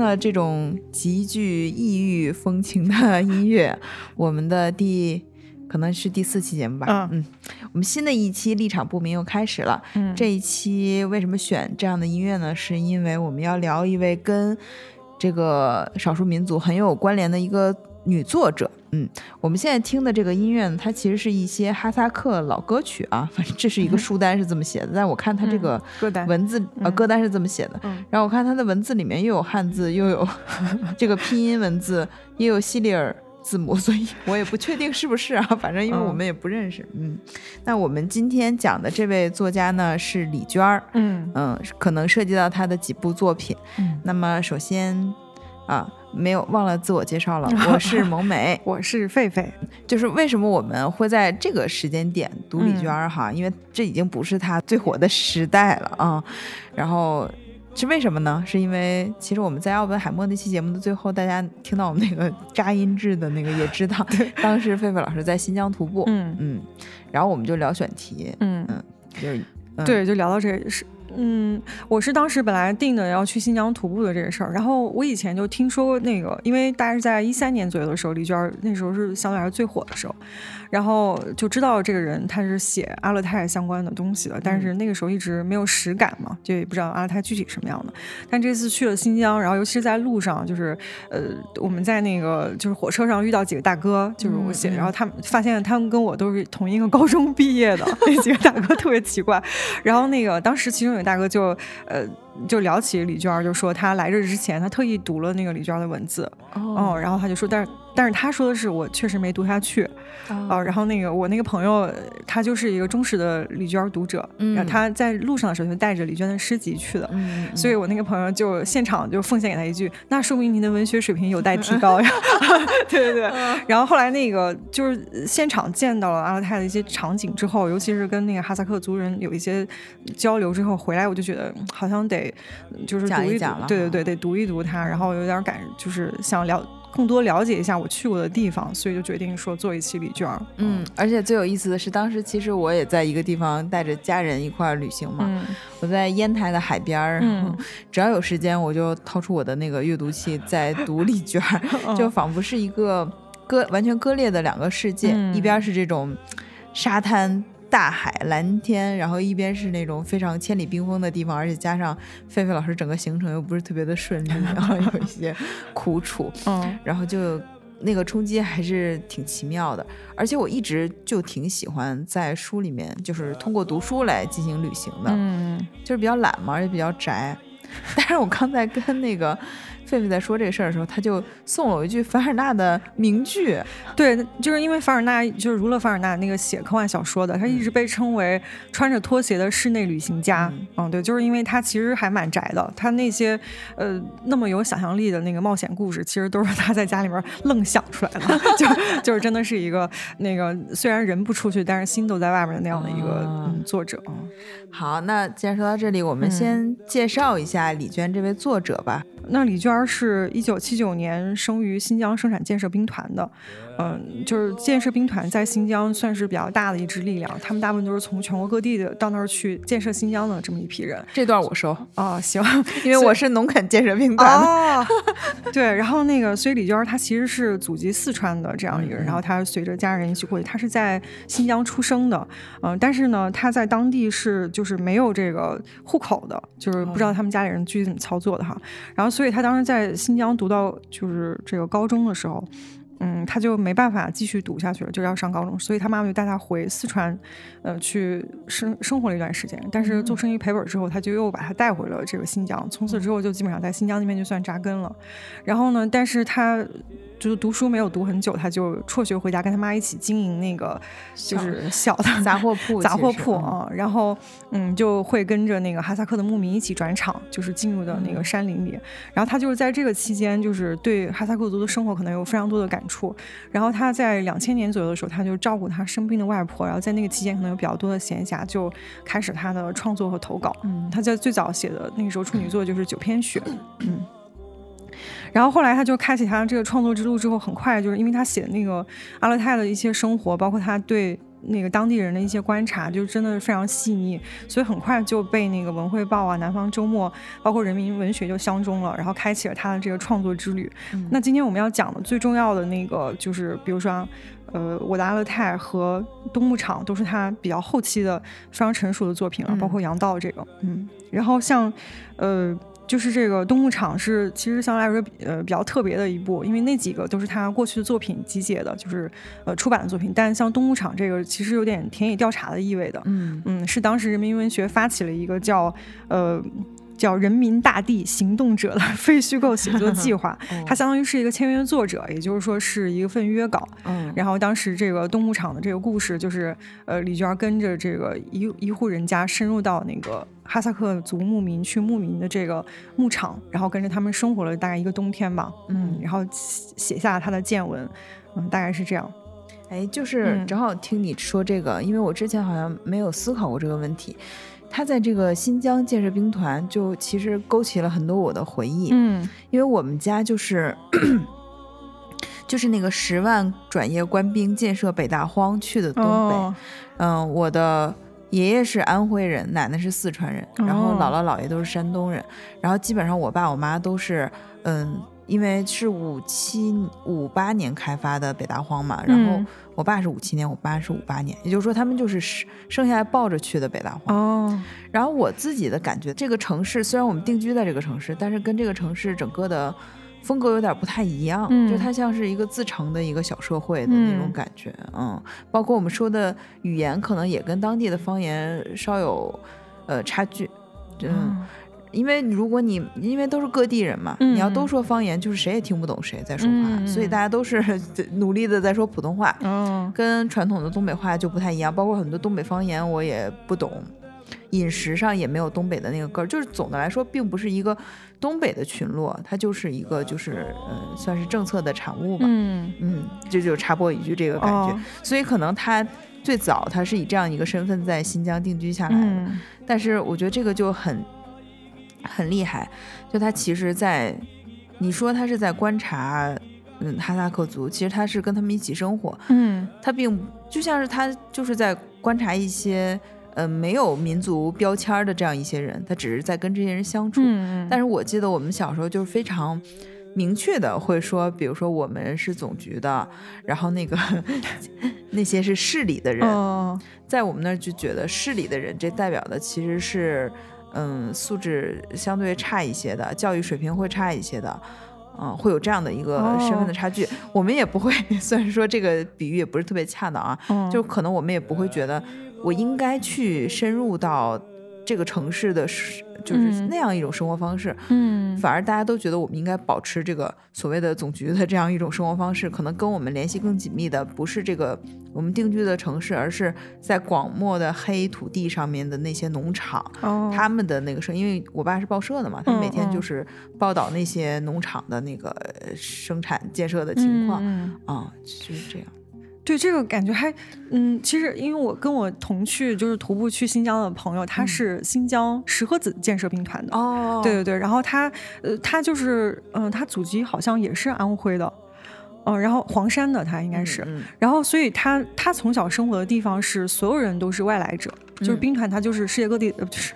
了这种极具异域风情的音乐，我们的第可能是第四期节目吧。嗯，我们新的一期立场不明又开始了。嗯，这一期为什么选这样的音乐呢？是因为我们要聊一位跟这个少数民族很有关联的一个女作者。嗯，我们现在听的这个音乐呢，它其实是一些哈萨克老歌曲啊。反正这是一个书单是这么写的，但我看它这个歌单文字呃歌单是这么写的。然后我看它的文字里面又有汉字，又有 这个拼音文字，也有西里尔字母，所以我也不确定是不是啊。反正因为我们也不认识。嗯，那我们今天讲的这位作家呢是李娟儿。嗯嗯，可能涉及到她的几部作品。嗯，那么首先啊。没有忘了自我介绍了，我是萌美，我是狒狒。就是为什么我们会在这个时间点读李娟儿哈？因为这已经不是她最火的时代了啊。然后是为什么呢？是因为其实我们在奥本海默那期节目的最后，大家听到我们那个扎音质的那个也知道，当时狒狒老师在新疆徒步，嗯嗯，然后我们就聊选题，嗯嗯，就是对，就聊到这是。嗯，我是当时本来定的要去新疆徒步的这个事儿，然后我以前就听说过那个，因为大概是在一三年左右的时候，李娟那时候是相对来说最火的时候。然后就知道这个人他是写阿勒泰相关的东西的，但是那个时候一直没有实感嘛，就也不知道阿勒泰具体什么样的。但这次去了新疆，然后尤其是在路上，就是呃我们在那个就是火车上遇到几个大哥，就是我写，然后他们发现他们跟我都是同一个高中毕业的，那几个大哥特别奇怪。然后那个当时其中有个大哥就呃。就聊起李娟，就说他来这之前，他特意读了那个李娟的文字，哦，然后他就说，但是但是他说的是我确实没读下去，哦，然后那个我那个朋友他就是一个忠实的李娟读者，然后他在路上的时候就带着李娟的诗集去的，所以我那个朋友就现场就奉献给他一句，那说明您的文学水平有待提高呀，对对对，然后后来那个就是现场见到了阿勒泰的一些场景之后，尤其是跟那个哈萨克族人有一些交流之后回来，我就觉得好像得。就是读一读，对对对，得读一读他，然后有点感，就是想了更多了解一下我去过的地方，所以就决定说做一期礼券。嗯，而且最有意思的是，当时其实我也在一个地方带着家人一块儿旅行嘛，我在烟台的海边儿，只要有时间我就掏出我的那个阅读器在读礼券，就仿佛是一个割完全割裂的两个世界，一边是这种沙滩。大海蓝天，然后一边是那种非常千里冰封的地方，而且加上狒狒老师整个行程又不是特别的顺利，然后有一些苦楚，嗯，然后就那个冲击还是挺奇妙的。而且我一直就挺喜欢在书里面，就是通过读书来进行旅行的，嗯，就是比较懒嘛，而且比较宅。但是我刚才跟那个。狒狒在说这个事儿的时候，他就送了我一句凡尔纳的名句。对，就是因为凡尔纳就是儒勒·凡尔纳那个写科幻小说的，他一直被称为穿着拖鞋的室内旅行家。嗯，对，就是因为他其实还蛮宅的，他那些呃那么有想象力的那个冒险故事，其实都是他在家里面愣想出来的。就就是真的是一个那个虽然人不出去，但是心都在外面的那样的一个作者。好，那既然说到这里，我们先介绍一下李娟这位作者吧。那李娟是一九七九年生于新疆生产建设兵团的。嗯，就是建设兵团在新疆算是比较大的一支力量，他们大部分都是从全国各地的到那儿去建设新疆的这么一批人。这段我收啊，行，因为我是农垦建设兵团的。对，然后那个，所以李娟她其实是祖籍四川的这样一个人，然后她随着家人一起过去，她是在新疆出生的，嗯，但是呢，她在当地是就是没有这个户口的，就是不知道他们家里人具体怎么操作的哈。然后，所以她当时在新疆读到就是这个高中的时候。嗯，他就没办法继续读下去了，就要上高中，所以他妈妈就带他回四川，呃，去生生活了一段时间。但是做生意赔本之后，他就又把他带回了这个新疆，从此之后就基本上在新疆那边就算扎根了。然后呢，但是他。就是读书没有读很久，他就辍学回家，跟他妈一起经营那个就是小的 杂货铺，杂货铺啊。然后嗯，就会跟着那个哈萨克的牧民一起转场，就是进入的那个山林里。然后他就是在这个期间，就是对哈萨克族的生活可能有非常多的感触。然后他在两千年左右的时候，他就照顾他生病的外婆。然后在那个期间，可能有比较多的闲暇，就开始他的创作和投稿。嗯，他在最早写的那个时候处女作就是《九篇雪》。嗯。然后后来他就开启他这个创作之路之后，很快就是因为他写的那个阿勒泰的一些生活，包括他对那个当地人的一些观察，就真的是非常细腻，所以很快就被那个《文汇报》啊、《南方周末》包括《人民文学》就相中了，然后开启了他的这个创作之旅。那今天我们要讲的最重要的那个，就是比如说。呃，我的阿勒泰和东牧场都是他比较后期的非常成熟的作品了，包括杨道这个，嗯，然后像，呃，就是这个动牧场是其实相对来说呃比较特别的一部，因为那几个都是他过去的作品集结的，就是呃出版的作品，但像动牧场这个其实有点田野调查的意味的，嗯嗯，是当时人民文学发起了一个叫呃。叫“人民大地行动者”的 非虚构写作计划，它相当于是一个签约作者，也就是说是一份约稿。嗯，然后当时这个动物场的这个故事，就是呃李娟跟着这个一一户人家深入到那个哈萨克族牧民去牧民的这个牧场，然后跟着他们生活了大概一个冬天吧。嗯，然后写下他的见闻，嗯，大概是这样。哎，就是正好听你说这个，因为我之前好像没有思考过这个问题。他在这个新疆建设兵团，就其实勾起了很多我的回忆。嗯，因为我们家就是 就是那个十万转业官兵建设北大荒去的东北。嗯，我的爷爷是安徽人，奶奶是四川人，然后姥姥姥爷都是山东人。然后基本上我爸我妈都是，嗯，因为是五七五八年开发的北大荒嘛，然后。我爸是五七年，我妈是五八年，也就是说他们就是生下来抱着去的北大荒。哦，然后我自己的感觉，这个城市虽然我们定居在这个城市，但是跟这个城市整个的风格有点不太一样，就它像是一个自成的一个小社会的那种感觉。嗯，包括我们说的语言，可能也跟当地的方言稍有呃差距。嗯。因为如果你因为都是各地人嘛，你要都说方言，就是谁也听不懂谁在说话，所以大家都是努力的在说普通话，跟传统的东北话就不太一样。包括很多东北方言我也不懂，饮食上也没有东北的那个根儿。就是总的来说，并不是一个东北的群落，它就是一个就是呃，算是政策的产物吧。嗯嗯，这就插播一句这个感觉。所以可能他最早他是以这样一个身份在新疆定居下来的，但是我觉得这个就很。很厉害，就他其实，在你说他是在观察，嗯，哈萨克族，其实他是跟他们一起生活，嗯，他并就像是他就是在观察一些，呃，没有民族标签的这样一些人，他只是在跟这些人相处。嗯但是我记得我们小时候就是非常明确的会说，比如说我们是总局的，然后那个 那些是市里的人，在我们那儿就觉得市里的人，这代表的其实是。嗯，素质相对差一些的，教育水平会差一些的，嗯，会有这样的一个身份的差距。我们也不会，虽然说这个比喻也不是特别恰当啊，就可能我们也不会觉得我应该去深入到这个城市的。就是那样一种生活方式，嗯，反而大家都觉得我们应该保持这个所谓的总局的这样一种生活方式，可能跟我们联系更紧密的不是这个我们定居的城市，而是在广漠的黑土地上面的那些农场，他们的那个生，因为我爸是报社的嘛，他每天就是报道那些农场的那个生产建设的情况，啊，就是这样。对这个感觉还，嗯，其实因为我跟我同去就是徒步去新疆的朋友，他是新疆石河子建设兵团的，哦，对对对，然后他，呃，他就是，嗯，他祖籍好像也是安徽的。嗯，然后黄山的他应该是，然后所以他他从小生活的地方是所有人都是外来者，就是兵团，它就是世界各地呃不是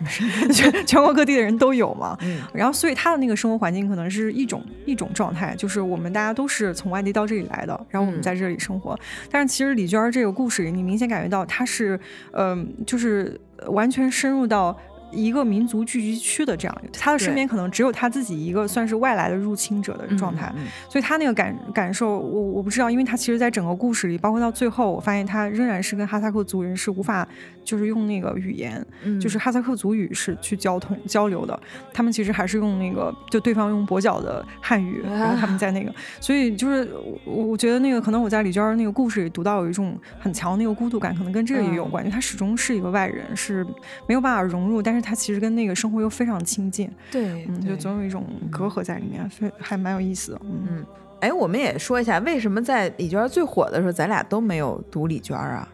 全 全国各地的人都有嘛，然后所以他的那个生活环境可能是一种一种状态，就是我们大家都是从外地到这里来的，然后我们在这里生活，但是其实李娟这个故事，你明显感觉到她是嗯，就是完全深入到。一个民族聚集区的这样，他的身边可能只有他自己一个算是外来的入侵者的状态，所以他那个感感受，我我不知道，因为他其实，在整个故事里，包括到最后，我发现他仍然是跟哈萨克族人是无法，就是用那个语言，就是哈萨克族语是去交通交流的，他们其实还是用那个，就对方用跛脚的汉语，然后他们在那个，所以就是我我觉得那个可能我在李娟那个故事里读到有一种很强那个孤独感，可能跟这个也有关，因为他始终是一个外人，是没有办法融入，但是。他其实跟那个生活又非常亲近，对，嗯，就总有一种隔阂在里面，非还蛮有意思的。嗯，哎，我们也说一下，为什么在李娟最火的时候，咱俩都没有读李娟啊？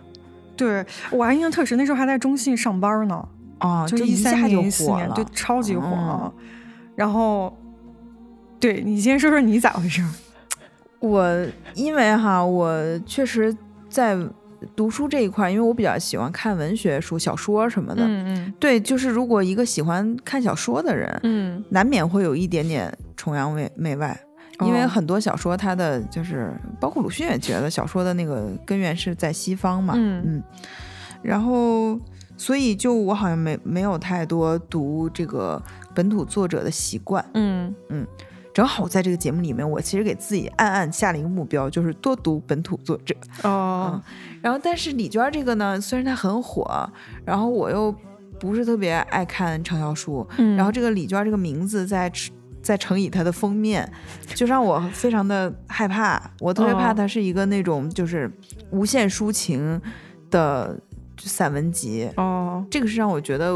对我还印象特深，那时候还在中信上班呢，啊，就一下就火了，就超级火。然后，对你先说说你咋回事？我因为哈，我确实在。读书这一块，因为我比较喜欢看文学书、小说什么的。嗯嗯，对，就是如果一个喜欢看小说的人，嗯，难免会有一点点崇洋媚媚外，因为很多小说它的就是包括鲁迅也觉得小说的那个根源是在西方嘛。嗯嗯，然后所以就我好像没没有太多读这个本土作者的习惯。嗯嗯。正好在这个节目里面，我其实给自己暗暗下了一个目标，就是多读本土作者。哦，然后但是李娟这个呢，虽然她很火，然后我又不是特别爱看畅销书，然后这个李娟这个名字在再乘以它的封面，就让我非常的害怕。我特别怕它是一个那种就是无限抒情的散文集。哦，这个是让我觉得。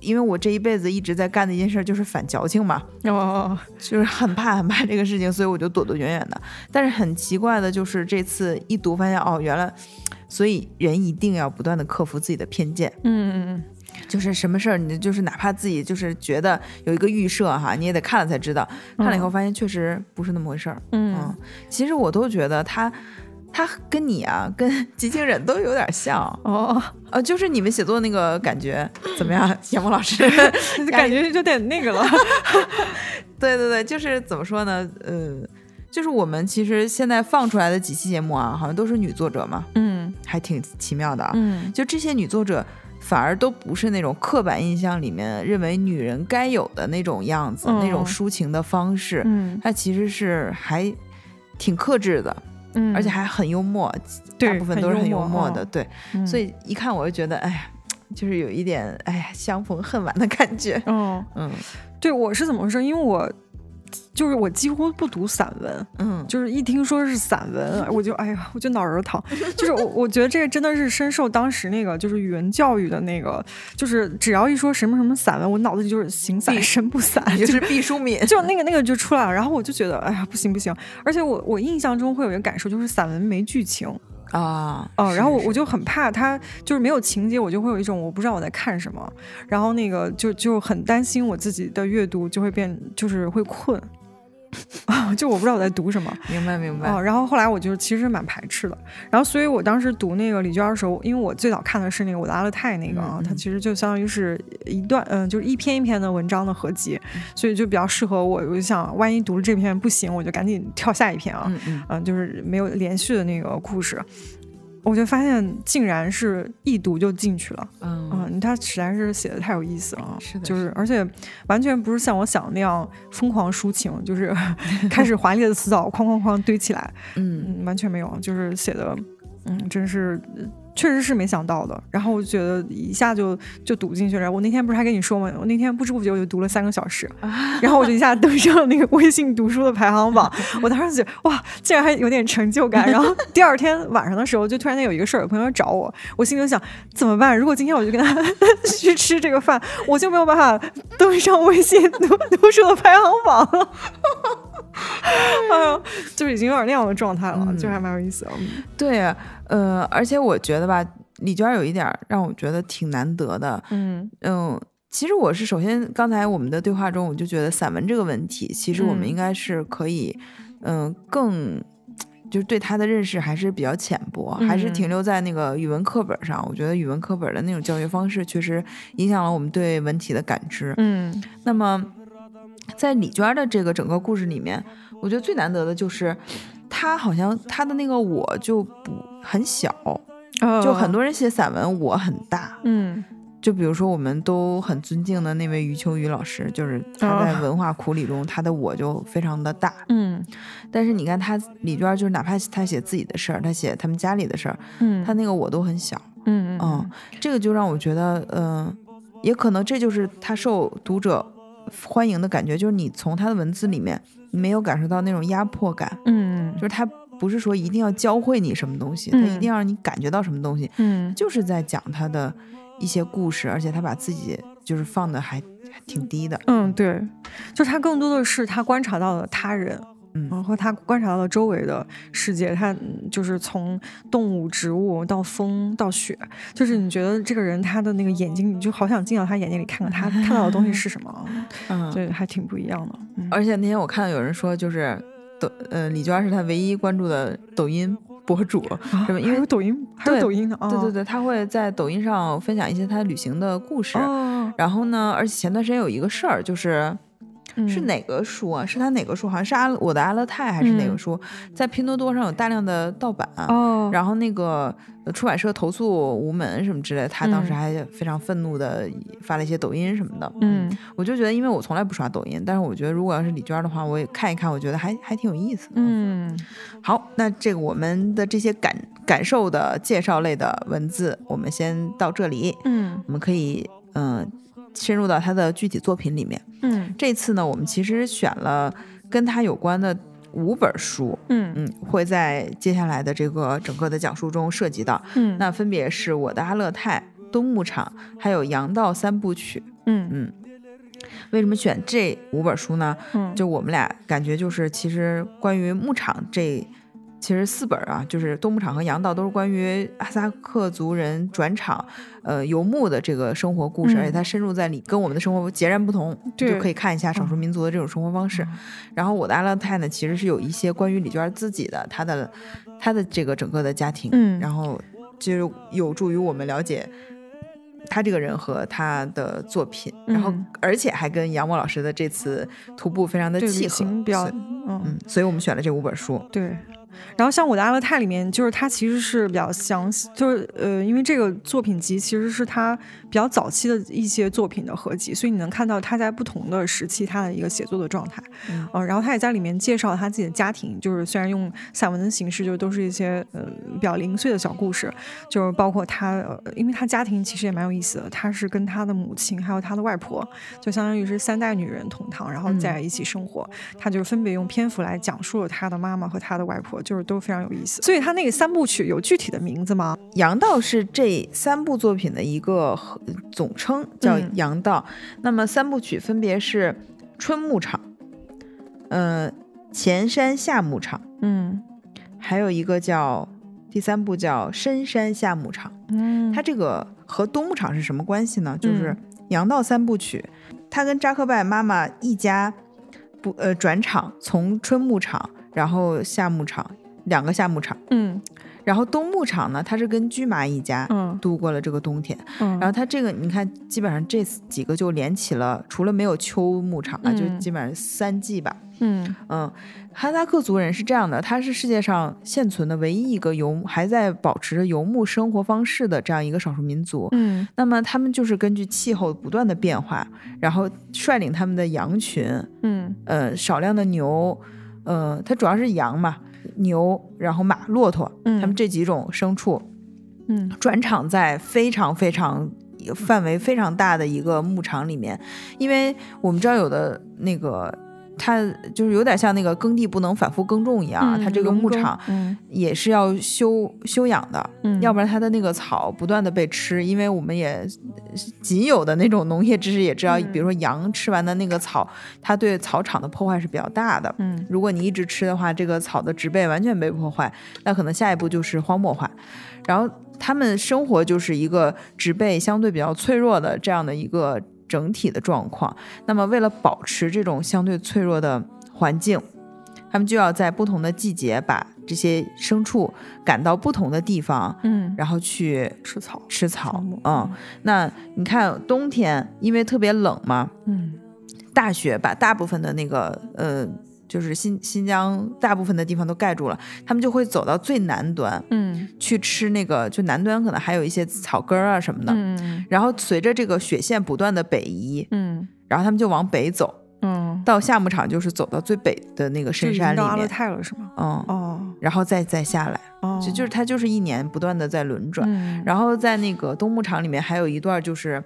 因为我这一辈子一直在干的一件事就是反矫情嘛，哦，就是很怕很怕这个事情，所以我就躲躲远远的。但是很奇怪的就是这次一读发现，哦，原来，所以人一定要不断的克服自己的偏见。嗯嗯嗯，就是什么事儿，你就是哪怕自己就是觉得有一个预设哈，你也得看了才知道，看了以后发现确实不是那么回事儿。嗯，其实我都觉得他。他跟你啊，跟 吉庆忍都有点像哦，呃，就是你们写作那个感觉怎么样？杨梦老师，感觉有点那个了。对对对，就是怎么说呢？呃，就是我们其实现在放出来的几期节目啊，好像都是女作者嘛，嗯，还挺奇妙的啊。嗯，就这些女作者反而都不是那种刻板印象里面认为女人该有的那种样子，那种抒情的方式。嗯，她其实是还挺克制的。嗯，而且还很幽默，大部分都是很幽默的，对，所以一看我就觉得，哎呀，就是有一点，哎呀，相逢恨晚的感觉。嗯嗯，对我是怎么回事？因为我。就是我几乎不读散文，嗯，就是一听说是散文，我就哎呀，我就脑仁疼。就是我我觉得这个真的是深受当时那个就是语文教育的那个，就是只要一说什么什么散文，我脑子里就是形散神不散，就是毕淑敏，就那个那个就出来了。然后我就觉得哎呀，不行不行。而且我我印象中会有一个感受，就是散文没剧情啊，哦，然后我我就很怕它就是没有情节，我就会有一种我不知道我在看什么，然后那个就就很担心我自己的阅读就会变，就是会困。啊，就我不知道我在读什么，明白明白。哦，然后后来我就其实蛮排斥的，然后所以我当时读那个李娟的时候，因为我最早看的是那个我的阿勒泰那个啊，它其实就相当于是一段，嗯，就是一篇一篇的文章的合集，所以就比较适合我。我就想，万一读了这篇不行，我就赶紧跳下一篇啊，嗯嗯，就是没有连续的那个故事。我就发现，竟然是一读就进去了。嗯，他实在是写的太有意思了。是的，就是，而且完全不是像我想的那样疯狂抒情，就是 开始华丽的词藻哐哐哐堆起来。嗯，完全没有，就是写的，嗯，真是。确实是没想到的，然后我就觉得一下就就读进去了。我那天不是还跟你说吗？我那天不知不觉我就读了三个小时，然后我就一下登上了那个微信读书的排行榜。我当时觉得哇，竟然还有点成就感。然后第二天晚上的时候，就突然间有一个事儿，有朋友找我，我心里就想怎么办？如果今天我就跟他 去吃这个饭，我就没有办法登上微信读读书的排行榜了。哎呦，就是已经有点那样的状态了，就还蛮有意思的。对呀。呃，而且我觉得吧，李娟有一点让我觉得挺难得的。嗯嗯，其实我是首先刚才我们的对话中，我就觉得散文这个问题，其实我们应该是可以，嗯，更就是对他的认识还是比较浅薄，还是停留在那个语文课本上。我觉得语文课本的那种教学方式，确实影响了我们对文体的感知。嗯，那么在李娟的这个整个故事里面，我觉得最难得的就是。他好像他的那个我就不很小，就很多人写散文我很大，嗯，就比如说我们都很尊敬的那位余秋雨老师，就是他在文化苦旅中他的我就非常的大，嗯，但是你看他李娟就是哪怕他写自己的事儿，他写他们家里的事儿，嗯，他那个我都很小，嗯嗯，这个就让我觉得，嗯，也可能这就是他受读者欢迎的感觉，就是你从他的文字里面。没有感受到那种压迫感，嗯，就是他不是说一定要教会你什么东西，他一定要让你感觉到什么东西，嗯，就是在讲他的一些故事，而且他把自己就是放的还挺低的，嗯，对，就是他更多的是他观察到了他人。然后他观察到了周围的世界，他就是从动物、植物到风到雪，就是你觉得这个人他的那个眼睛，你就好想进到他眼睛里看看他看到的东西是什么，嗯，对，还挺不一样的。而且那天我看到有人说，就是抖，呃，李娟是他唯一关注的抖音博主，是吧？因为有抖音，还有抖音的，对对对，他会在抖音上分享一些他旅行的故事。然后呢，而且前段时间有一个事儿，就是是哪个书啊？是他哪个书？好像是阿我的阿勒泰还是哪个书？在拼多多上有大量的盗版。哦，然后那个。出版社投诉无门什么之类，他当时还非常愤怒的发了一些抖音什么的。嗯，我就觉得，因为我从来不刷抖音，但是我觉得如果要是李娟的话，我也看一看，我觉得还还挺有意思的。嗯，好，那这个我们的这些感感受的介绍类的文字，我们先到这里。嗯，我们可以嗯深入到他的具体作品里面。嗯，这次呢，我们其实选了跟他有关的。五本书，嗯嗯，会在接下来的这个整个的讲述中涉及到，嗯，那分别是我的阿勒泰、东牧场，还有羊道三部曲，嗯嗯。为什么选这五本书呢？嗯，就我们俩感觉就是，其实关于牧场这。其实四本啊，就是东牧场和羊道都是关于哈萨克族人转场，呃，游牧的这个生活故事，而且它深入在里，跟我们的生活截然不同，就可以看一下少数民族的这种生活方式。然后我的阿勒泰呢，其实是有一些关于李娟自己的，她的她的这个整个的家庭，嗯，然后就有助于我们了解他这个人和他的作品，然后而且还跟杨墨老师的这次徒步非常的契合，比较嗯，所以我们选了这五本书，对。然后像我的阿勒泰里面，就是它其实是比较详细，就是呃，因为这个作品集其实是他比较早期的一些作品的合集，所以你能看到他在不同的时期他的一个写作的状态。嗯，然后他也在里面介绍他自己的家庭，就是虽然用散文的形式，就都是一些呃比较零碎的小故事，就是包括他，呃因为他家庭其实也蛮有意思的，他是跟他的母亲还有他的外婆，就相当于是三代女人同堂，然后在一起生活。他就是分别用篇幅来讲述了他的妈妈和他的外婆。就是都非常有意思，所以他那个三部曲有具体的名字吗？杨道是这三部作品的一个总称，叫杨道。那么三部曲分别是春牧场，嗯，前山下牧场，嗯，还有一个叫第三部叫深山下牧场。嗯，它这个和冬牧场是什么关系呢？就是杨道三部曲，他跟扎克拜妈妈一家不呃转场从春牧场。然后夏牧场两个夏牧场，嗯，然后冬牧场呢，它是跟驹马一家，嗯，度过了这个冬天，嗯，然后它这个你看，基本上这几个就连起了，除了没有秋牧场啊，就基本上三季吧，嗯。嗯，哈萨克族人是这样的，他是世界上现存的唯一一个游还在保持着游牧生活方式的这样一个少数民族，嗯，那么他们就是根据气候不断的变化，然后率领他们的羊群，嗯。呃少量的牛。呃，它主要是羊嘛，牛，然后马、骆驼，他们这几种牲畜，嗯，转场在非常非常范围非常大的一个牧场里面，因为我们知道有的那个。它就是有点像那个耕地不能反复耕种一样，它这个牧场也是要休休养的，要不然它的那个草不断的被吃。因为我们也仅有的那种农业知识也知道，比如说羊吃完的那个草，它对草场的破坏是比较大的。嗯，如果你一直吃的话，这个草的植被完全被破坏，那可能下一步就是荒漠化。然后他们生活就是一个植被相对比较脆弱的这样的一个。整体的状况，那么为了保持这种相对脆弱的环境，他们就要在不同的季节把这些牲畜赶到不同的地方，嗯，然后去吃草，吃草，嗯，那你看冬天因为特别冷嘛，嗯，大雪把大部分的那个呃。就是新新疆大部分的地方都盖住了，他们就会走到最南端，嗯，去吃那个，就南端可能还有一些草根啊什么的，嗯，然后随着这个雪线不断的北移，嗯，然后他们就往北走，嗯，到夏牧场就是走到最北的那个深山里面，阿勒泰了是吗？嗯？哦，然后再再下来，哦，就就是它就是一年不断的在轮转，然后在那个冬牧场里面还有一段就是，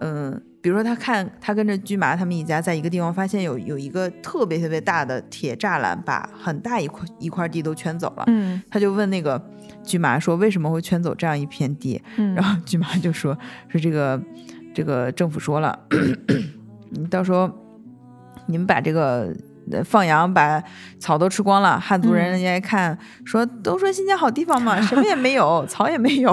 嗯。比如说，他看他跟着驹麻他们一家在一个地方发现有有一个特别特别大的铁栅栏，把很大一块一块地都圈走了。嗯，他就问那个驹麻说：“为什么会圈走这样一片地？”嗯，然后驹麻就说：“说这个这个政府说了，你到时候你们把这个。”放羊把草都吃光了，汉族人人家一看说，都说新疆好地方嘛，什么也没有，草也没有，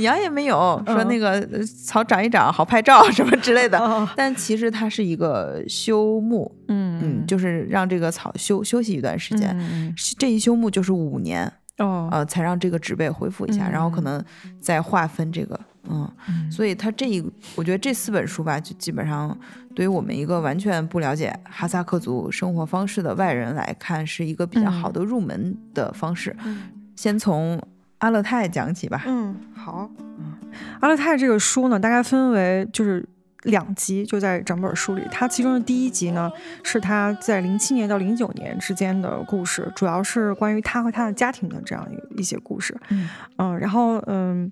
羊也没有，说那个草长一长好拍照什么之类的。但其实它是一个休牧，嗯。嗯，就是让这个草休休息一段时间，这一休牧就是五年，哦，呃，才让这个植被恢复一下，然后可能再划分这个，嗯，所以他这一，我觉得这四本书吧，就基本上对于我们一个完全不了解哈萨克族生活方式的外人来看，是一个比较好的入门的方式。先从阿勒泰讲起吧。嗯，好。嗯，阿勒泰这个书呢，大概分为就是。两集就在整本书里，它其中的第一集呢，是他在零七年到零九年之间的故事，主要是关于他和他的家庭的这样一一些故事。嗯嗯，然后嗯。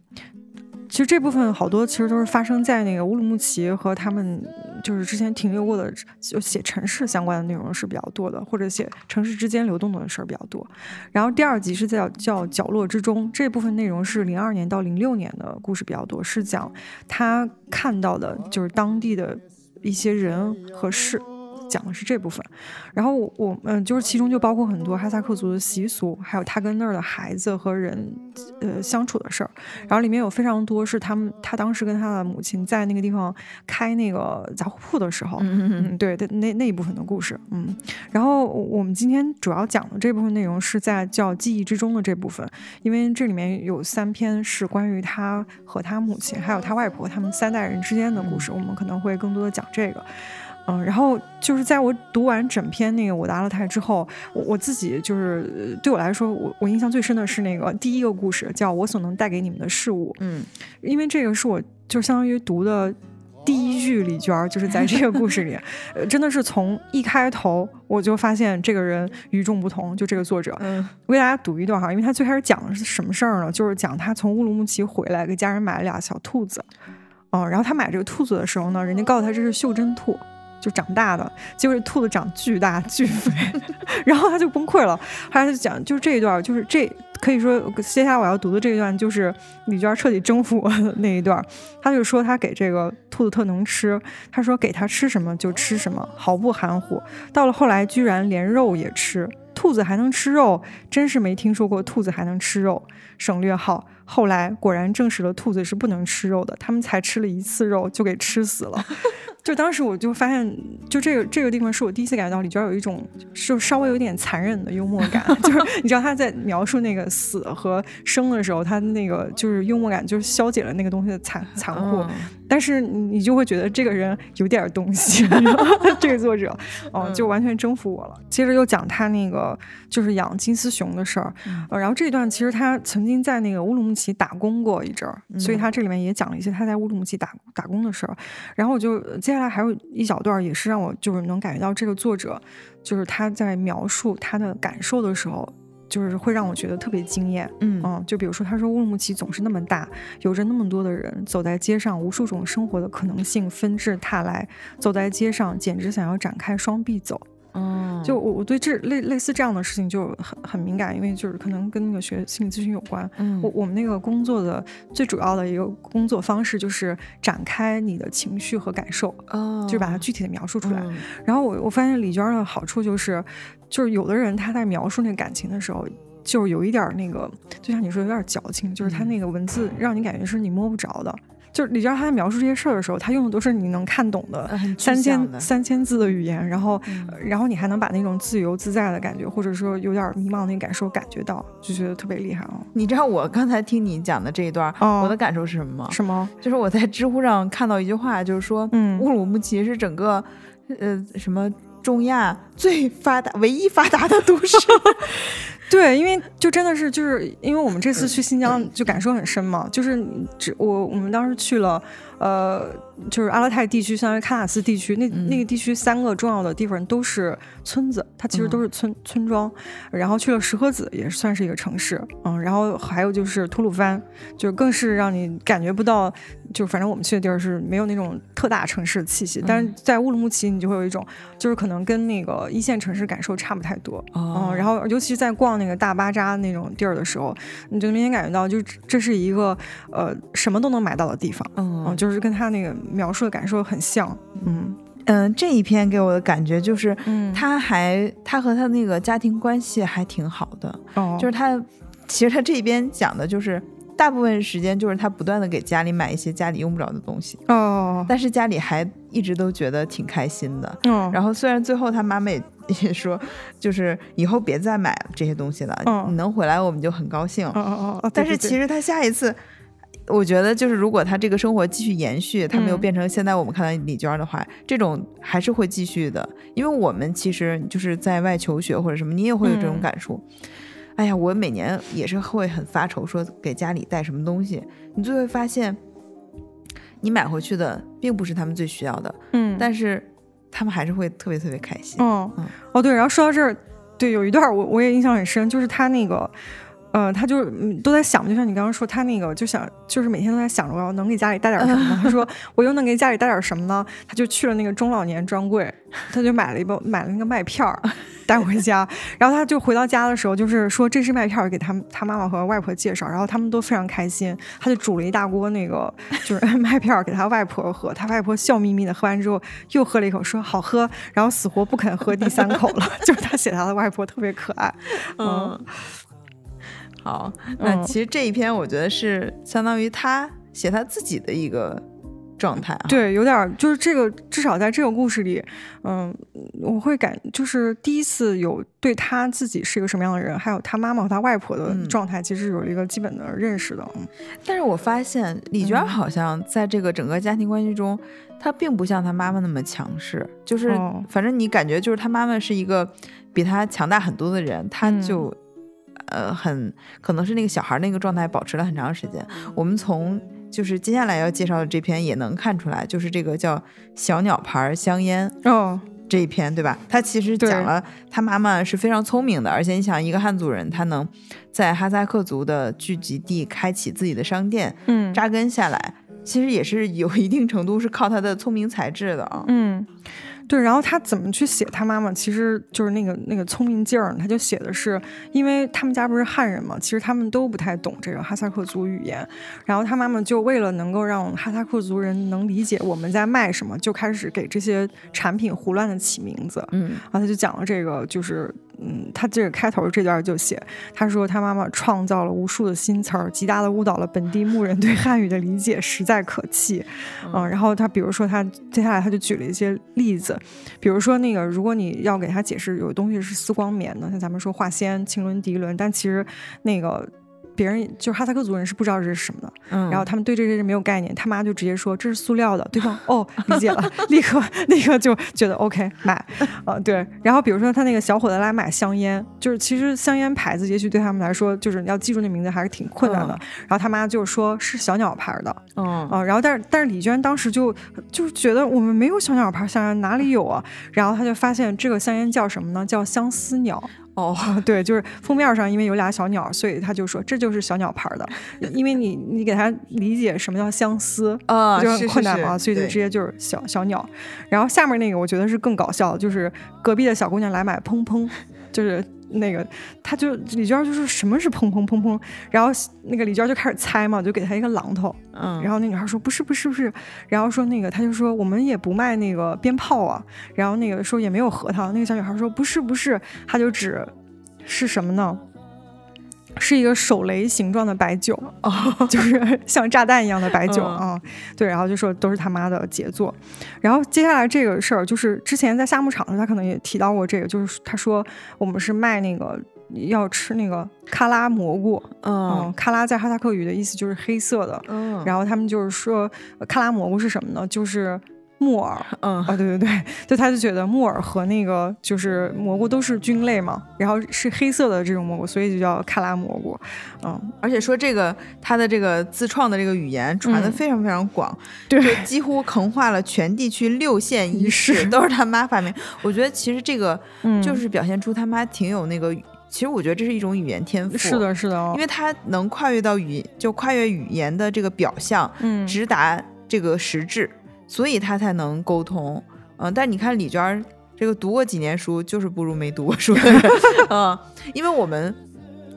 其实这部分好多其实都是发生在那个乌鲁木齐和他们就是之前停留过的，就写城市相关的内容是比较多的，或者写城市之间流动的事儿比较多。然后第二集是叫叫角落之中，这部分内容是零二年到零六年的故事比较多，是讲他看到的就是当地的一些人和事。讲的是这部分，然后我嗯，就是其中就包括很多哈萨克族的习俗，还有他跟那儿的孩子和人呃相处的事儿，然后里面有非常多是他们他当时跟他的母亲在那个地方开那个杂货铺的时候，嗯，对的那那一部分的故事，嗯，然后我们今天主要讲的这部分内容是在叫记忆之中的这部分，因为这里面有三篇是关于他和他母亲还有他外婆他们三代人之间的故事，我们可能会更多的讲这个。嗯，然后就是在我读完整篇那个我的阿勒泰之后，我我自己就是对我来说，我我印象最深的是那个第一个故事，叫我所能带给你们的事物。嗯，因为这个是我就相当于读的第一句李娟，就是在这个故事里，呃真的是从一开头我就发现这个人与众不同。就这个作者，嗯，我给大家读一段哈，因为他最开始讲的是什么事儿呢？就是讲他从乌鲁木齐回来，给家人买了俩小兔子。嗯，然后他买这个兔子的时候呢，人家告诉他这是袖珍兔。就长大的，结果兔子长巨大巨肥，然后他就崩溃了。后来他就讲，就是这一段，就是这可以说接下来我要读的这一段，就是李娟彻底征服我的那一段。他就说他给这个兔子特能吃，他说给他吃什么就吃什么，毫不含糊。到了后来，居然连肉也吃，兔子还能吃肉，真是没听说过兔子还能吃肉。省略号。后来果然证实了兔子是不能吃肉的，他们才吃了一次肉就给吃死了。就当时我就发现，就这个这个地方是我第一次感觉到李娟有一种就稍微有点残忍的幽默感，就是你知道他在描述那个死和生的时候，他那个就是幽默感，就是消解了那个东西的残残酷。但是你就会觉得这个人有点东西，这个作者哦，就完全征服我了。接着又讲他那个就是养金丝熊的事儿，呃，然后这一段其实他曾经在那个乌鲁木齐打工过一阵儿，所以他这里面也讲了一些他在乌鲁木齐打打工的事儿。然后我就接下来还有一小段也是让我就是能感觉到这个作者就是他在描述他的感受的时候。就是会让我觉得特别惊艳，嗯嗯，就比如说他说乌鲁木齐总是那么大，有着那么多的人走在街上，无数种生活的可能性纷至沓来，走在街上简直想要展开双臂走。嗯，就我我对这类类似这样的事情就很很敏感，因为就是可能跟那个学心理咨询有关。嗯，我我们那个工作的最主要的一个工作方式就是展开你的情绪和感受，哦，就是把它具体的描述出来。然后我我发现李娟的好处就是。就是有的人他在描述那个感情的时候，就是有一点那个，就像你说有点矫情，就是他那个文字让你感觉是你摸不着的。就是你知道他在描述这些事儿的时候，他用的都是你能看懂的三千三千字的语言，然后然后你还能把那种自由自在的感觉，或者说有点迷茫那感受感觉到，就觉得特别厉害哦。你知道我刚才听你讲的这一段，我的感受是什么吗？什么？就是我在知乎上看到一句话，就是说，嗯，乌鲁木齐是整个呃什么。中亚最发达、唯一发达的都市，对，因为就真的是就是因为我们这次去新疆就感受很深嘛，就是只我我们当时去了。呃，就是阿勒泰地区，相当于喀纳斯地区，那那个地区三个重要的地方都是村子，它其实都是村村庄。然后去了石河子，也算是一个城市，嗯。然后还有就是吐鲁番，就更是让你感觉不到，就反正我们去的地儿是没有那种特大城市的气息。但是在乌鲁木齐，你就会有一种，就是可能跟那个一线城市感受差不太多，嗯。然后尤其是在逛那个大巴扎那种地儿的时候，你就明显感觉到，就这是一个呃什么都能买到的地方，嗯，就是。是跟他那个描述的感受很像，嗯嗯，这一篇给我的感觉就是，他还他和他那个家庭关系还挺好的，哦，就是他其实他这边讲的就是。大部分时间就是他不断的给家里买一些家里用不着的东西哦，但是家里还一直都觉得挺开心的。嗯，然后虽然最后他妈妈也也说，就是以后别再买这些东西了，你能回来我们就很高兴。哦哦哦，但是其实他下一次。我觉得就是，如果他这个生活继续延续，他没有变成现在我们看到李娟的话，这种还是会继续的。因为我们其实就是在外求学或者什么，你也会有这种感触。哎呀，我每年也是会很发愁，说给家里带什么东西，你就会发现，你买回去的并不是他们最需要的，嗯，但是他们还是会特别特别开心。哦，哦，对，然后说到这儿，对，有一段我我也印象很深，就是他那个。嗯，他就都在想，就像你刚刚说，他那个就想，就是每天都在想着我要能给家里带点什么。他说 我又能给家里带点什么呢？他就去了那个中老年专柜，他就买了一包，买了那个麦片儿 带回家。然后他就回到家的时候，就是说这是麦片儿，给他他妈妈和外婆介绍，然后他们都非常开心。他就煮了一大锅那个就是 麦片儿给他外婆喝，他外婆笑眯眯的喝完之后又喝了一口，说好喝，然后死活不肯喝第三口了。就是他写他的外婆特别可爱，嗯。好，那其实这一篇我觉得是相当于他写他自己的一个状态啊。对，有点就是这个，至少在这个故事里，嗯，我会感就是第一次有对他自己是一个什么样的人，还有他妈妈和他外婆的状态，其实有了一个基本的认识的。嗯，但是我发现李娟好像在这个整个家庭关系中，她并不像她妈妈那么强势，就是反正你感觉就是她妈妈是一个比她强大很多的人，她就。呃，很可能是那个小孩那个状态保持了很长时间。我们从就是接下来要介绍的这篇也能看出来，就是这个叫小鸟牌香烟哦这一篇，对吧？他其实讲了他妈妈是非常聪明的，而且你想，一个汉族人他能在哈萨克族的聚集地开启自己的商店，嗯，扎根下来，其实也是有一定程度是靠他的聪明才智的啊，嗯。对，然后他怎么去写他妈妈？其实就是那个那个聪明劲儿，他就写的是，因为他们家不是汉人嘛，其实他们都不太懂这个哈萨克族语言，然后他妈妈就为了能够让哈萨克族人能理解我们在卖什么，就开始给这些产品胡乱的起名字，嗯，然后他就讲了这个就是。嗯，他这个开头这段就写，他说他妈妈创造了无数的新词儿，极大的误导了本地牧人对汉语的理解，实在可气。嗯，然后他比如说他接下来他就举了一些例子，比如说那个如果你要给他解释有东西是丝光棉的，像咱们说化纤、腈纶、涤纶，但其实那个。别人就是哈萨克族人是不知道这是什么的，嗯，然后他们对这些是没有概念，他妈就直接说这是塑料的，对方 哦理解了，立刻立刻就觉得 OK 买，啊 对，然后比如说他那个小伙子来买香烟，就是其实香烟牌子也许对他们来说就是要记住那名字还是挺困难的，然后他妈就说是小鸟牌的，嗯。啊，然后但是但是李娟当时就就是觉得我们没有小鸟牌香烟哪里有啊，然后他就发现这个香烟叫什么呢？叫相思鸟。哦，对，就是封面上因为有俩小鸟，所以他就说这就是小鸟牌的。因为你你给他理解什么叫相思啊，就很困难嘛，所以就直接就是小小鸟。然后下面那个我觉得是更搞笑，就是隔壁的小姑娘来买砰砰，就是。那个，他就李娟就说什么是砰砰砰砰，然后那个李娟就开始猜嘛，就给他一个榔头，嗯，然后那女孩说不是不是不是，然后说那个他就说我们也不卖那个鞭炮啊，然后那个说也没有核桃，那个小女孩说不是不是，他就指是什么呢？是一个手雷形状的白酒，就是像炸弹一样的白酒啊，对，然后就说都是他妈的杰作。然后接下来这个事儿，就是之前在夏牧场，他可能也提到过这个，就是他说我们是卖那个要吃那个喀拉蘑菇，嗯，喀拉在哈萨克语的意思就是黑色的，嗯，然后他们就是说喀拉蘑菇是什么呢？就是。木耳，嗯。啊，对对对，就他就觉得木耳和那个就是蘑菇都是菌类嘛，然后是黑色的这种蘑菇，所以就叫喀拉蘑菇，嗯，而且说这个他的这个自创的这个语言传的非常非常广，对，几乎横跨了全地区六县一市，都是他妈发明。我觉得其实这个就是表现出他妈挺有那个，其实我觉得这是一种语言天赋，是的，是的，因为他能跨越到语，就跨越语言的这个表象，嗯，直达这个实质。所以他才能沟通，嗯，但你看李娟这个读过几年书，就是不如没读过书的人，嗯，因为我们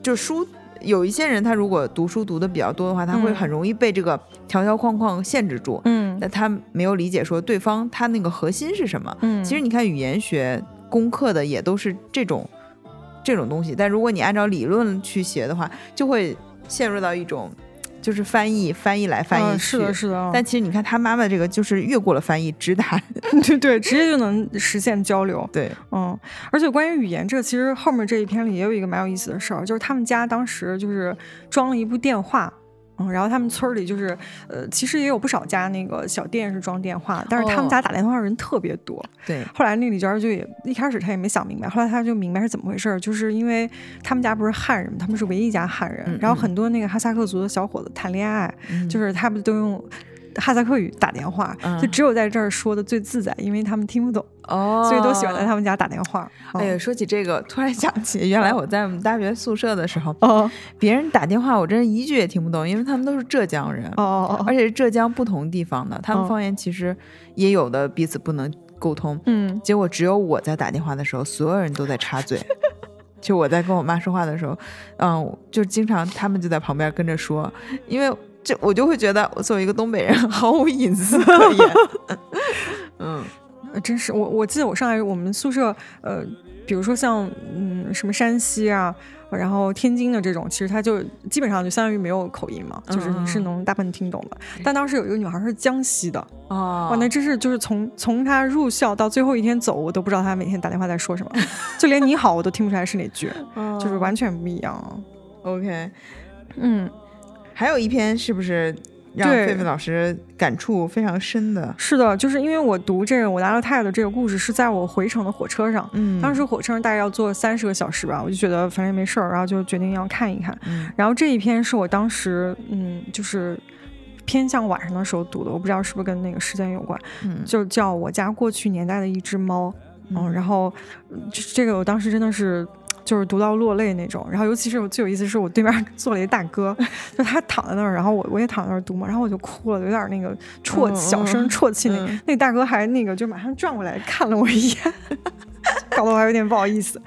就书有一些人，他如果读书读的比较多的话，他会很容易被这个条条框框限制住，嗯，那他没有理解说对方他那个核心是什么，嗯，其实你看语言学攻克的也都是这种这种东西，但如果你按照理论去学的话，就会陷入到一种。就是翻译翻译来翻译去，是的，是的。但其实你看他妈妈这个，就是越过了翻译，直达，对对，直接就能实现交流。对，嗯。而且关于语言这，其实后面这一篇里也有一个蛮有意思的事儿，就是他们家当时就是装了一部电话。嗯，然后他们村里就是，呃，其实也有不少家那个小店是装电话，但是他们家打电话人特别多。对。后来那李娟就也一开始她也没想明白，后来她就明白是怎么回事，就是因为他们家不是汉人，他们是唯一一家汉人，然后很多那个哈萨克族的小伙子谈恋爱，就是他们都用。哈萨克语打电话，就只有在这儿说的最自在，因为他们听不懂，哦，所以都喜欢在他们家打电话。哎呀，说起这个，突然想起原来我在我们大学宿舍的时候，哦，别人打电话我真是一句也听不懂，因为他们都是浙江人，哦，而且是浙江不同地方的，他们方言其实也有的彼此不能沟通，嗯，结果只有我在打电话的时候，所有人都在插嘴，就我在跟我妈说话的时候，嗯，就经常他们就在旁边跟着说，因为。这我就会觉得，我作为一个东北人，毫无隐私可言。嗯，真是我，我记得我上来我们宿舍，呃，比如说像嗯什么山西啊，然后天津的这种，其实它就基本上就相当于没有口音嘛，就是你是能大部分听懂的。但当时有一个女孩是江西的，哦，哇，那真是就是从从她入校到最后一天走，我都不知道她每天打电话在说什么，就连你好我都听不出来是哪句，就是完全不一样。OK，嗯。还有一篇是不是让狒狒老师感触非常深的？是的，就是因为我读这个我拿了泰的这个故事是在我回程的火车上，嗯，当时火车上大概要坐三十个小时吧，我就觉得反正也没事儿，然后就决定要看一看。然后这一篇是我当时嗯，就是偏向晚上的时候读的，我不知道是不是跟那个时间有关，嗯，就叫我家过去年代的一只猫，嗯，然后这个我当时真的是。就是读到落泪那种，然后尤其是我最有意思是我对面坐了一大哥，就他躺在那儿，然后我我也躺在那儿读嘛，然后我就哭了，有点那个啜小声啜泣，那那大哥还那个就马上转过来看了我一眼。搞得我还有点不好意思，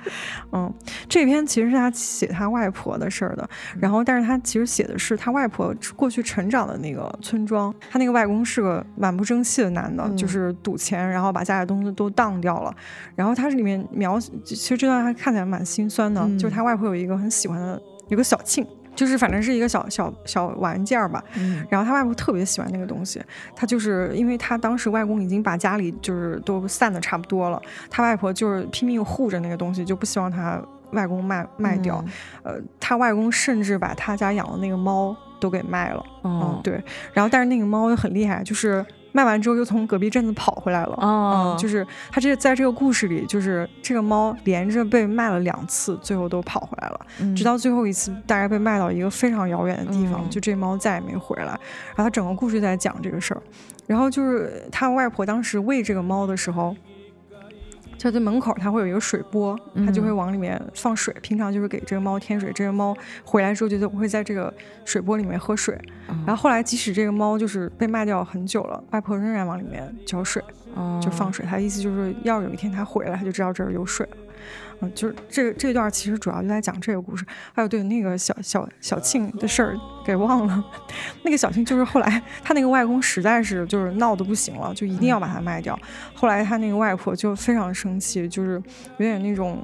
嗯，这篇其实是他写他外婆的事儿的，然后但是他其实写的是他外婆过去成长的那个村庄，他那个外公是个蛮不争气的男的，就是赌钱，然后把家里东西都当掉了，然后他这里面描，其实这段他看起来蛮心酸的，就是他外婆有一个很喜欢的有个小庆。就是反正是一个小小小玩件儿吧，然后他外婆特别喜欢那个东西，他就是因为他当时外公已经把家里就是都散的差不多了，他外婆就是拼命护着那个东西，就不希望他外公卖卖掉，呃，他外公甚至把他家养的那个猫都给卖了，嗯，对，然后但是那个猫又很厉害，就是。卖完之后又从隔壁镇子跑回来了，嗯，就是他这在这个故事里，就是这个猫连着被卖了两次，最后都跑回来了，直到最后一次大概被卖到一个非常遥远的地方，就这猫再也没回来。然后他整个故事在讲这个事儿，然后就是他外婆当时喂这个猫的时候。就在门口，它会有一个水波，它就会往里面放水。平常就是给这个猫添水，这个猫回来之后就会在这个水波里面喝水。然后后来，即使这个猫就是被卖掉很久了，外婆仍然往里面浇水，就放水。它的意思就是，要有一天它回来，它就知道这儿有水了。嗯，就是这个这段其实主要就在讲这个故事。还有对那个小小小庆的事儿给忘了，那个小庆就是后来他那个外公实在是就是闹得不行了，就一定要把它卖掉。后来他那个外婆就非常生气，就是有点那种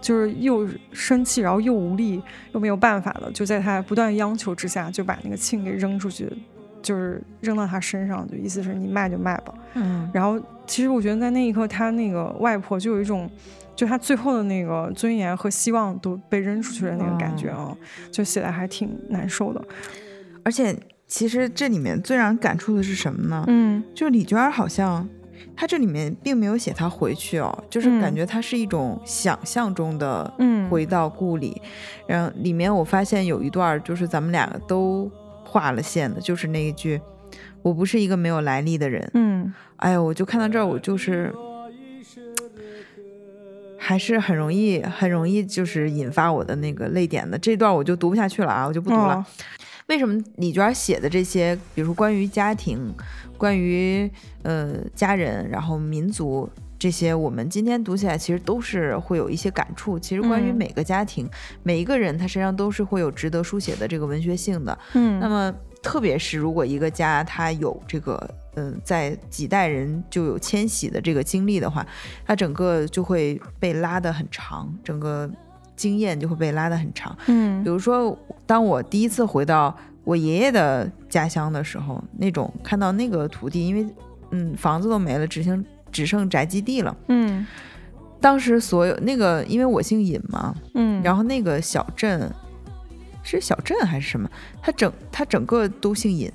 就是又生气，然后又无力又没有办法了，就在他不断央求之下，就把那个庆给扔出去，就是扔到他身上，就意思是你卖就卖吧。嗯，然后其实我觉得在那一刻，他那个外婆就有一种。就他最后的那个尊严和希望都被扔出去的那个感觉啊，就写的还挺难受的。而且其实这里面最让人感触的是什么呢？嗯，就李娟好像她这里面并没有写她回去哦，就是感觉她是一种想象中的回到故里。然后里面我发现有一段就是咱们两个都画了线的，就是那一句“我不是一个没有来历的人”。嗯，哎呀，我就看到这儿，我就是。还是很容易，很容易就是引发我的那个泪点的这段，我就读不下去了啊，我就不读了。为什么李娟写的这些，比如说关于家庭、关于呃家人，然后民族这些，我们今天读起来其实都是会有一些感触。其实关于每个家庭、每一个人，他身上都是会有值得书写的这个文学性的。嗯，那么特别是如果一个家他有这个。嗯，在几代人就有迁徙的这个经历的话，它整个就会被拉得很长，整个经验就会被拉得很长。嗯，比如说，当我第一次回到我爷爷的家乡的时候，那种看到那个土地，因为嗯房子都没了，只剩只剩宅基地了。嗯，当时所有那个，因为我姓尹嘛，嗯，然后那个小镇是小镇还是什么？他整他整个都姓尹。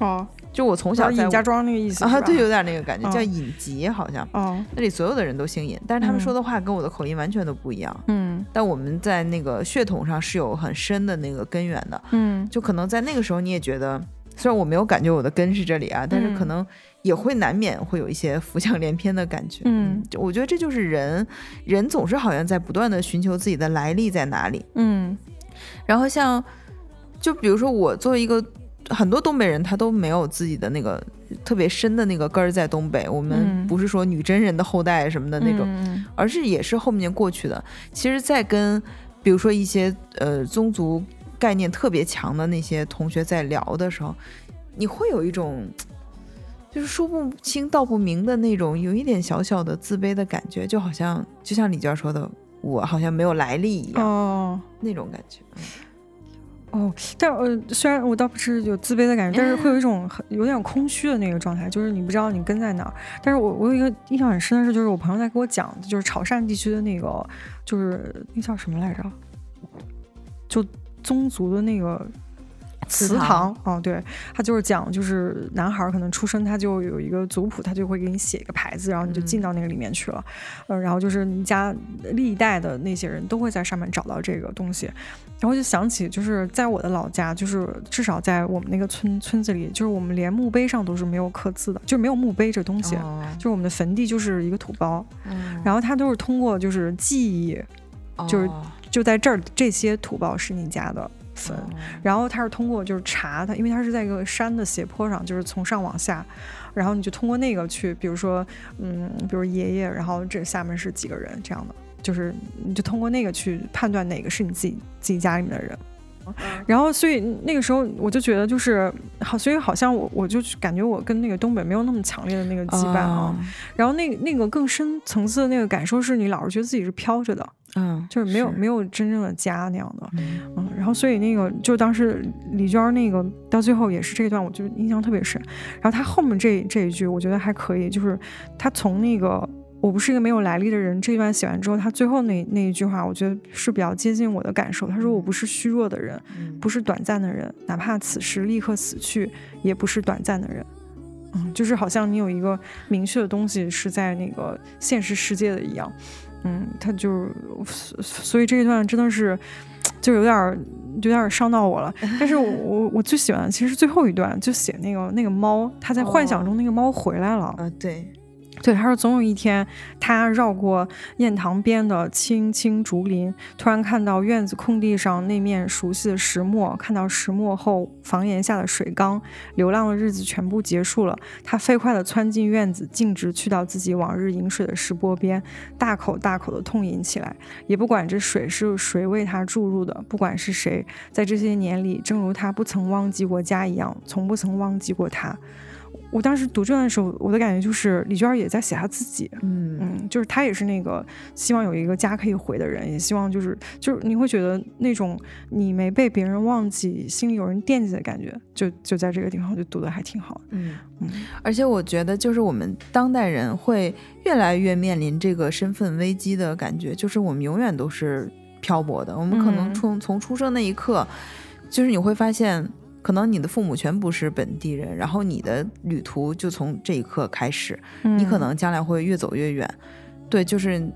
哦。就我从小在尹家庄那个意思啊，对，有点那个感觉，叫尹吉好像。哦，那里所有的人都姓尹，但是他们说的话跟我的口音完全都不一样。嗯，但我们在那个血统上是有很深的那个根源的。嗯，就可能在那个时候你也觉得，虽然我没有感觉我的根是这里啊，但是可能也会难免会有一些浮想联翩的感觉。嗯，我觉得这就是人，人总是好像在不断的寻求自己的来历在哪里。嗯，然后像，就比如说我作为一个。很多东北人他都没有自己的那个特别深的那个根儿在东北，我们不是说女真人的后代什么的那种，而是也是后面过去的。其实，在跟比如说一些呃宗族概念特别强的那些同学在聊的时候，你会有一种就是说不清道不明的那种，有一点小小的自卑的感觉，就好像就像李娟说的，我好像没有来历一样，哦，那种感觉。哦，但呃，虽然我倒不是有自卑的感觉，但是会有一种很有点空虚的那个状态，就是你不知道你跟在哪儿。但是我我有一个印象很深的是，就是我朋友在给我讲，就是潮汕地区的那个，就是那叫什么来着？就宗族的那个。祠堂，哦，对他就是讲，就是男孩可能出生他就有一个族谱，他就会给你写一个牌子，然后你就进到那个里面去了，呃，然后就是你家历代的那些人都会在上面找到这个东西，然后就想起就是在我的老家，就是至少在我们那个村村子里，就是我们连墓碑上都是没有刻字的，就没有墓碑这东西，就是我们的坟地就是一个土包，然后他都是通过就是记忆，就是就在这儿这些土包是你家的。坟，然后他是通过就是查他，因为他是在一个山的斜坡上，就是从上往下，然后你就通过那个去，比如说，嗯，比如爷爷，然后这下面是几个人这样的，就是你就通过那个去判断哪个是你自己自己家里面的人，然后所以那个时候我就觉得就是好，所以好像我我就感觉我跟那个东北没有那么强烈的那个羁绊啊，然后那那个更深层次的那个感受是你老是觉得自己是飘着的。嗯，就是没有没有真正的家那样的，嗯，然后所以那个就当时李娟那个到最后也是这一段，我就印象特别深。然后她后面这这一句，我觉得还可以，就是她从那个我不是一个没有来历的人这一段写完之后，他最后那那一句话，我觉得是比较接近我的感受。他说我不是虚弱的人，不是短暂的人，哪怕此时立刻死去，也不是短暂的人。嗯，就是好像你有一个明确的东西是在那个现实世界的一样。嗯，他就，所以这一段真的是，就有点儿，有点伤到我了。但是我我我最喜欢其实最后一段，就写那个那个猫，他在幻想中那个猫回来了。呃，对。对，他说总有一天，他绕过堰塘边的青青竹林，突然看到院子空地上那面熟悉的石磨，看到石磨后房檐下的水缸，流浪的日子全部结束了。他飞快地窜进院子，径直去到自己往日饮水的石钵边，大口大口地痛饮起来，也不管这水是谁为他注入的，不管是谁，在这些年里，正如他不曾忘记过家一样，从不曾忘记过他。我当时读这段的时候，我的感觉就是李娟也在写她自己，嗯嗯，就是她也是那个希望有一个家可以回的人，也希望就是就是你会觉得那种你没被别人忘记，心里有人惦记的感觉，就就在这个地方，就读的还挺好，嗯嗯。而且我觉得就是我们当代人会越来越面临这个身份危机的感觉，就是我们永远都是漂泊的，我们可能从从出生那一刻，就是你会发现。可能你的父母全不是本地人，然后你的旅途就从这一刻开始，你可能将来会越走越远。对，就是，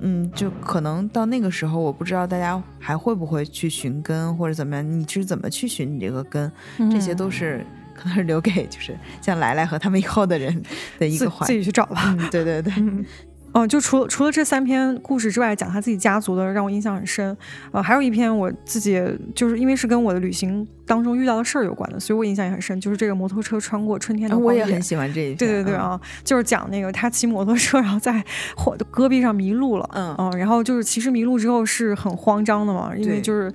嗯，就可能到那个时候，我不知道大家还会不会去寻根或者怎么样，你是怎么去寻你这个根？这些都是可能是留给就是像来来和他们以后的人的一个话，自己去找吧。对对对。哦，就除了除了这三篇故事之外，讲他自己家族的让我印象很深。呃，还有一篇我自己就是因为是跟我的旅行当中遇到的事儿有关的，所以我印象也很深。就是这个摩托车穿过春天的我也很喜欢这一篇。对对对啊，就是讲那个他骑摩托车，然后在火戈壁上迷路了。嗯嗯，然后就是其实迷路之后是很慌张的嘛，因为就是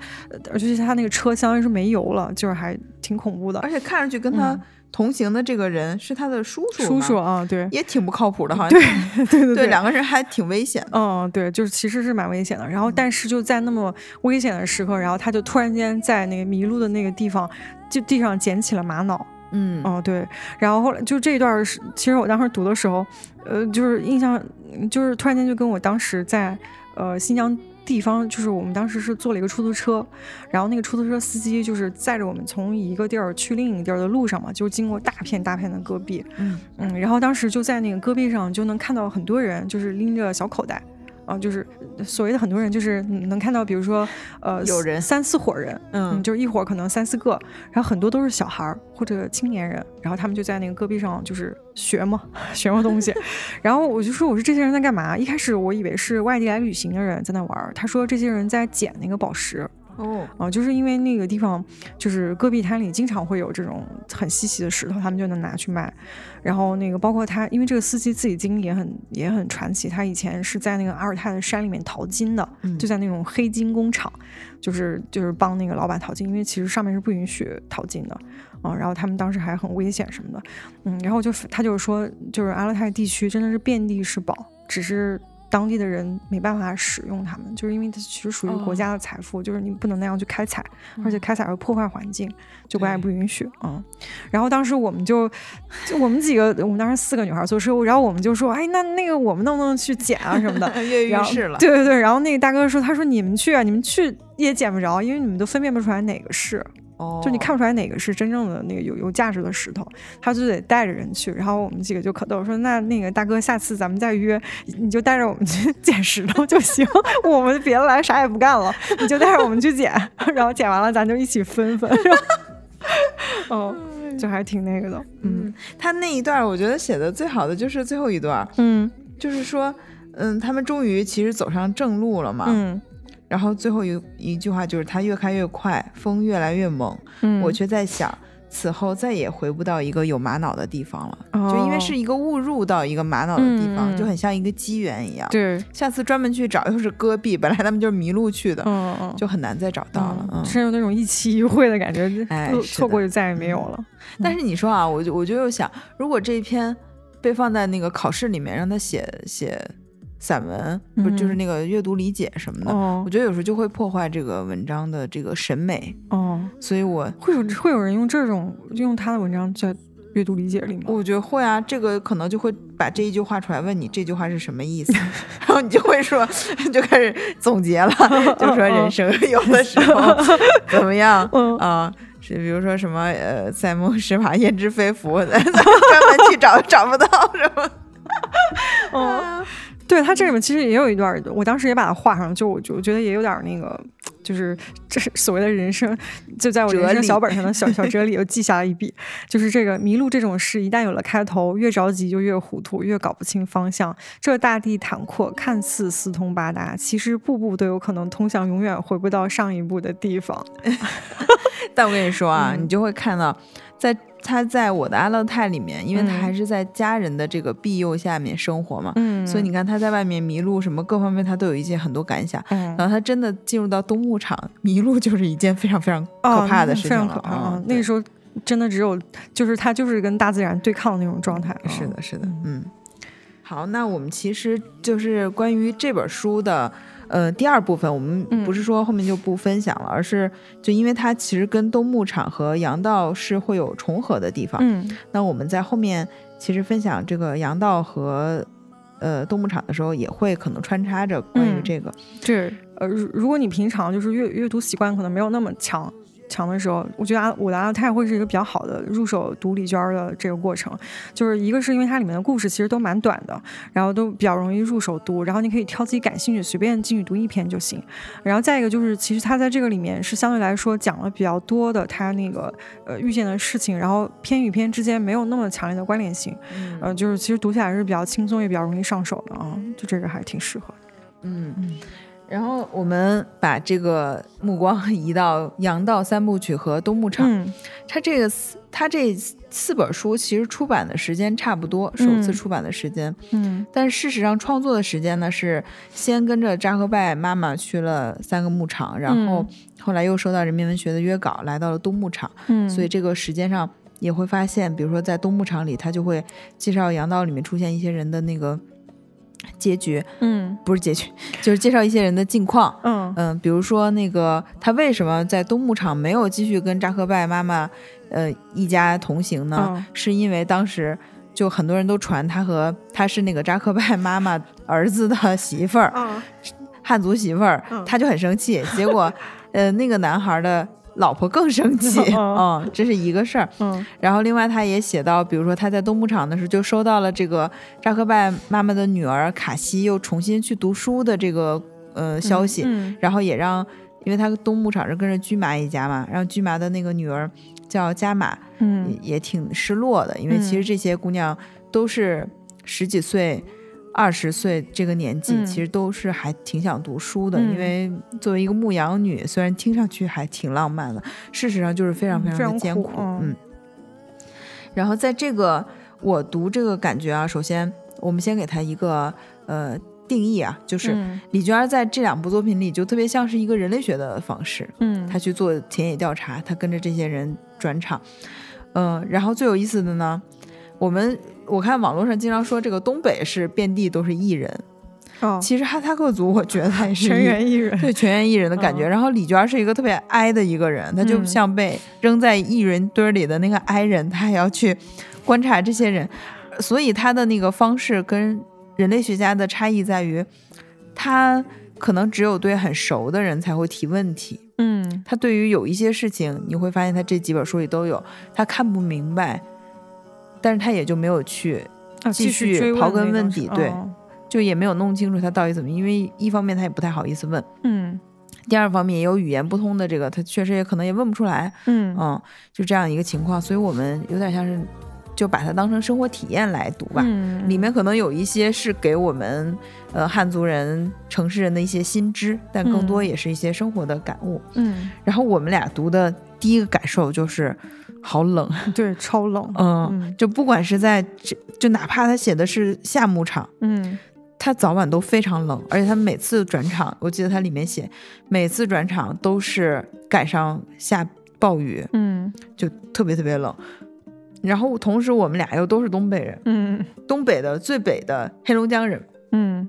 而且他那个车相当于是没油了，就是还挺恐怖的。而且看上去跟他。同行的这个人是他的叔叔，叔叔啊，对，也挺不靠谱的，好像对对对对，两个人还挺危险。嗯，对，就是其实是蛮危险的。然后，但是就在那么危险的时刻，然后他就突然间在那个迷路的那个地方，就地上捡起了玛瑙。嗯，哦，对。然后后来就这一段是，其实我当时读的时候，呃，就是印象，就是突然间就跟我当时在呃新疆。地方就是我们当时是坐了一个出租车，然后那个出租车司机就是载着我们从一个地儿去另一个地儿的路上嘛，就经过大片大片的戈壁，嗯嗯，然后当时就在那个戈壁上就能看到很多人，就是拎着小口袋。啊，就是所谓的很多人，就是能看到，比如说，呃，有人三四伙人，嗯，就是一伙可能三四个，然后很多都是小孩儿或者青年人，然后他们就在那个戈壁上就是学嘛，学嘛东西，然后我就说，我说这些人在干嘛？一开始我以为是外地来旅行的人在那玩，他说这些人在捡那个宝石。哦，啊，就是因为那个地方就是戈壁滩里经常会有这种很稀奇的石头，他们就能拿去卖。然后那个包括他，因为这个司机自己经历也很也很传奇，他以前是在那个阿尔泰的山里面淘金的，就在那种黑金工厂，就是就是帮那个老板淘金，因为其实上面是不允许淘金的啊。然后他们当时还很危险什么的，嗯，然后就他就是说，就是阿勒泰地区真的是遍地是宝，只是。当地的人没办法使用它们，就是因为它其实属于国家的财富，就是你不能那样去开采，而且开采会破坏环境，就国家也不允许啊。然后当时我们就，就我们几个，我们当时四个女孩坐车，然后我们就说，哎，那那个我们能不能去捡啊什么的？跃跃欲试了。对对对，然后那个大哥说，他说你们去啊，你们去也捡不着，因为你们都分辨不出来哪个是。就你看不出来哪个是真正的那个有有价值的石头，他就得带着人去。然后我们几个就可逗说：“那那个大哥，下次咱们再约，你就带着我们去捡石头就行，我们别的来啥也不干了，你就带着我们去捡，然后捡完了咱就一起分分。”哦，就还挺那个的。嗯，他那一段我觉得写的最好的就是最后一段。嗯，就是说，嗯，他们终于其实走上正路了嘛。嗯。然后最后一一句话就是他越开越快，风越来越猛，我却在想，此后再也回不到一个有玛瑙的地方了，就因为是一个误入到一个玛瑙的地方，就很像一个机缘一样。对，下次专门去找又是戈壁，本来他们就是迷路去的，就很难再找到了，是有那种一期一会的感觉，哎，错过就再也没有了。但是你说啊，我就我就又想，如果这一篇被放在那个考试里面，让他写写。散文不就是那个阅读理解什么的，我觉得有时候就会破坏这个文章的这个审美。哦，所以我会有会有人用这种用他的文章在阅读理解里吗？我觉得会啊，这个可能就会把这一句话出来问你这句话是什么意思，然后你就会说就开始总结了，就说人生有的时候怎么样啊？是比如说什么呃，塞翁失马焉知非福，专门去找找不到什么。哦。对他这里面其实也有一段，我当时也把它画上，就我就觉得也有点那个，就是这是所谓的人生，就在我人生小本上的小小哲理又记下了一笔，就是这个迷路这种事，一旦有了开头，越着急就越糊涂，越搞不清方向。这大地坦阔，看似四通八达，其实步步都有可能通向永远回不到上一步的地方。但我跟你说啊，你就会看到，在。他在我的阿勒泰里面，因为他还是在家人的这个庇佑下面生活嘛，所以你看他在外面迷路什么各方面，他都有一些很多感想。然后他真的进入到冬牧场迷路，就是一件非常非常可怕的事情了。非常可怕。那个时候真的只有，就是他就是跟大自然对抗的那种状态。是的，是的，嗯。好，那我们其实就是关于这本书的。呃，第二部分我们不是说后面就不分享了，而是就因为它其实跟东牧场和羊道是会有重合的地方。嗯，那我们在后面其实分享这个羊道和呃东牧场的时候，也会可能穿插着关于这个。是，呃，如果你平常就是阅阅读习惯可能没有那么强。强的时候，我觉得阿我的阿勒泰会是一个比较好的入手读李娟的这个过程。就是一个是因为它里面的故事其实都蛮短的，然后都比较容易入手读，然后你可以挑自己感兴趣，随便进去读一篇就行。然后再一个就是，其实它在这个里面是相对来说讲了比较多的他那个呃遇见的事情，然后篇与篇之间没有那么强烈的关联性，呃，就是其实读起来是比较轻松也比较容易上手的啊，就这个还挺适合的。嗯嗯。然后我们把这个目光移到杨道三部曲和东牧场，它这个它这四本书其实出版的时间差不多，首次出版的时间，嗯，但事实上创作的时间呢是先跟着扎克拜妈妈去了三个牧场，然后后来又收到人民文学的约稿，来到了东牧场，嗯，所以这个时间上也会发现，比如说在东牧场里，他就会介绍阳道里面出现一些人的那个结局，嗯，不是结局，就是介绍一些人的近况，嗯嗯，比如说那个他为什么在东牧场没有继续跟扎克拜妈妈，呃，一家同行呢？是因为当时。就很多人都传他和他是那个扎克拜妈妈儿子的媳妇儿，汉族媳妇儿，他就很生气。结果，呃，那个男孩的老婆更生气，嗯，这是一个事儿。嗯，然后另外他也写到，比如说他在东牧场的时候就收到了这个扎克拜妈妈的女儿卡西又重新去读书的这个呃消息，然后也让，因为他东牧场是跟着驹麻一家嘛，让驹麻的那个女儿。叫加马，嗯，也挺失落的，因为其实这些姑娘都是十几岁、二十岁这个年纪，其实都是还挺想读书的。因为作为一个牧羊女，虽然听上去还挺浪漫的，事实上就是非常非常的艰苦。嗯。然后在这个我读这个感觉啊，首先我们先给她一个呃。定义啊，就是李娟在这两部作品里就特别像是一个人类学的方式，嗯，她去做田野调查，她跟着这些人转场，嗯，然后最有意思的呢，我们我看网络上经常说这个东北是遍地都是艺人，哦，其实哈萨克族我觉得也是全员艺人，对全员艺人的感觉。然后李娟是一个特别哀的一个人，她就像被扔在艺人堆里的那个哀人，她还要去观察这些人，所以她的那个方式跟。人类学家的差异在于，她可能只有对很熟的人才会提问题。嗯，他对于有一些事情，你会发现他这几本书里都有，他看不明白，但是他也就没有去继续刨根问底，对，就也没有弄清楚他到底怎么。因为一方面他也不太好意思问，嗯，第二方面也有语言不通的这个，他确实也可能也问不出来，嗯嗯，就这样一个情况，所以我们有点像是。就把它当成生活体验来读吧，里面可能有一些是给我们呃汉族人、城市人的一些新知，但更多也是一些生活的感悟。嗯，然后我们俩读的第一个感受就是好冷，对，超冷。嗯，就不管是在这，就哪怕他写的是夏牧场，嗯，他早晚都非常冷，而且他每次转场，我记得他里面写，每次转场都是赶上下暴雨，嗯，就特别特别冷。然后同时，我们俩又都是东北人，嗯，东北的最北的黑龙江人，嗯，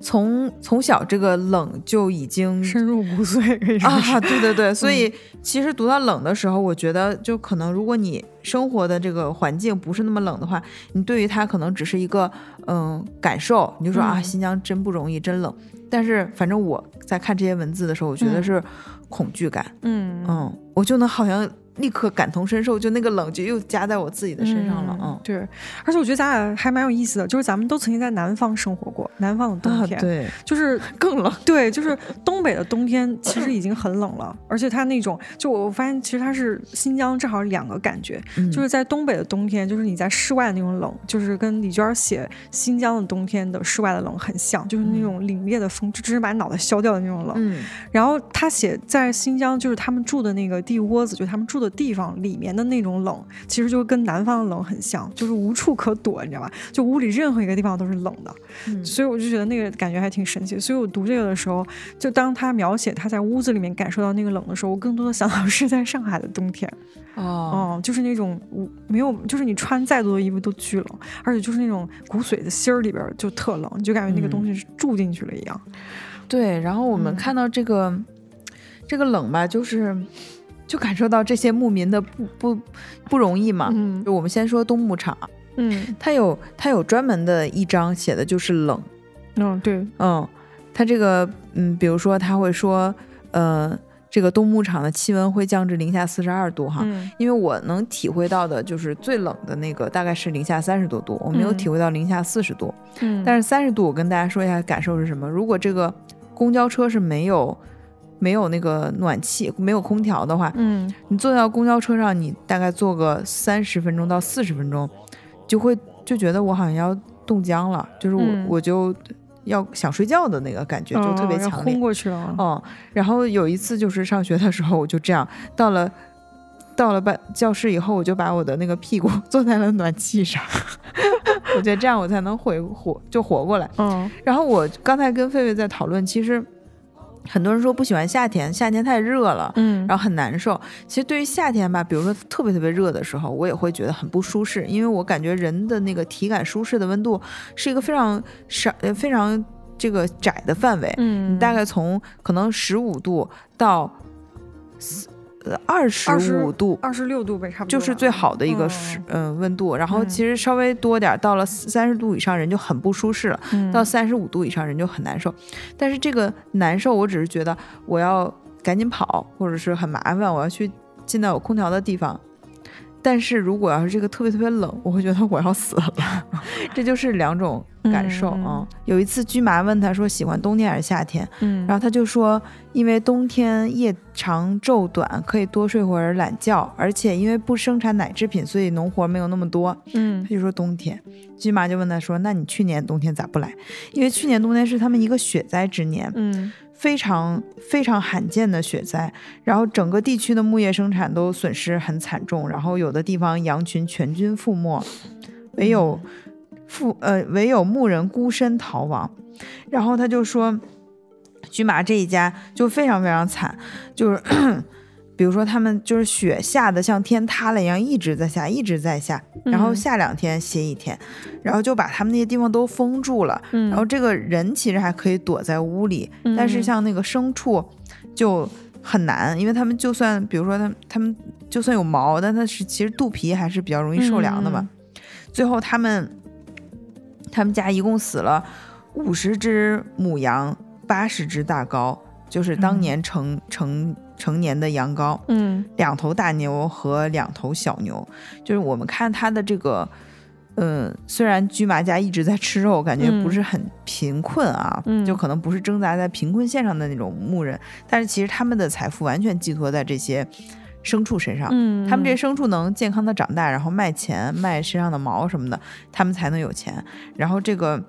从从小这个冷就已经深入骨髓，啊，对对对，所以其实读到冷的时候，我觉得就可能如果你生活的这个环境不是那么冷的话，你对于它可能只是一个嗯感受，你就说啊，新疆真不容易，真冷。但是反正我在看这些文字的时候，我觉得是恐惧感，嗯嗯，我就能好像。立刻感同身受，就那个冷就又加在我自己的身上了。嗯，对，而且我觉得咱俩还蛮有意思的，就是咱们都曾经在南方生活过，南方的冬天，对，就是 更冷。对，就是东北的冬天其实已经很冷了，而且它那种，就我发现其实它是新疆正好两个感觉，就是在东北的冬天，就是你在室外的那种冷，就是跟李娟写新疆的冬天的室外的冷很像，就是那种凛冽的风，就真是把脑袋削掉的那种冷。嗯，然后他写在新疆，就是他们住的那个地窝子，就他们住的。地方里面的那种冷，其实就跟南方的冷很像，就是无处可躲，你知道吧？就屋里任何一个地方都是冷的，所以我就觉得那个感觉还挺神奇。所以我读这个的时候，就当他描写他在屋子里面感受到那个冷的时候，我更多的想到是在上海的冬天。哦，就是那种没有，就是你穿再多的衣服都巨冷，而且就是那种骨髓的心儿里边就特冷，你就感觉那个东西是住进去了一样。对，然后我们看到这个这个冷吧，就是。就感受到这些牧民的不不不容易嘛。嗯，就我们先说东牧场，嗯，它有它有专门的一章写的就是冷。嗯，对，嗯，它这个嗯，比如说他会说，呃，这个冬牧场的气温会降至零下四十二度哈。嗯，因为我能体会到的就是最冷的那个大概是零下三十多度，我没有体会到零下四十度。嗯，但是三十度，我跟大家说一下感受是什么。如果这个公交车是没有。没有那个暖气，没有空调的话，嗯，你坐到公交车上，你大概坐个三十分钟到四十分钟，就会就觉得我好像要冻僵了，就是我我就要想睡觉的那个感觉，就特别强烈，昏过去了。嗯，然后有一次就是上学的时候，我就这样到了到了班教室以后，我就把我的那个屁股坐在了暖气上，我觉得这样我才能回活就活过来。嗯，然后我刚才跟狒狒在讨论，其实。很多人说不喜欢夏天，夏天太热了，嗯，然后很难受。其实对于夏天吧，比如说特别特别热的时候，我也会觉得很不舒适，因为我感觉人的那个体感舒适的温度是一个非常少、非常这个窄的范围，嗯，你大概从可能十五度到。二十五度，二十六度呗，差不多就是最好的一个是嗯温度。然后其实稍微多点，到了三十度以上人就很不舒适了，到三十五度以上人就很难受。但是这个难受，我只是觉得我要赶紧跑，或者是很麻烦，我要去进到有空调的地方。但是如果要是这个特别特别冷，我会觉得我要死了，这就是两种感受啊。有一次居麻问他说喜欢冬天还是夏天，嗯，然后他就说因为冬天夜长昼短，可以多睡会儿懒觉，而且因为不生产奶制品，所以农活没有那么多，嗯，他就说冬天。居麻就问他说那你去年冬天咋不来？因为去年冬天是他们一个雪灾之年，嗯。非常非常罕见的雪灾，然后整个地区的牧业生产都损失很惨重，然后有的地方羊群全军覆没，唯有富呃唯有牧人孤身逃亡，然后他就说，驹马这一家就非常非常惨，就是。比如说，他们就是雪下的像天塌了一样，一直在下，一直在下，然后下两天歇一天，然后就把他们那些地方都封住了。然后这个人其实还可以躲在屋里，但是像那个牲畜就很难，因为他们就算比如说他他们就算有毛，但它是其实肚皮还是比较容易受凉的嘛。最后他们他们家一共死了五十只母羊，八十只大羔，就是当年成成。成年的羊羔，嗯，两头大牛和两头小牛，就是我们看他的这个，嗯，虽然驹麻家一直在吃肉，感觉不是很贫困啊，就可能不是挣扎在贫困线上的那种牧人，但是其实他们的财富完全寄托在这些牲畜身上，嗯，他们这些牲畜能健康的长大，然后卖钱卖身上的毛什么的，他们才能有钱，然后这个。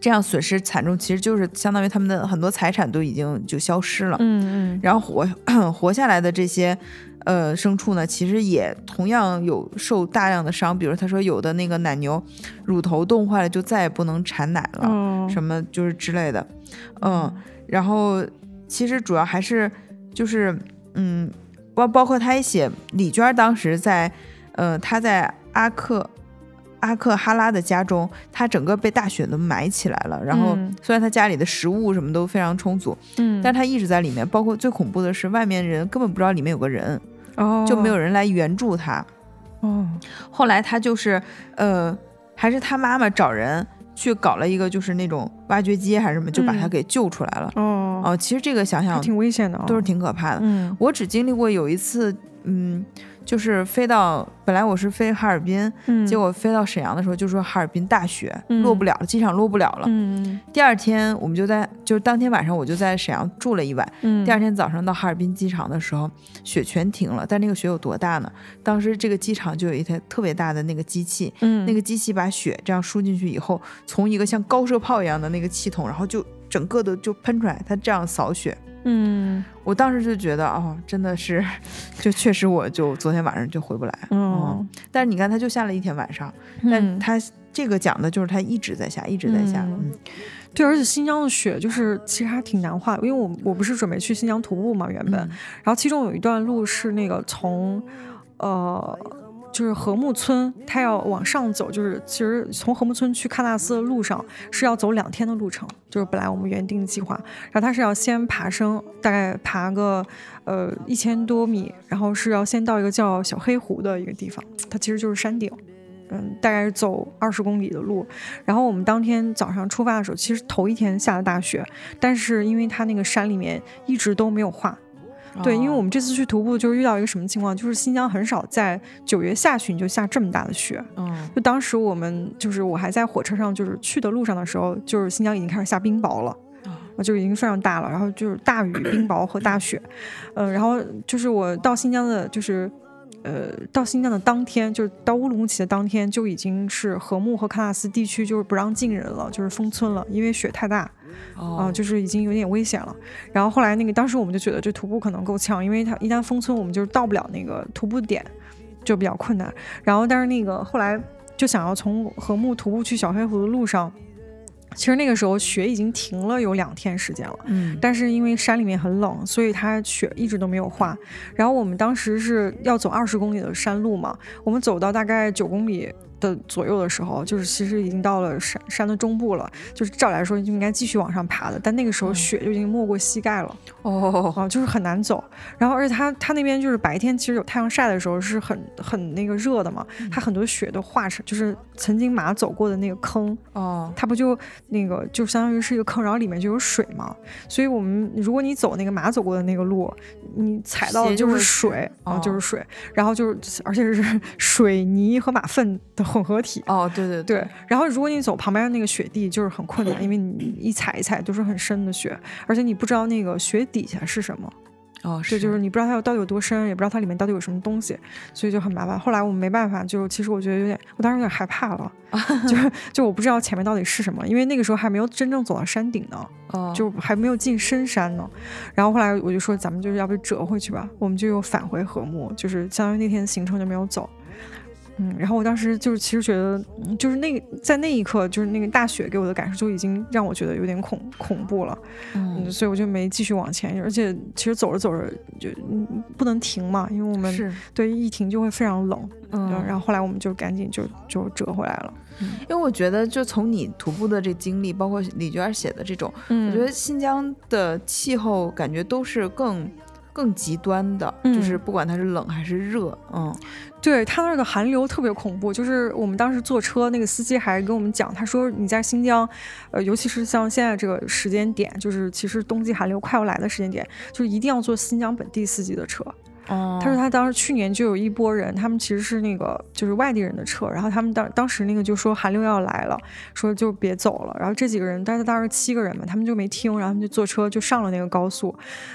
这样损失惨重，其实就是相当于他们的很多财产都已经就消失了。嗯嗯。然后活 活下来的这些呃牲畜呢，其实也同样有受大量的伤。比如他说有的那个奶牛乳头冻坏了，就再也不能产奶了，什么就是之类的。嗯。然后其实主要还是就是嗯，包包括他也写李娟当时在呃他在阿克。阿克哈拉的家中，他整个被大雪都埋起来了。然后，虽然他家里的食物什么都非常充足，嗯，但是他一直在里面。包括最恐怖的是，外面人根本不知道里面有个人，哦，就没有人来援助他。哦，后来他就是，呃，还是他妈妈找人去搞了一个，就是那种挖掘机还是什么，就把他给救出来了。哦，哦，其实这个想想挺危险的，都是挺可怕的。嗯，我只经历过有一次，嗯。就是飞到本来我是飞哈尔滨，结果飞到沈阳的时候就说哈尔滨大雪落不了了，机场落不了了。第二天我们就在，就是当天晚上我就在沈阳住了一晚。第二天早上到哈尔滨机场的时候，雪全停了。但那个雪有多大呢？当时这个机场就有一台特别大的那个机器，那个机器把雪这样输进去以后，从一个像高射炮一样的那个气筒，然后就整个的就喷出来，它这样扫雪。嗯，我当时就觉得哦，真的是，就确实我就昨天晚上就回不来。嗯，但是你看，他就下了一天晚上，但他这个讲的就是他一直在下，一直在下。嗯，对，而且新疆的雪就是其实还挺难化，因为我我不是准备去新疆徒步嘛，原本，然后其中有一段路是那个从，呃。就是禾木村，它要往上走，就是其实从禾木村去喀纳斯的路上是要走两天的路程，就是本来我们原定计划。然后它是要先爬升，大概爬个呃一千多米，然后是要先到一个叫小黑湖的一个地方，它其实就是山顶，嗯，大概是走二十公里的路。然后我们当天早上出发的时候，其实头一天下了大雪，但是因为它那个山里面一直都没有化。对，因为我们这次去徒步，就是遇到一个什么情况，就是新疆很少在九月下旬就下这么大的雪。嗯，就当时我们就是我还在火车上，就是去的路上的时候，就是新疆已经开始下冰雹了，啊，就已经非常大了。然后就是大雨、冰雹和大雪。嗯，然后就是我到新疆的，就是呃，到新疆的当天，就是到乌鲁木齐的当天，就已经是禾木和喀纳斯地区就是不让进人了，就是封村了，因为雪太大。啊，就是已经有点危险了。然后后来那个，当时我们就觉得这徒步可能够呛，因为它一旦封村，我们就是到不了那个徒步点，就比较困难。然后，但是那个后来就想要从禾木徒步去小黑湖的路上，其实那个时候雪已经停了有两天时间了，嗯，但是因为山里面很冷，所以它雪一直都没有化。然后我们当时是要走二十公里的山路嘛，我们走到大概九公里。的左右的时候，就是其实已经到了山山的中部了，就是照理来说就应该继续往上爬的，但那个时候雪就已经没过膝盖了，哦，就是很难走。然后而且它它那边就是白天其实有太阳晒的时候是很很那个热的嘛，它很多雪都化成就是曾经马走过的那个坑，哦，它不就那个就相当于是一个坑，然后里面就有水嘛，所以我们如果你走那个马走过的那个路，你踩到的就是水啊，就是水，然后就是而且是水泥和马粪的。混合体哦，对对对，然后如果你走旁边那个雪地，就是很困难，因为你一踩一踩都是很深的雪，而且你不知道那个雪底下是什么。哦，对，就是你不知道它有到底有多深，也不知道它里面到底有什么东西，所以就很麻烦。后来我们没办法，就其实我觉得有点，我当时有点害怕了，就是就我不知道前面到底是什么，因为那个时候还没有真正走到山顶呢，哦就还没有进深山呢。然后后来我就说，咱们就是要不折回去吧，我们就又返回禾木，就是相当于那天行程就没有走。嗯，然后我当时就是其实觉得，就是那在那一刻，就是那个大雪给我的感受就已经让我觉得有点恐恐怖了，嗯，所以我就没继续往前。而且其实走着走着就不能停嘛，因为我们对一停就会非常冷，嗯，然后后来我们就赶紧就就折回来了。因为我觉得就从你徒步的这经历，包括李娟写的这种，我觉得新疆的气候感觉都是更。更极端的，就是不管它是冷还是热，嗯，对它那儿的寒流特别恐怖。就是我们当时坐车，那个司机还跟我们讲，他说你在新疆，呃，尤其是像现在这个时间点，就是其实冬季寒流快要来的时间点，就是一定要坐新疆本地司机的车。他说他当时去年就有一波人，他们其实是那个就是外地人的车，然后他们当当时那个就说寒流要来了，说就别走了。然后这几个人，但是当时七个人嘛，他们就没听，然后他们就坐车就上了那个高速。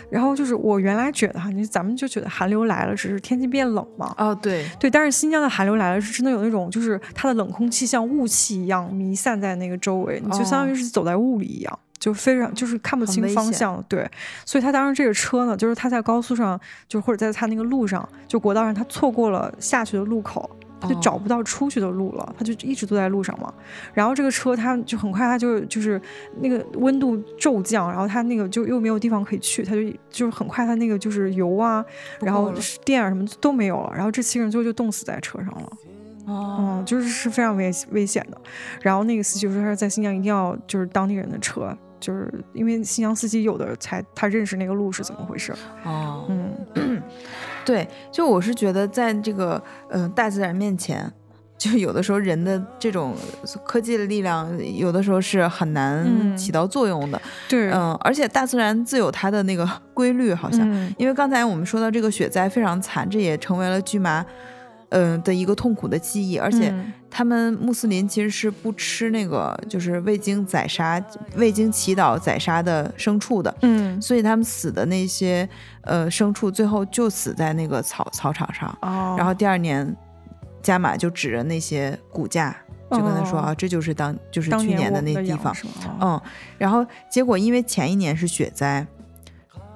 然后就是我原来觉得哈，你咱们就觉得寒流来了，只是天气变冷嘛。哦，对对，但是新疆的寒流来了，是真的有那种就是它的冷空气像雾气一样弥散在那个周围，你就相当于是走在雾里一样。就非常就是看不清方向，对，所以他当时这个车呢，就是他在高速上，就或者在他那个路上，就国道上，他错过了下去的路口，他就找不到出去的路了，他就一直都在路上嘛。然后这个车他就很快，他就就是那个温度骤降，然后他那个就又没有地方可以去，他就就是很快他那个就是油啊，然后电啊什么都没有了，然后这七个人最后就冻死在车上了。哦，就是是非常危危险的。然后那个司机就说他在新疆一定要就是当地人的车。就是因为新疆司机有的才他认识那个路是怎么回事哦，嗯，对，就我是觉得在这个嗯大自然面前，就有的时候人的这种科技的力量，有的时候是很难起到作用的。对，嗯，而且大自然自有它的那个规律，好像，因为刚才我们说到这个雪灾非常惨，这也成为了巨麻。嗯的一个痛苦的记忆，而且他们穆斯林其实是不吃那个就是未经宰杀、未经祈祷宰杀的牲畜的，嗯，所以他们死的那些呃牲畜最后就死在那个草草场上，哦，然后第二年加马就指着那些骨架，就跟他说啊，这就是当就是去年的那地方，嗯，然后结果因为前一年是雪灾，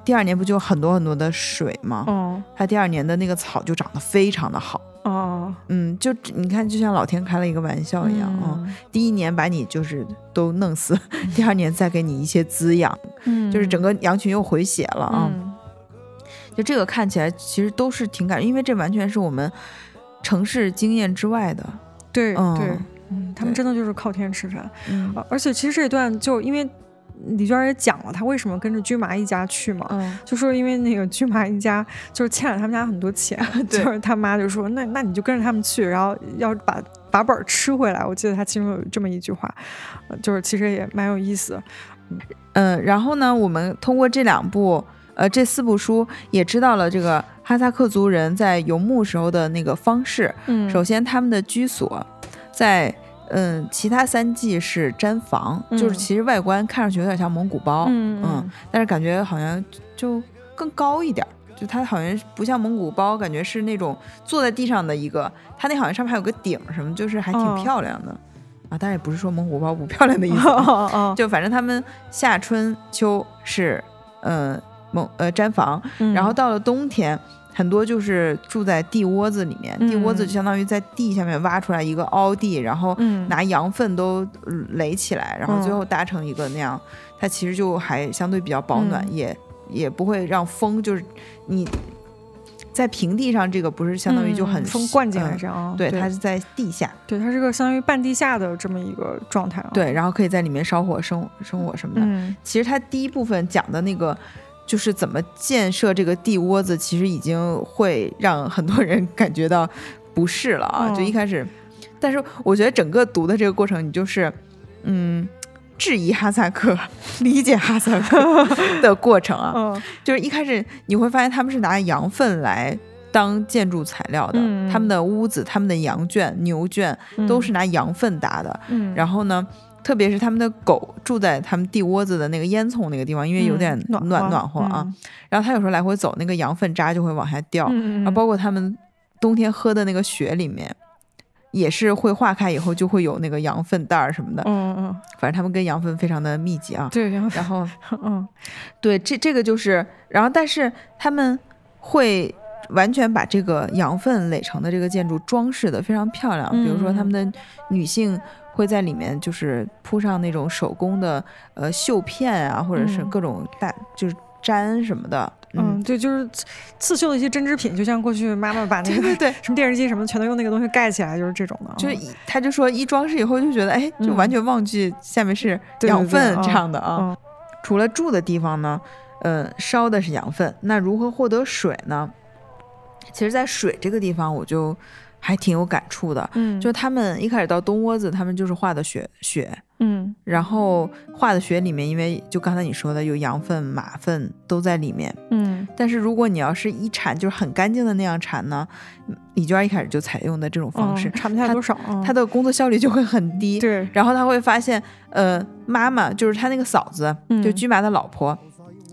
第二年不就很多很多的水吗？嗯，他第二年的那个草就长得非常的好。哦，嗯，就你看，就像老天开了一个玩笑一样啊！第一年把你就是都弄死，第二年再给你一些滋养，嗯，就是整个羊群又回血了啊！就这个看起来其实都是挺感，因为这完全是我们城市经验之外的，对对，嗯，他们真的就是靠天吃饭，嗯，而且其实这段就因为。李娟也讲了，她为什么跟着军麻一家去嘛？嗯，就说因为那个军麻一家就是欠了他们家很多钱，就是他妈就说那那你就跟着他们去，然后要把把本吃回来。我记得他其中有这么一句话，就是其实也蛮有意思。嗯，然后呢，我们通过这两部呃这四部书也知道了这个哈萨克族人在游牧时候的那个方式。嗯，首先他们的居所在。嗯，其他三季是毡房，就是其实外观看上去有点像蒙古包，嗯，但是感觉好像就更高一点，就它好像不像蒙古包，感觉是那种坐在地上的一个，它那好像上面还有个顶什么，就是还挺漂亮的。啊。但是也不是说蒙古包不漂亮的意思，就反正他们夏春秋是嗯蒙呃毡房，然后到了冬天。很多就是住在地窝子里面，地窝子就相当于在地下面挖出来一个凹地，然后拿羊粪都垒起来，然后最后搭成一个那样，它其实就还相对比较保暖，也也不会让风就是你在平地上这个不是相当于就很风灌进来这样，对，它是在地下，对，它是个相当于半地下的这么一个状态，对，然后可以在里面烧火生生火什么的。其实它第一部分讲的那个。就是怎么建设这个地窝子，其实已经会让很多人感觉到不适了啊！就一开始，但是我觉得整个读的这个过程，你就是嗯，质疑哈萨克，理解哈萨克的过程啊。就是一开始你会发现他们是拿羊粪来当建筑材料的，他们的屋子、他们的羊圈、牛圈都是拿羊粪搭的。嗯然后呢？特别是他们的狗住在他们地窝子的那个烟囱那个地方，因为有点暖暖和啊。然后它有时候来回走，那个羊粪渣就会往下掉。然后包括他们冬天喝的那个雪里面，也是会化开以后就会有那个羊粪蛋儿什么的。嗯嗯，反正他们跟羊粪非常的密集啊。对，然后嗯，对，这这个就是，然后但是他们会完全把这个羊粪垒成的这个建筑装饰的非常漂亮。比如说他们的女性。会在里面就是铺上那种手工的呃绣片啊，或者是各种大就是粘什么的。嗯，对，就是刺绣的一些针织品，就像过去妈妈把那个对对 什么电视机什么全都用那个东西盖起来，就是这种的。就是他就说一装饰以后就觉得哎，就完全忘记下面是养分这样的啊。除了住的地方呢，呃，烧的是养分。那如何获得水呢？其实，在水这个地方，我就。还挺有感触的，嗯，就他们一开始到东窝子，他们就是化的雪雪，嗯，然后化的雪里面，因为就刚才你说的有羊粪、马粪都在里面，嗯，但是如果你要是一铲就是很干净的那样铲呢，李娟一开始就采用的这种方式，铲不下多少，他的工作效率就会很低，对，然后他会发现，呃，妈妈就是他那个嫂子，就驹麻的老婆，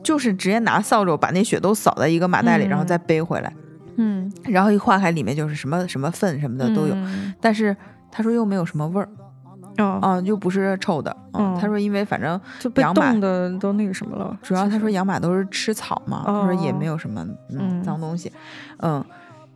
就是直接拿扫帚把那雪都扫在一个麻袋里，然后。再背回来。嗯，然后一化开，里面就是什么什么粪什么的都有，但是他说又没有什么味儿，哦，又不是臭的，嗯，他说因为反正就被冻的都那个什么了，主要他说养马都是吃草嘛，他说也没有什么嗯脏东西，嗯，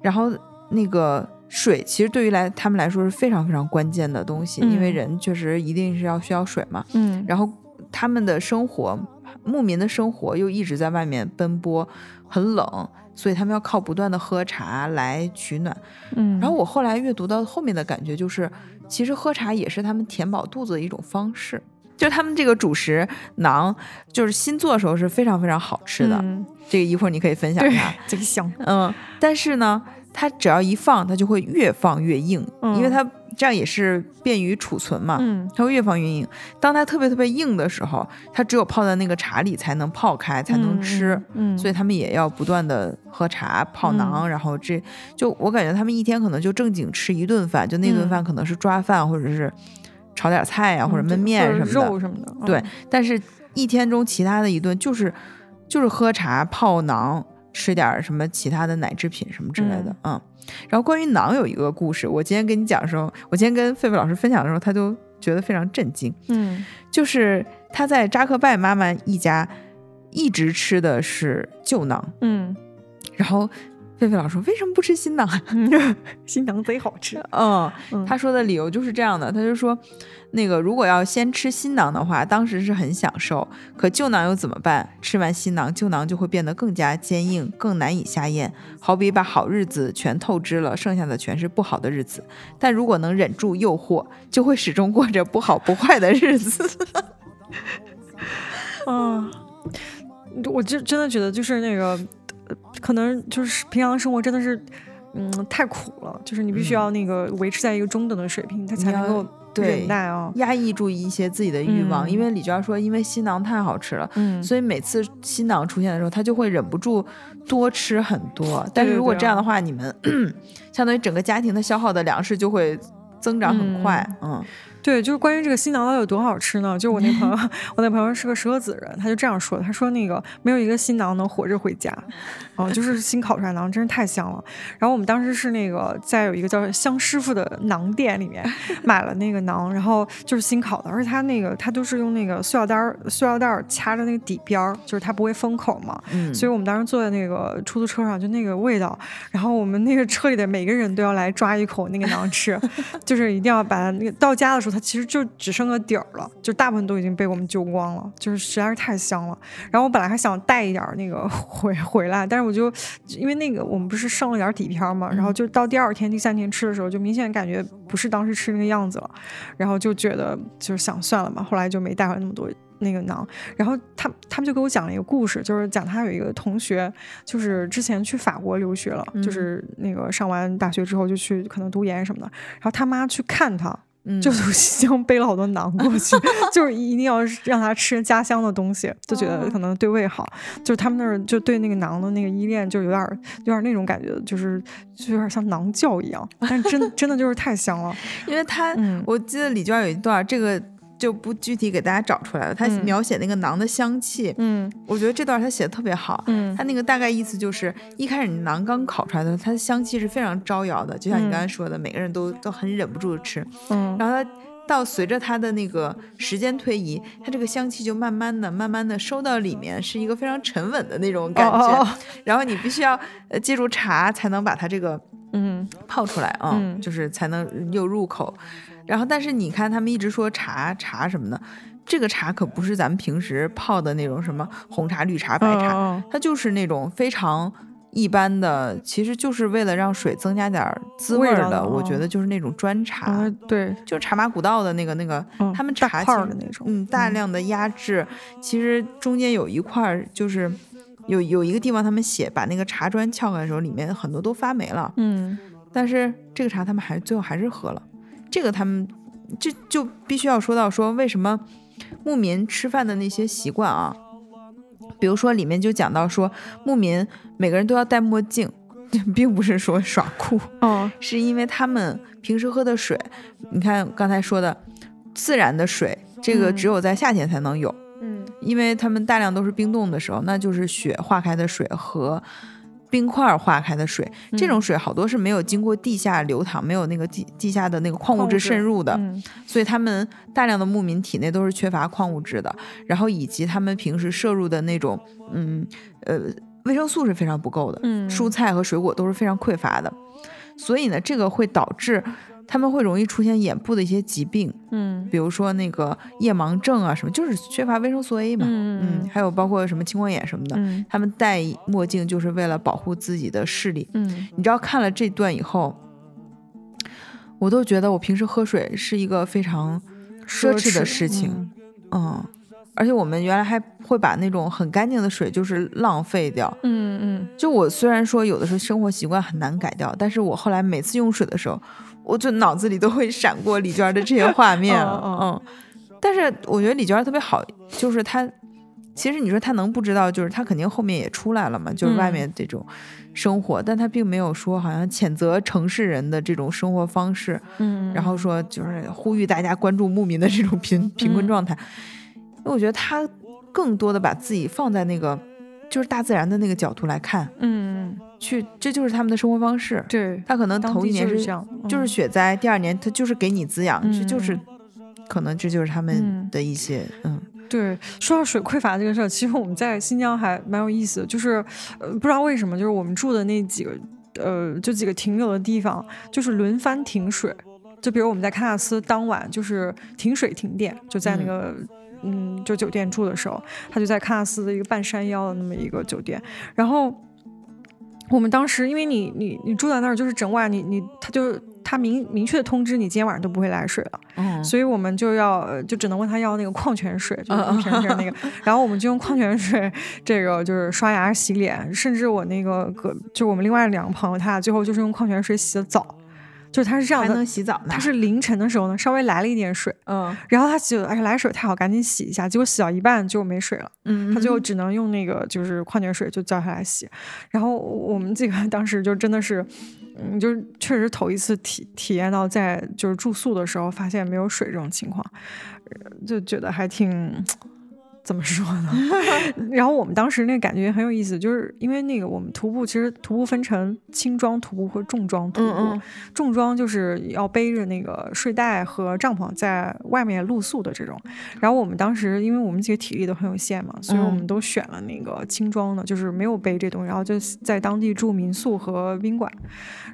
然后那个水其实对于来他们来说是非常非常关键的东西，因为人确实一定是要需要水嘛，嗯，然后他们的生活牧民的生活又一直在外面奔波，很冷。所以他们要靠不断的喝茶来取暖，嗯，然后我后来阅读到后面的感觉就是，其实喝茶也是他们填饱肚子的一种方式。就是他们这个主食馕，就是新做的时候是非常非常好吃的，这个一会儿你可以分享一下，贼香，嗯，但是呢。它只要一放，它就会越放越硬，因为它这样也是便于储存嘛。嗯，它会越放越硬。当它特别特别硬的时候，它只有泡在那个茶里才能泡开，才能吃。嗯，所以他们也要不断的喝茶泡馕，然后这就我感觉他们一天可能就正经吃一顿饭，就那顿饭可能是抓饭或者是炒点菜呀，或者焖面什么的，肉什么的。对，但是一天中其他的一顿就是就是喝茶泡馕。吃点什么其他的奶制品什么之类的，嗯，然后关于馕有一个故事，我今天跟你讲的时候，我今天跟费费老师分享的时候，他都觉得非常震惊，嗯，就是他在扎克拜妈妈一家一直吃的是旧馕，嗯，然后。菲菲老师说：“为什么不吃新囊？新囊贼好吃。”嗯，他说的理由就是这样的。他就说，那个如果要先吃新囊的话，当时是很享受。可旧囊又怎么办？吃完新囊，旧囊就会变得更加坚硬，更难以下咽。好比把好日子全透支了，剩下的全是不好的日子。但如果能忍住诱惑，就会始终过着不好不坏的日子。啊，我就真的觉得就是那个。可能就是平常生活真的是，嗯，太苦了。就是你必须要那个维持在一个中等的水平，他才能够忍耐啊，压抑住一些自己的欲望。因为李娟说，因为新囊太好吃了，嗯，所以每次新囊出现的时候，他就会忍不住多吃很多。但是如果这样的话，你们 相当于整个家庭的消耗的粮食就会增长很快，嗯。对，就是关于这个新囊有多好吃呢？就我那朋友，我那朋友是个蛇子人，他就这样说的，他说那个没有一个新囊能活着回家，哦，就是新烤出来馕真是太香了。然后我们当时是那个在有一个叫香师傅的馕店里面 买了那个馕，然后就是新烤的，而且它那个它都是用那个塑料袋儿塑料袋儿掐着那个底边儿，就是它不会封口嘛，嗯，所以我们当时坐在那个出租车上，就那个味道，然后我们那个车里的每个人都要来抓一口那个馕吃，就是一定要把那个到家的时候，它其实就只剩个底儿了，就大部分都已经被我们揪光了，就是实在是太香了。然后我本来还想带一点那个 回回来，但是我就因为那个我们不是剩了点底片嘛，然后就到第二天、第三天吃的时候，就明显感觉不是当时吃那个样子了，然后就觉得就是想算了嘛，后来就没带回来那么多。那个囊，然后他他们就给我讲了一个故事，就是讲他有一个同学，就是之前去法国留学了，就是那个上完大学之后就去可能读研什么的，然后他妈去看他，就从新疆背了好多馕过去，就是一定要让他吃家乡的东西，就觉得可能对胃好，就是他们那儿就对那个馕的那个依恋就有点有点那种感觉，就是就有点像馕教一样，但真真的就是太香了，因为他我记得李娟有一段这个。就不具体给大家找出来了。他描写那个馕的香气，嗯，我觉得这段他写的特别好。嗯，他那个大概意思就是，一开始馕刚烤出来的时候，它的香气是非常招摇的，就像你刚才说的，每个人都都很忍不住吃。嗯，然后它到随着它的那个时间推移，它这个香气就慢慢的、慢慢的收到里面，是一个非常沉稳的那种感觉。然后你必须要呃借助茶才能把它这个嗯泡出来啊，就是才能又入口。然后，但是你看，他们一直说茶茶什么的，这个茶可不是咱们平时泡的那种什么红茶、绿茶、白茶，它就是那种非常一般的，其实就是为了让水增加点滋味的。我觉得就是那种砖茶，对，就是茶马古道的那个那个，他们茶的那种，嗯，大量的压制，其实中间有一块就是有有一个地方，他们写把那个茶砖撬开的时候，里面很多都发霉了，嗯，但是这个茶他们还最后还是喝了。这个他们这就必须要说到说为什么牧民吃饭的那些习惯啊，比如说里面就讲到说牧民每个人都要戴墨镜，并不是说耍酷，哦，是因为他们平时喝的水，你看刚才说的自然的水，这个只有在夏天才能有，嗯，因为他们大量都是冰冻的时候，那就是雪化开的水和。冰块化开的水，这种水好多是没有经过地下流淌，没有那个地地下的那个矿物质渗入的，所以他们大量的牧民体内都是缺乏矿物质的，然后以及他们平时摄入的那种，嗯呃，维生素是非常不够的，蔬菜和水果都是非常匮乏的，所以呢，这个会导致。他们会容易出现眼部的一些疾病，嗯，比如说那个夜盲症啊什么，就是缺乏维生素 A 嘛，嗯还有包括什么青光眼什么的，他们戴墨镜就是为了保护自己的视力，嗯，你知道看了这段以后，我都觉得我平时喝水是一个非常奢侈的事情，嗯，而且我们原来还会把那种很干净的水就是浪费掉，嗯嗯，就我虽然说有的时候生活习惯很难改掉，但是我后来每次用水的时候。我就脑子里都会闪过李娟的这些画面，嗯，但是我觉得李娟特别好，就是她，其实你说她能不知道，就是她肯定后面也出来了嘛，就是外面这种生活，但她并没有说好像谴责城市人的这种生活方式，嗯，然后说就是呼吁大家关注牧民的这种贫贫困状态，因为我觉得她更多的把自己放在那个就是大自然的那个角度来看，嗯。去，这就是他们的生活方式。对他可能头一年是这样，就是雪灾，第二年他就是给你滋养，这就是可能这就是他们的一些嗯。对，说到水匮乏这个事儿，其实我们在新疆还蛮有意思的，就是呃不知道为什么，就是我们住的那几个呃就几个停留的地方，就是轮番停水。就比如我们在喀纳斯当晚就是停水停电，就在那个嗯就酒店住的时候，他就在喀纳斯的一个半山腰的那么一个酒店，然后。我们当时，因为你你你住在那儿，就是整晚，你你他就他明明确的通知你今天晚上都不会来水了，嗯，所以我们就要就只能问他要那个矿泉水，就一瓶瓶那个，然后我们就用矿泉水这个就是刷牙洗脸，甚至我那个哥就我们另外两个朋友，他俩最后就是用矿泉水洗的澡。就是他是这样的，还能洗澡呢。他是凌晨的时候呢，稍微来了一点水，嗯，然后他洗，哎呀，来水太好，赶紧洗一下。结果洗到一半就没水了，嗯，他就只能用那个就是矿泉水就叫下来洗。然后我们几个 当时就真的是，嗯，就是确实头一次体体验到在就是住宿的时候发现没有水这种情况，就觉得还挺。怎么说呢？然后我们当时那个感觉很有意思，就是因为那个我们徒步，其实徒步分成轻装徒步和重装徒步。重装就是要背着那个睡袋和帐篷在外面露宿的这种。然后我们当时因为我们几个体力都很有限嘛，所以我们都选了那个轻装的，就是没有背这东西，然后就在当地住民宿和宾馆。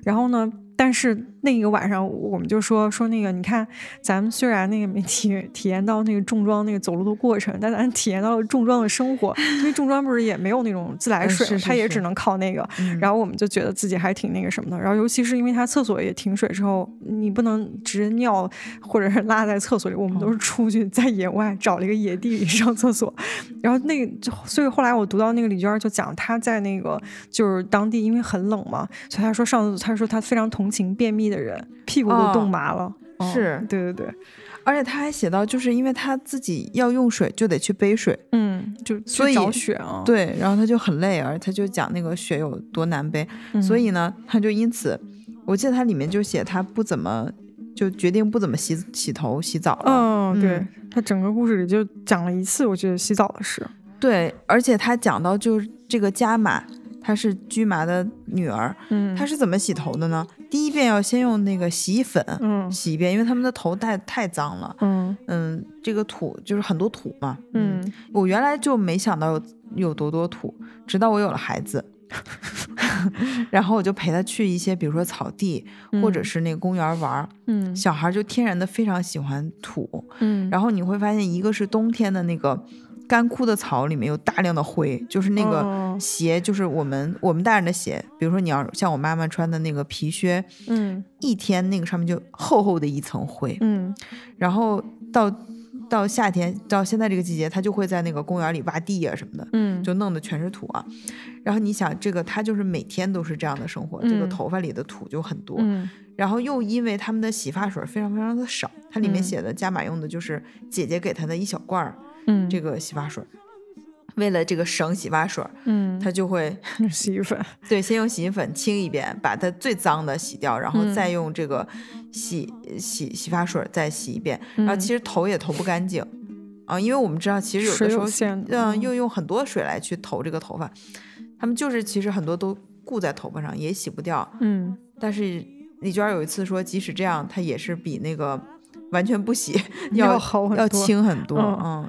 然后呢？但是那一个晚上，我们就说说那个，你看，咱们虽然那个没 体体验到那个重装那个走路的过程，但咱体验到了重装的生活。因为重装不是也没有那种自来水，它也只能靠那个。然后我们就觉得自己还挺那个什么的。然后尤其是因为它厕所也停水之后，你不能直接尿或者是拉在厕所里，我们都是出去在野外找了一个野地里上厕所。然后那个就，所以后来我读到那个李娟就讲，她在那个就是当地，因为很冷嘛，所以她说上，她说她非常同。同情便秘的人，屁股都冻麻了。是对对对，而且他还写到，就是因为他自己要用水，就得去背水。嗯，就所以找雪啊。对，然后他就很累，而他就讲那个雪有多难背。所以呢，他就因此，我记得他里面就写他不怎么，就决定不怎么洗洗头、洗澡了。嗯，对他整个故事里就讲了一次，我觉得洗澡的事。对，而且他讲到就是这个加马。她是驹麻的女儿，嗯，她是怎么洗头的呢？第一遍要先用那个洗衣粉，嗯，洗一遍，因为他们的头太太脏了，嗯。嗯，这个土就是很多土嘛，嗯，我原来就没想到有有多多土，直到我有了孩子，然后我就陪他去一些，比如说草地或者是那个公园玩，嗯，小孩就天然的非常喜欢土，嗯，然后你会发现，一个是冬天的那个。干枯的草里面有大量的灰，就是那个鞋，就是我们我们大人的鞋。比如说你要像我妈妈穿的那个皮靴，嗯，一天那个上面就厚厚的一层灰，嗯，然后到到夏天到现在这个季节，他就会在那个公园里挖地啊什么的，嗯，就弄得全是土啊。然后你想，这个他就是每天都是这样的生活，这个头发里的土就很多，然后又因为他们的洗发水非常非常的少，它里面写的加码用的就是姐姐给他的一小罐儿。嗯，这个洗发水，为了这个省洗发水，嗯，他就会 洗衣粉，对，先用洗衣粉清一遍，把它最脏的洗掉，然后再用这个洗洗洗发水再洗一遍，然后其实头也头不干净啊，因为我们知道其实有的时候，嗯，又用很多水来去投这个头发，他们就是其实很多都固在头发上，也洗不掉，嗯，但是李娟有一次说，即使这样，它也是比那个完全不洗 要好要轻很多，嗯。嗯，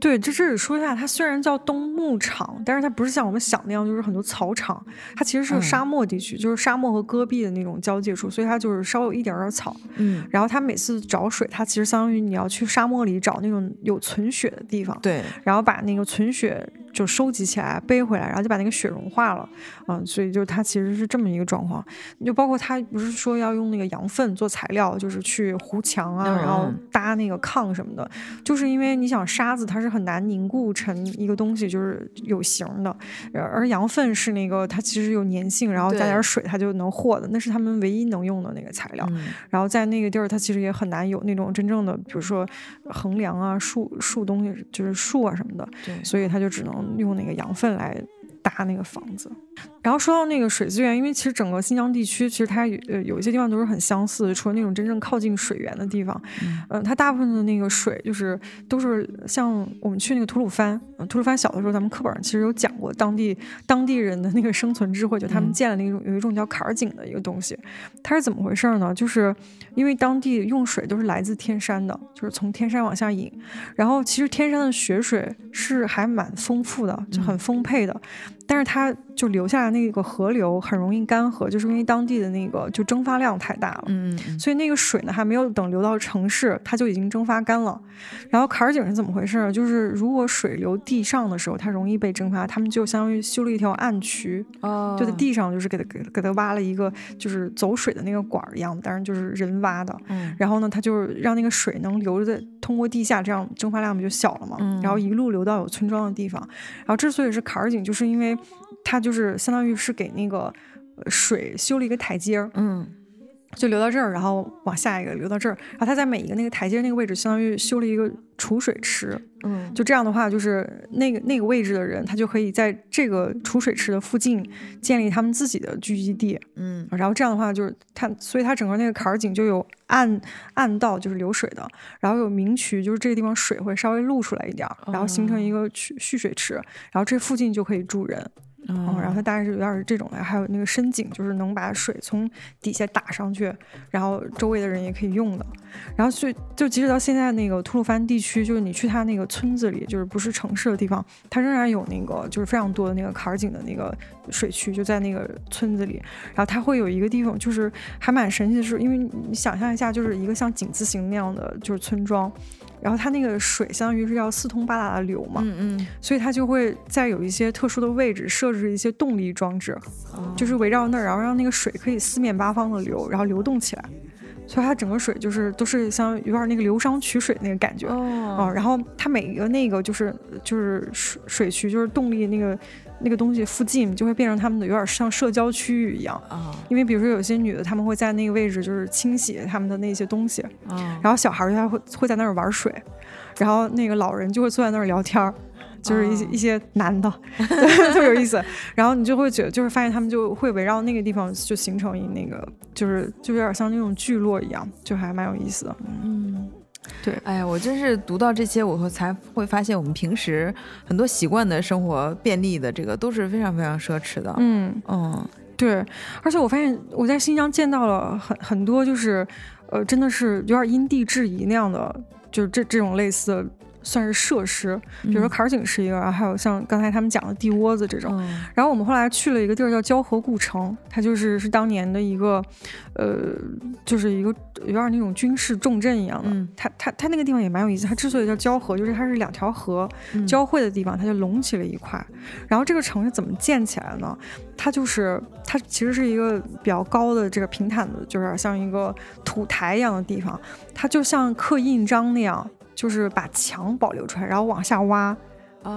对，这这里说一下，它虽然叫冬牧场，但是它不是像我们想那样，就是很多草场，它其实是沙漠地区，就是沙漠和戈壁的那种交界处，所以它就是稍有一点点草。嗯，然后它每次找水，它其实相当于你要去沙漠里找那种有存雪的地方，对，然后把那个存雪。就收集起来背回来，然后就把那个雪融化了，嗯，所以就它其实是这么一个状况。就包括它不是说要用那个羊粪做材料，就是去糊墙啊，然后搭那个炕什么的，就是因为你想沙子它是很难凝固成一个东西，就是有形的，而羊粪是那个它其实有粘性，然后加点水它就能和的，那是他们唯一能用的那个材料。然后在那个地儿，它其实也很难有那种真正的，比如说横梁啊、树树东西，就是树啊什么的，对，所以它就只能。用那个羊粪来搭那个房子。然后说到那个水资源，因为其实整个新疆地区，其实它呃有一些地方都是很相似，除了那种真正靠近水源的地方，嗯，它大部分的那个水就是都是像我们去那个吐鲁番，吐鲁番小的时候，咱们课本上其实有讲过当地当地人的那个生存智慧，就他们建了那种有一种叫坎儿井的一个东西，它是怎么回事呢？就是因为当地用水都是来自天山的，就是从天山往下引，然后其实天山的雪水是还蛮丰富的，就很丰沛的。但是他就留下来那个河流很容易干涸，就是因为当地的那个就蒸发量太大了，嗯，所以那个水呢还没有等流到城市，它就已经蒸发干了。然后坎儿井是怎么回事呢？就是如果水流地上的时候，它容易被蒸发，他们就相当于修了一条暗渠，哦，就在地上就是给它给给它挖了一个就是走水的那个管儿一样，当然就是人挖的，嗯，然后呢，它就是让那个水能流在通过地下，这样蒸发量不就小了嘛，嗯，然后一路流到有村庄的地方。然后之所以是坎儿井，就是因为它就是相当于是给那个水修了一个台阶儿，嗯，就流到这儿，然后往下一个流到这儿，然后它在每一个那个台阶那个位置，相当于修了一个储水池。嗯，就这样的话，就是那个那个位置的人，他就可以在这个储水池的附近建立他们自己的聚集地。嗯，然后这样的话，就是它，所以它整个那个坎儿井就有暗暗道，就是流水的，然后有明渠，就是这个地方水会稍微露出来一点，然后形成一个蓄蓄水池，然后这附近就可以住人。嗯，然后它大概是有点是这种的，还有那个深井，就是能把水从底下打上去，然后周围的人也可以用的。然后就就即使到现在那个吐鲁番地区，就是你去它那个村子里，就是不是城市的地方，它仍然有那个就是非常多的那个坎儿井的那个水区，就在那个村子里。然后它会有一个地方，就是还蛮神奇的是，因为你想象一下，就是一个像井字形那样的就是村庄。然后它那个水相当于是要四通八达的流嘛，嗯嗯，所以它就会在有一些特殊的位置设置一些动力装置，就是围绕那儿，然后让那个水可以四面八方的流，然后流动起来，所以它整个水就是都是像有点那个流觞取水那个感觉，哦，然后它每一个那个就是就是水水渠就是动力那个。那个东西附近就会变成他们的有点像社交区域一样啊，因为比如说有些女的，她们会在那个位置就是清洗他们的那些东西啊，然后小孩儿他会会在那儿玩水，然后那个老人就会坐在那儿聊天儿，就是一些一些男的，特别有意思。然后你就会觉得，就是发现他们就会围绕那个地方就形成一那个，就是就有点像那种聚落一样，就还蛮有意思的。嗯。对，哎呀，我真是读到这些，我才会发现我们平时很多习惯的生活便利的这个都是非常非常奢侈的。嗯嗯，对，而且我发现我在新疆见到了很很多，就是呃，真的是有点因地制宜那样的，就是这这种类似的。算是设施，比如说坎儿井是一个，然后还有像刚才他们讲的地窝子这种。然后我们后来去了一个地儿叫交河故城，它就是是当年的一个，呃，就是一个有点那种军事重镇一样的。它它它那个地方也蛮有意思，它之所以叫交河，就是它是两条河交汇的地方，它就隆起了一块。然后这个城是怎么建起来的呢？它就是它其实是一个比较高的这个平坦的，就是像一个土台一样的地方，它就像刻印章那样。就是把墙保留出来，然后往下挖，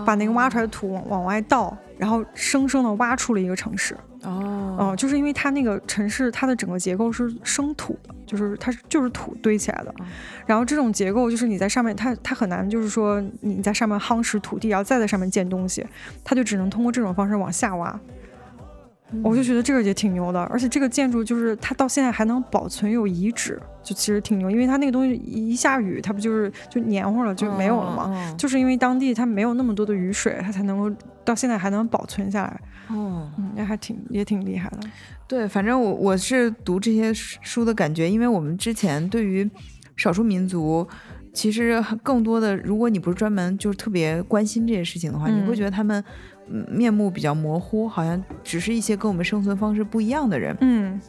把那个挖出来的土往往外倒，然后生生的挖出了一个城市。哦，嗯，就是因为它那个城市它的整个结构是生土的，就是它是就是土堆起来的。然后这种结构就是你在上面，它它很难，就是说你在上面夯实土地，然后再在上面建东西，它就只能通过这种方式往下挖。我就觉得这个也挺牛的，而且这个建筑就是它到现在还能保存有遗址，就其实挺牛，因为它那个东西一下雨，它不就是就黏糊了就没有了吗？就是因为当地它没有那么多的雨水，它才能够到现在还能保存下来。嗯，那还挺也挺厉害的。对，反正我我是读这些书的感觉，因为我们之前对于少数民族，其实更多的，如果你不是专门就是特别关心这些事情的话，你会觉得他们。面目比较模糊，好像只是一些跟我们生存方式不一样的人。嗯，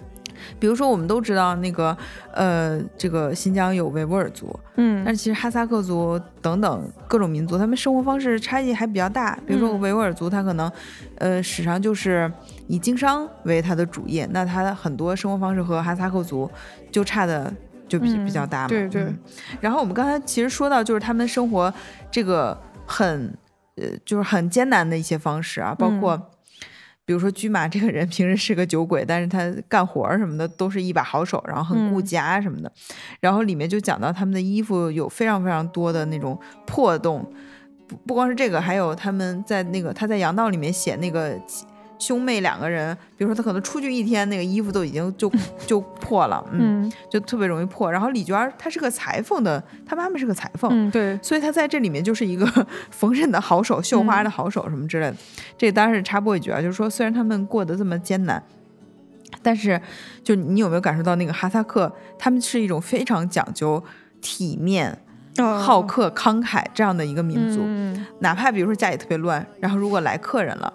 比如说我们都知道那个，呃，这个新疆有维吾尔族，嗯，但是其实哈萨克族等等各种民族，他们生活方式差异还比较大。比如说维吾尔族，他可能，呃，史上就是以经商为他的主业，那他很多生活方式和哈萨克族就差的就比比较大嘛。对对。然后我们刚才其实说到，就是他们生活这个很。呃，就是很艰难的一些方式啊，包括，比如说驹马这个人平时是个酒鬼，但是他干活什么的都是一把好手，然后很顾家什么的。然后里面就讲到他们的衣服有非常非常多的那种破洞，不不光是这个，还有他们在那个他在阳道里面写那个。兄妹两个人，比如说他可能出去一天，那个衣服都已经就 就破了，嗯，就特别容易破。然后李娟她是个裁缝的，她妈妈是个裁缝，嗯，对，所以她在这里面就是一个缝纫的好手、绣花的好手什么之类的。这当然是插播一句啊，就是说虽然他们过得这么艰难，但是就你有没有感受到那个哈萨克，他们是一种非常讲究体面、好客、慷慨这样的一个民族，哪怕比如说家里特别乱，然后如果来客人了。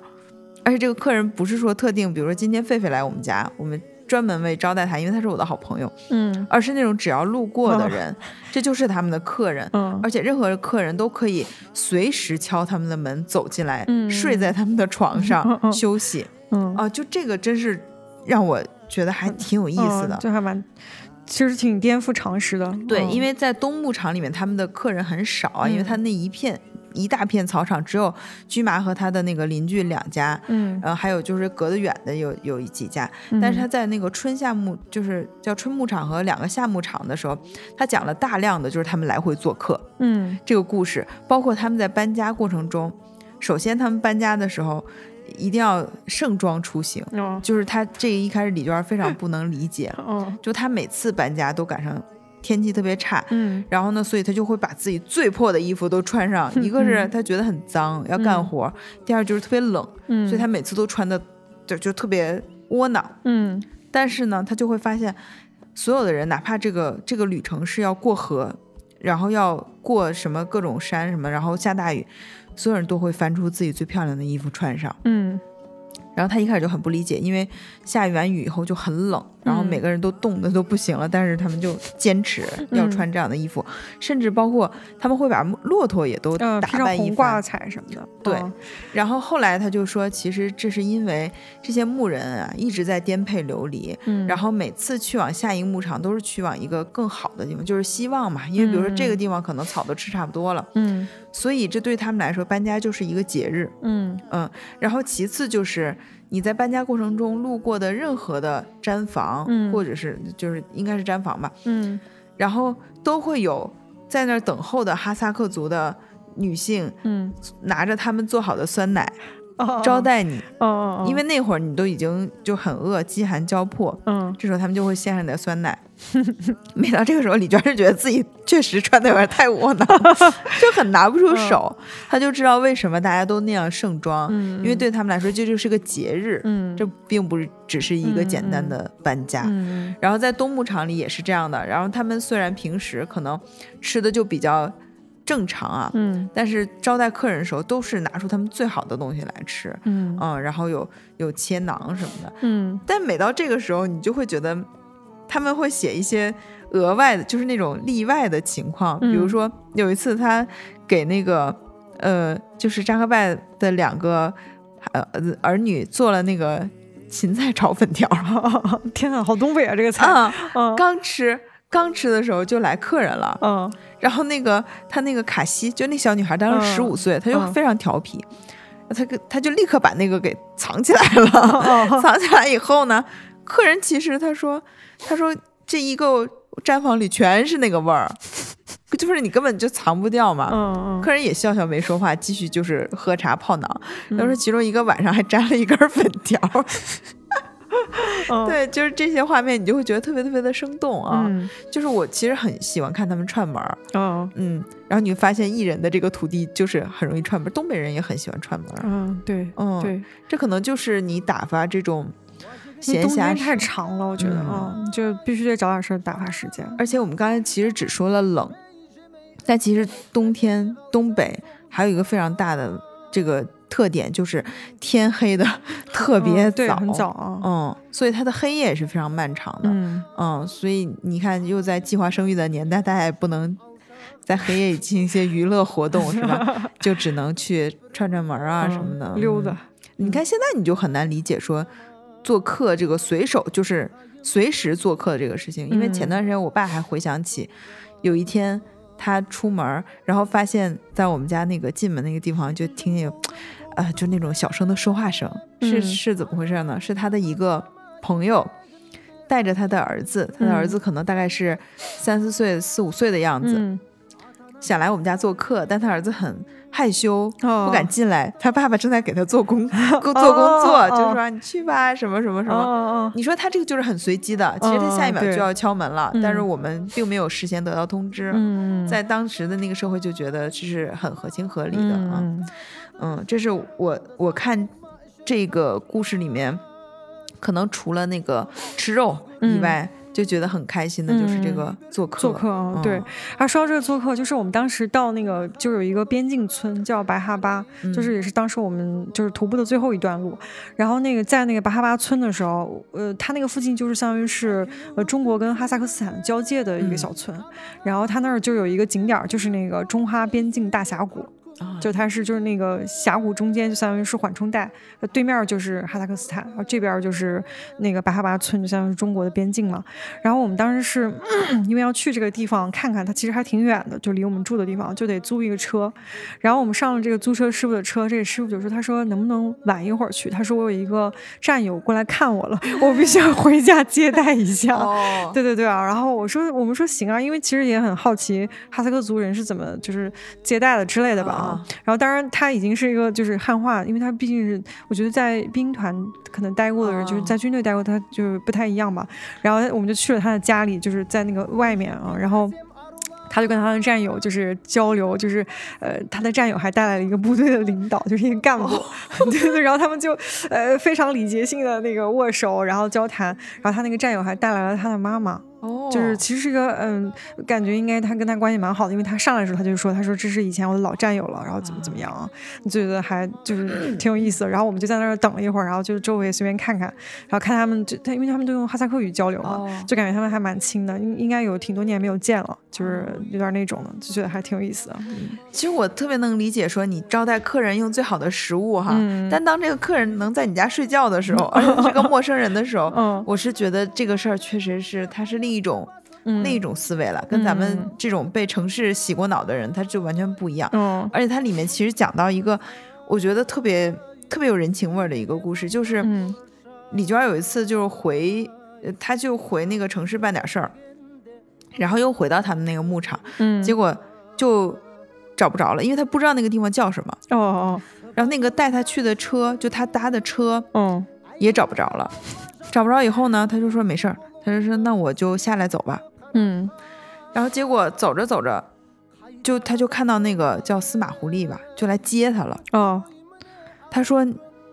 而且这个客人不是说特定，比如说今天狒狒来我们家，我们专门为招待他，因为他是我的好朋友，嗯，而是那种只要路过的人，这就是他们的客人，嗯，而且任何客人都可以随时敲他们的门走进来，睡在他们的床上休息，嗯啊，就这个真是让我觉得还挺有意思的，就还蛮，其实挺颠覆常识的，对，因为在东牧场里面他们的客人很少啊，因为他那一片。一大片草场，只有驹麻和他的那个邻居两家，嗯，然后还有就是隔得远的有有几家，但是他在那个春夏牧，就是叫春牧场和两个夏牧场的时候，他讲了大量的就是他们来回做客，嗯，这个故事，包括他们在搬家过程中，首先他们搬家的时候一定要盛装出行，就是他这一开始李娟非常 不能理解，就他每次搬家都赶上。天气特别差，嗯，然后呢，所以他就会把自己最破的衣服都穿上。一个是他觉得很脏，要干活；第二就是特别冷，嗯所以他每次都穿的就就特别窝囊。嗯，但是呢，他就会发现，所有的人，哪怕这个这个旅程是要过河，然后要过什么各种山什么，然后下大雨，所有人都会翻出自己最漂亮的衣服穿上。嗯。然后他一开始就很不理解，因为下完雨以后就很冷，然后每个人都冻得都不行了，但是他们就坚持要穿这样的衣服，甚至包括他们会把骆驼也都打扮一挂彩什么的。对，然后后来他就说，其实这是因为这些牧人啊一直在颠沛流离，然后每次去往下一个牧场都是去往一个更好的地方，就是希望嘛，因为比如说这个地方可能草都吃差不多了，嗯，所以这对他们来说搬家就是一个节日，嗯。嗯，然后其次就是。你在搬家过程中路过的任何的毡房，嗯，或者是就是应该是毡房吧，嗯，然后都会有在那儿等候的哈萨克族的女性，嗯，拿着他们做好的酸奶。哦，招待你，哦，因为那会儿你都已经就很饿，饥寒交迫，嗯，这时候他们就会献上点酸奶。每到这个时候，李娟是觉得自己确实穿的有点太窝囊，就很拿不出手。她就知道为什么大家都那样盛装，因为对他们来说这就是个节日，嗯，这并不是只是一个简单的搬家。然后在冬牧场里也是这样的。然后他们虽然平时可能吃的就比较。正常啊，嗯，但是招待客人的时候都是拿出他们最好的东西来吃，嗯嗯，然后有有切囊什么的，嗯，但每到这个时候，你就会觉得他们会写一些额外的，就是那种例外的情况，比如说有一次他给那个呃，就是扎克拜的两个呃儿女做了那个芹菜炒粉条，天呐，好东北啊这个菜，嗯，刚吃。刚吃的时候就来客人了，嗯，然后那个他那个卡西，就那小女孩当时十五岁，她就非常调皮，她给她就立刻把那个给藏起来了，藏起来以后呢，客人其实他说他说这一个毡房里全是那个味儿，就是你根本就藏不掉嘛，嗯嗯，客人也笑笑没说话，继续就是喝茶泡囊，他说其中一个晚上还粘了一根粉条。对，就是这些画面，你就会觉得特别特别的生动啊。就是我其实很喜欢看他们串门儿，嗯，然后你会发现艺人的这个土地就是很容易串门，东北人也很喜欢串门。嗯，对，嗯，对，这可能就是你打发这种闲暇太长了，我觉得啊，就必须得找点事儿打发时间。而且我们刚才其实只说了冷，但其实冬天东北还有一个非常大的这个。特点就是天黑的 特别早，很早啊，嗯，所以它的黑夜也是非常漫长的，嗯嗯，所以你看，又在计划生育的年代，大家也不能在黑夜里进行一些娱乐活动，是吧？就只能去串串门啊什么的，溜达。你看现在你就很难理解说做客这个随手就是随时做客的这个事情，因为前段时间我爸还回想起有一天他出门，然后发现在我们家那个进门那个地方就听见。呃，就那种小声的说话声，是是怎么回事呢？是他的一个朋友带着他的儿子，他的儿子可能大概是三四岁、四五岁的样子，想来我们家做客，但他儿子很害羞，不敢进来。他爸爸正在给他做工 做工作，就说你去吧，什么什么什么。你说他这个就是很随机的，其实他下一秒就要敲门了，但是我们并没有事先得到通知。在当时的那个社会，就觉得这是很合情合理的啊。嗯，这是我我看这个故事里面，可能除了那个吃肉以外。就觉得很开心的，就是这个做客。做客，对。啊，说到这个做客，就是我们当时到那个，就有一个边境村叫白哈巴，就是也是当时我们就是徒步的最后一段路。然后那个在那个白哈巴村的时候，呃，它那个附近就是相当于是呃中国跟哈萨克斯坦交界的一个小村。然后它那儿就有一个景点，就是那个中哈边境大峡谷。就它是就是那个峡谷中间就相当于是缓冲带，对面就是哈萨克斯坦，然后这边就是那个巴哈巴村，就相当于中国的边境嘛。然后我们当时是 因为要去这个地方看看，它其实还挺远的，就离我们住的地方就得租一个车。然后我们上了这个租车师傅的车，这个师傅就说：“他说能不能晚一会儿去？他说我有一个战友过来看我了，我必须要回家接待一下。”对对对啊！然后我说我们说行啊，因为其实也很好奇哈萨克族人是怎么就是接待的之类的吧。然后当然他已经是一个就是汉化，因为他毕竟是我觉得在兵团可能待过的人，就是在军队待过，他就是不太一样吧。然后我们就去了他的家里，就是在那个外面啊，然后。他就跟他的战友就是交流，就是呃，他的战友还带来了一个部队的领导，就是一个干部，对对，然后他们就呃非常礼节性的那个握手，然后交谈，然后他那个战友还带来了他的妈妈。哦，就是其实是一个嗯，感觉应该他跟他关系蛮好的，因为他上来的时候他就说，他说这是以前我的老战友了，然后怎么怎么样啊，就觉得还就是 挺有意思的。然后我们就在那儿等了一会儿，然后就周围随便看看，然后看他们就他，因为他们都用哈萨克语交流嘛，就感觉他们还蛮亲的，应应该有挺多年没有见了，就是有点那种的，就觉得还挺有意思的。其实我特别能理解说你招待客人用最好的食物哈，但当这个客人能在你家睡觉的时候，而且是个陌生人的时候，嗯，我是觉得这个事儿确实是他是另一种。另一种思维了，跟咱们这种被城市洗过脑的人，他就完全不一样。嗯，而且它里面其实讲到一个，我觉得特别特别有人情味儿的一个故事，就是李娟有一次就是回，他就回那个城市办点事儿，然后又回到他们那个牧场，嗯，结果就找不着了，因为他不知道那个地方叫什么。哦哦，然后那个带他去的车，就他搭的车，嗯，也找不着了。找不着以后呢，他就说没事儿，他就说那我就下来走吧。嗯，然后结果走着走着，就他就看到那个叫司马狐狸吧，就来接他了。哦，他说：“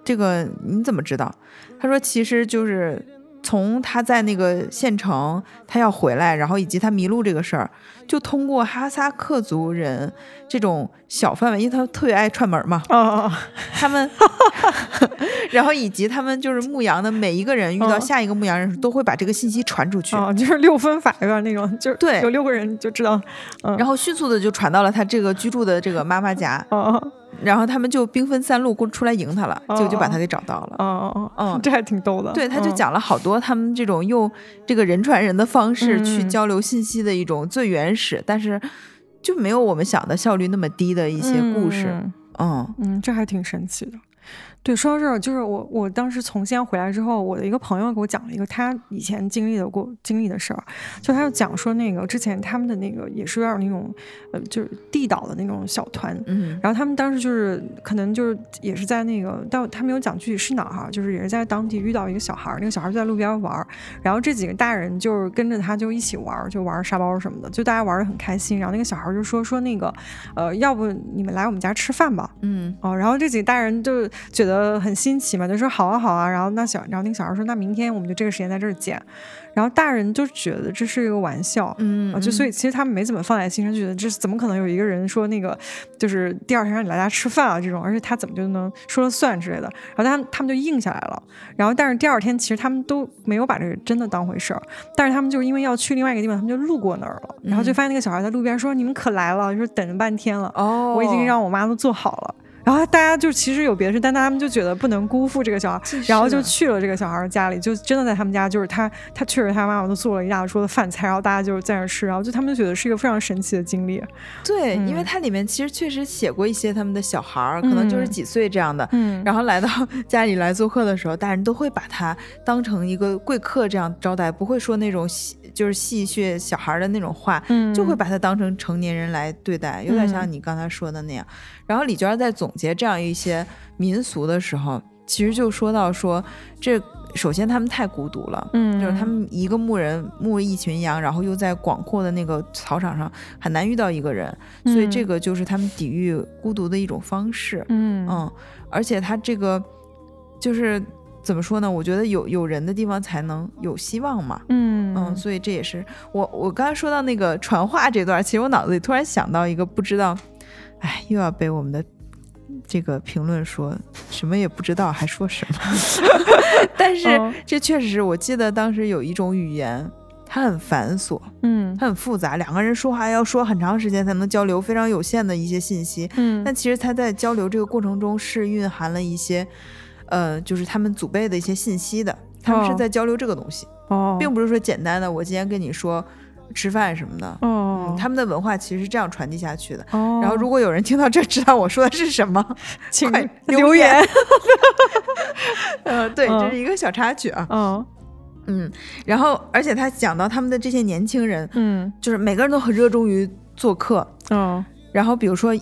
这个你怎么知道？”他说：“其实就是从他在那个县城，他要回来，然后以及他迷路这个事儿。”就通过哈萨克族人这种小范围，因为他特别爱串门嘛，哦，他们，然后以及他们就是牧羊的每一个人遇到下一个牧羊人，都会把这个信息传出去，哦，就是六分法有点那种，就是对，有六个人就知道，然后迅速的就传到了他这个居住的这个妈妈家，哦。然后他们就兵分三路过出来迎他了，结果就把他给找到了。哦哦哦，这还挺逗的。对，他就讲了好多他们这种用这个人传人的方式去交流信息的一种最原始，但是就没有我们想的效率那么低的一些故事。嗯嗯，这还挺神奇的。对，说到这儿，就是我我当时从西安回来之后，我的一个朋友给我讲了一个他以前经历的过经历的事儿，就他就讲说那个之前他们的那个也是有点那种呃，就是地道的那种小团，嗯，然后他们当时就是可能就是也是在那个，但他没有讲具体是哪儿哈，就是也是在当地遇到一个小孩儿，那个小孩就在路边玩，然后这几个大人就是跟着他就一起玩，就玩沙包什么的，就大家玩的很开心，然后那个小孩就说说那个呃，要不你们来我们家吃饭吧，嗯，哦，然后这几个大人就觉得。呃，很新奇嘛，就说好啊好啊，然后那小，然后那个小孩说，那明天我们就这个时间在这儿见。然后大人就觉得这是一个玩笑，嗯，就所以其实他们没怎么放在心上，觉得这怎么可能有一个人说那个就是第二天让你来家吃饭啊这种，而且他怎么就能说了算之类的。然后他他们就应下来了。然后但是第二天其实他们都没有把这个真的当回事儿，但是他们就因为要去另外一个地方，他们就路过那儿了，然后就发现那个小孩在路边说：“你们可来了，说等了半天了，哦，我已经让我妈都做好了。”然后大家就其实有别的事，但他们就觉得不能辜负这个小孩，然后就去了这个小孩家里，就真的在他们家，就是他他确实他妈妈都做了一大桌的饭菜，然后大家就在那吃，然后就他们就觉得是一个非常神奇的经历。对，因为它里面其实确实写过一些他们的小孩儿，可能就是几岁这样的，嗯，然后来到家里来做客的时候，大人都会把他当成一个贵客这样招待，不会说那种戏就是戏谑小孩的那种话，嗯，就会把他当成成年人来对待，有点像你刚才说的那样。然后李娟在总结这样一些民俗的时候，其实就说到说，这首先他们太孤独了，嗯，就是他们一个牧人牧一群羊，然后又在广阔的那个草场上很难遇到一个人，所以这个就是他们抵御孤独的一种方式，嗯。嗯，而且他这个就是怎么说呢？我觉得有有人的地方才能有希望嘛，嗯嗯，所以这也是我我刚才说到那个传话这段，其实我脑子里突然想到一个不知道。哎，又要被我们的这个评论说什么也不知道，还说什么？但是这确实是我记得当时有一种语言，它很繁琐，嗯，它很复杂，两个人说话要说很长时间才能交流非常有限的一些信息，嗯，但其实他在交流这个过程中是蕴含了一些，呃，就是他们祖辈的一些信息的，他们是在交流这个东西，哦，并不是说简单的我今天跟你说吃饭什么的，哦，他们的文化其实是这样传递下去的，哦，然后如果有人听到这知道我说的是什么，请留言，呃，对，这是一个小插曲啊，嗯。嗯，然后而且他讲到他们的这些年轻人，嗯，就是每个人都很热衷于做客，嗯，然后比如说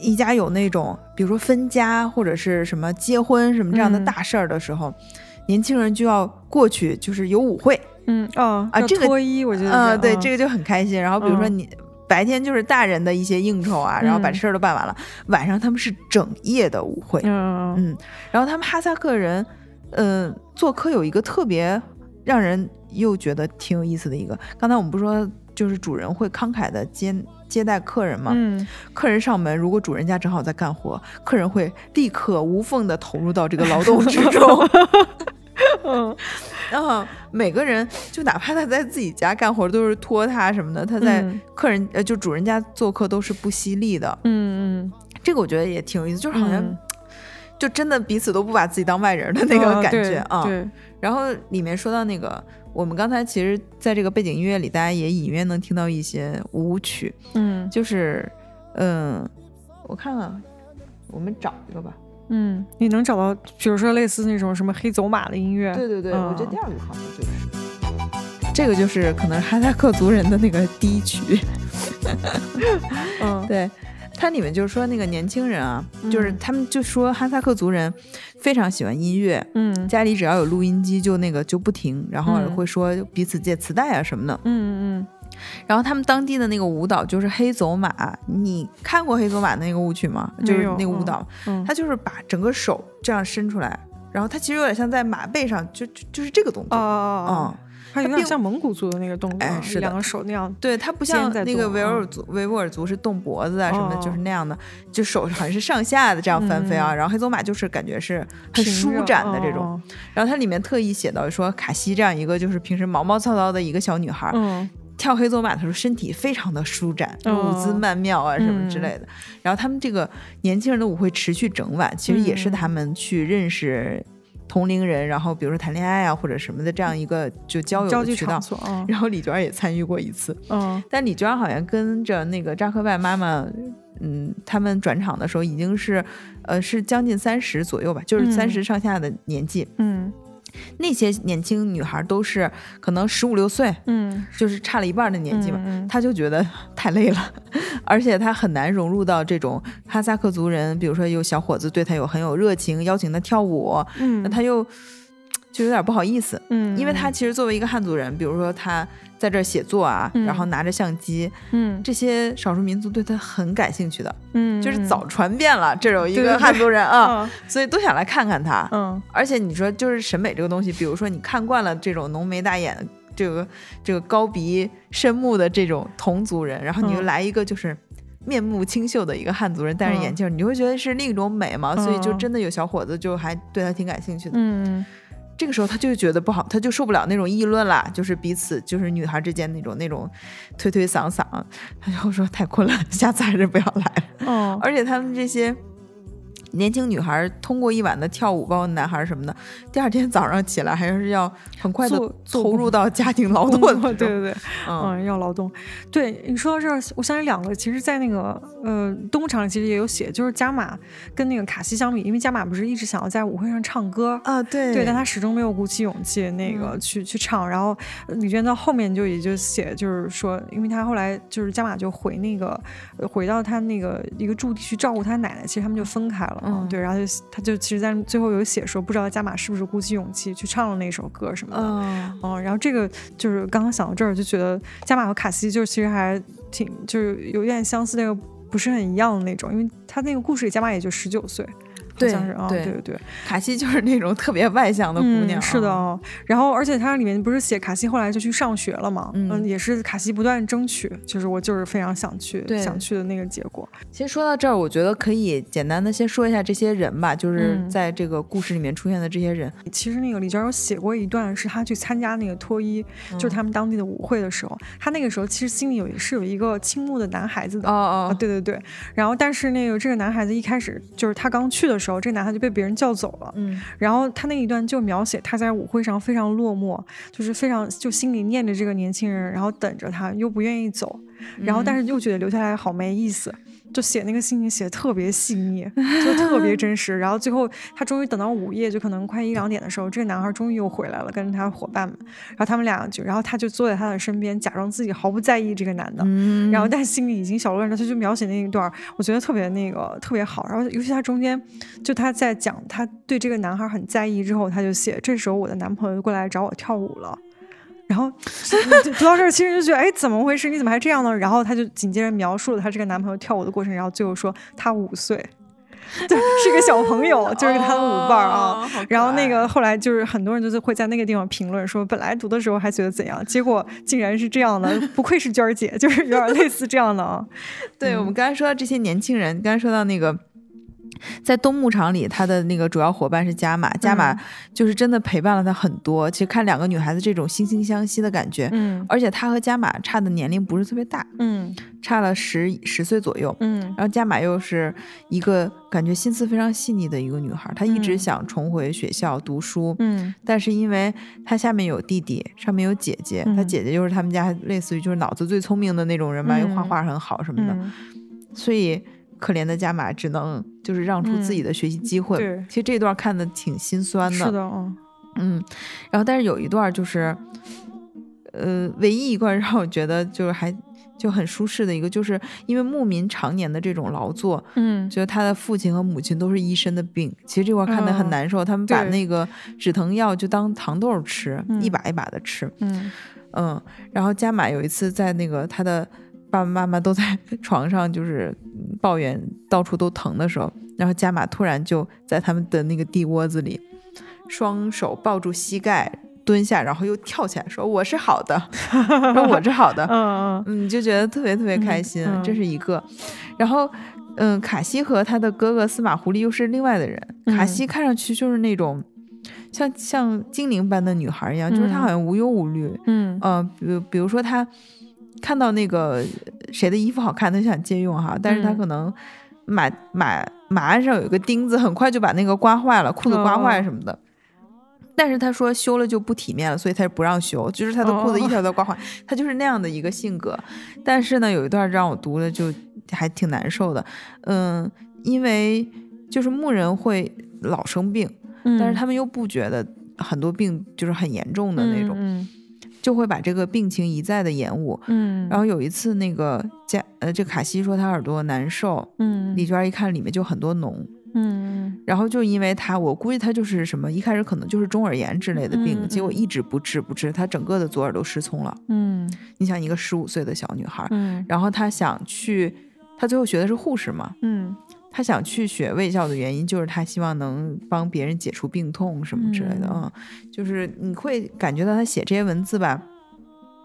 一家有那种，比如说分家或者是什么结婚什么这样的大事儿的时候，年轻人就要过去，就是有舞会，嗯哦啊，这个脱衣我觉得，嗯，对，这个就很开心。然后比如说你白天就是大人的一些应酬啊，然后把事儿都办完了，晚上他们是整夜的舞会，嗯嗯，然后他们哈萨克人，嗯，做客有一个特别。让人又觉得挺有意思的一个，刚才我们不说，就是主人会慷慨的接接待客人嘛？嗯，客人上门，如果主人家正好在干活，客人会立刻无缝的投入到这个劳动之中。嗯，然后每个人就哪怕他在自己家干活，都是拖沓什么的，他在客人呃就主人家做客都是不惜力的。嗯嗯，这个我觉得也挺有意思，就是好像就真的彼此都不把自己当外人的那个感觉啊。对。然后里面说到那个，我们刚才其实在这个背景音乐里，大家也隐约能听到一些舞曲，嗯，就是，嗯，我看看，我们找一个吧，嗯，你能找到，比如说类似那种什么黑走马的音乐？对对对，我觉得第二个好像就是，这个就是可能哈萨克族人的那个低曲，嗯，对。它里面就是说那个年轻人啊，就是他们就说哈萨克族人非常喜欢音乐，嗯，家里只要有录音机就那个就不停，然后会说彼此借磁带啊什么的，嗯嗯，然后他们当地的那个舞蹈就是黑走马，你看过黑走马那个舞曲吗？就是那个舞蹈，他就是把整个手这样伸出来，然后他其实有点像在马背上，就就就是这个动作，嗯。它有点像蒙古族的那个动作，哎，是两个手那样。对，它不像那个维吾尔族，维吾尔族是动脖子啊什么的，就是那样的，就手好像是上下的这样翻飞啊。然后黑走马就是感觉是很舒展的这种。然后它里面特意写到说，卡西这样一个就是平时毛毛躁躁的一个小女孩，跳黑走马的时候身体非常的舒展，舞姿曼妙啊什么之类的。然后他们这个年轻人的舞会持续整晚，其实也是他们去认识。同龄人，然后比如说谈恋爱啊，或者什么的这样一个就交友的渠道。然后李娟也参与过一次。嗯。但李娟好像跟着那个扎克拜妈妈，嗯，他们转场的时候已经是，呃，是将近三十左右吧，就是三十上下的年纪。嗯。那些年轻女孩都是可能十五六岁，嗯，就是差了一半的年纪嘛，她就觉得 太累了，而且她很难融入到这种哈萨克族人，比如说有小伙子对她有很有热情，邀请她跳舞，嗯，那她又 就有点不好意思，嗯，因为她其实作为一个汉族人，比如说她。在这儿写作啊，然后拿着相机，嗯，这些少数民族对他很感兴趣的，嗯，就是早传遍了，这有一个汉族人 啊，所以都想来看看他，嗯，而且你说就是审美这个东西，比如说你看惯了这种浓眉大眼、这个这个高鼻深目的这种同族人，然后你又来一个就是面目清秀的一个汉族人，戴着眼镜，你会觉得是另一种美嘛，所以就真的有小伙子就还对他挺感兴趣的，嗯。这个时候他就觉得不好，他就受不了那种议论啦，就是彼此就是女孩之间那种那种推推搡搡，他就说太困了，下次还是不要来了。嗯，而且他们这些。年轻女孩通过一晚的跳舞，包括男孩什么的，第二天早上起来还是要很快的投入到家庭劳动。对对对，嗯，要劳动。对你说到这儿，我想起两个，其实，在那个呃东厂其实也有写，就是加马跟那个卡西相比，因为加马不是一直想要在舞会上唱歌啊，对对，但他始终没有鼓起勇气那个去去唱。然后李娟到后面就也就写，就是说，因为他后来就是加马就回那个回到他那个一个驻地去照顾他奶奶，其实他们就分开了。嗯，对，然后就他就其实，在最后有写说，不知道加马是不是鼓起勇气去唱了那首歌什么的。嗯，然后这个就是刚刚想到这儿，就觉得加马和卡西就其实还挺就是有点相似，那个不是很一样的那种，因为他那个故事里加马也就十九岁，像是啊，对对对，卡西就是那种特别外向的姑娘，是的哦。然后而且它里面不是写卡西后来就去上学了嘛，嗯，也是卡西不断争取，就是我就是非常想去想去的那个结果。其实说到这儿，我觉得可以简单的先说一下这些人吧，就是在这个故事里面出现的这些人。其实那个李娟有写过一段，是她去参加那个脱衣，就是他们当地的舞会的时候，她那个时候其实心里有是有一个倾慕的男孩子的，哦哦，对对对。然后但是那个这个男孩子一开始就是他刚去的时候，这个男孩就被别人叫走了，嗯。然后他那一段就描写他在舞会上非常落寞，就是非常就心里念着这个年轻人，然后等着他，又不愿意走，然后但是又觉得留下来好没意思。就写那个心情写的特别细腻，就特别真实。然后最后他终于等到午夜，就可能快一两点的时候，这个男孩终于又回来了，跟着他的伙伴们。然后他们俩就，然后他就坐在他的身边，假装自己毫不在意这个男的。然后但心里已经小乱了。他就描写那一段，我觉得特别那个特别好。然后尤其他中间，就他在讲他对这个男孩很在意之后，他就写这时候我的男朋友过来找我跳舞了。然后读到这儿，其实就觉得，哎，怎么回事？你怎么还这样呢？然后他就紧接着描述了他这个男朋友跳舞的过程，然后最后说他五岁，对，是个小朋友，就是他的舞伴啊。然后那个后来就是很多人就是会在那个地方评论说，本来读的时候还觉得怎样，结果竟然是这样的，不愧是娟儿姐，就是有点类似这样的啊。对我们刚才说到这些年轻人，刚才说到那个。在东牧场里，他的那个主要伙伴是加玛，加玛就是真的陪伴了他很多。其实看两个女孩子这种惺惺相惜的感觉，嗯，而且他和加玛差的年龄不是特别大，嗯，差了十十岁左右，嗯，然后加玛又是一个感觉心思非常细腻的一个女孩，她一直想重回学校读书，嗯，但是因为她下面有弟弟，上面有姐姐，她姐姐就是他们家类似于就是脑子最聪明的那种人吧，又画画很好什么的，所以。可怜的加玛只能就是让出自己的学习机会。对，其实这段看的挺心酸的。是的，嗯，然后但是有一段就是，呃，唯一一段让我觉得就是还就很舒适的一个，就是因为牧民常年的这种劳作，嗯，觉得他的父亲和母亲都是一身的病。其实这块看的很难受，他们把那个止疼药就当糖豆吃，一把一把的吃。嗯嗯，然后加玛有一次在那个他的。爸爸妈妈都在 床上，就是抱怨到处都疼的时候，然后加玛突然就在他们的那个地窝子里，双手抱住膝盖蹲下，然后又跳起来说：“我是好的，说我是好的。”嗯嗯，你就觉得特别特别开心，这是一个。然后，嗯，卡西和他的哥哥司马狐狸又是另外的人。卡西看上去就是那种像像精灵般的女孩一样，就是她好像无忧无虑。嗯嗯，比比如说她。看到那个谁的衣服好看，他想借用哈，但是他可能马马马鞍上有一个钉子，很快就把那个刮坏了，裤子刮坏什么的。但是他说修了就不体面了，所以他不让修，就是他的裤子一条条刮坏，他就是那样的一个性格。但是呢，有一段让我读了就还挺难受的，嗯，因为就是牧人会老生病，但是他们又不觉得很多病就是很严重的那种。就会把这个病情一再的延误，嗯，然后有一次那个家呃，这卡西说他耳朵难受，嗯，李娟一看里面就很多脓，嗯，然后就因为他，我估计他就是什么，一开始可能就是中耳炎之类的病，结果一直不治不治，他整个的左耳都失聪了，嗯，你想一个十五岁的小女孩，嗯，然后她想去，她最后学的是护士嘛，嗯。他想去学卫校的原因，就是他希望能帮别人解除病痛什么之类的啊。就是你会感觉到他写这些文字吧，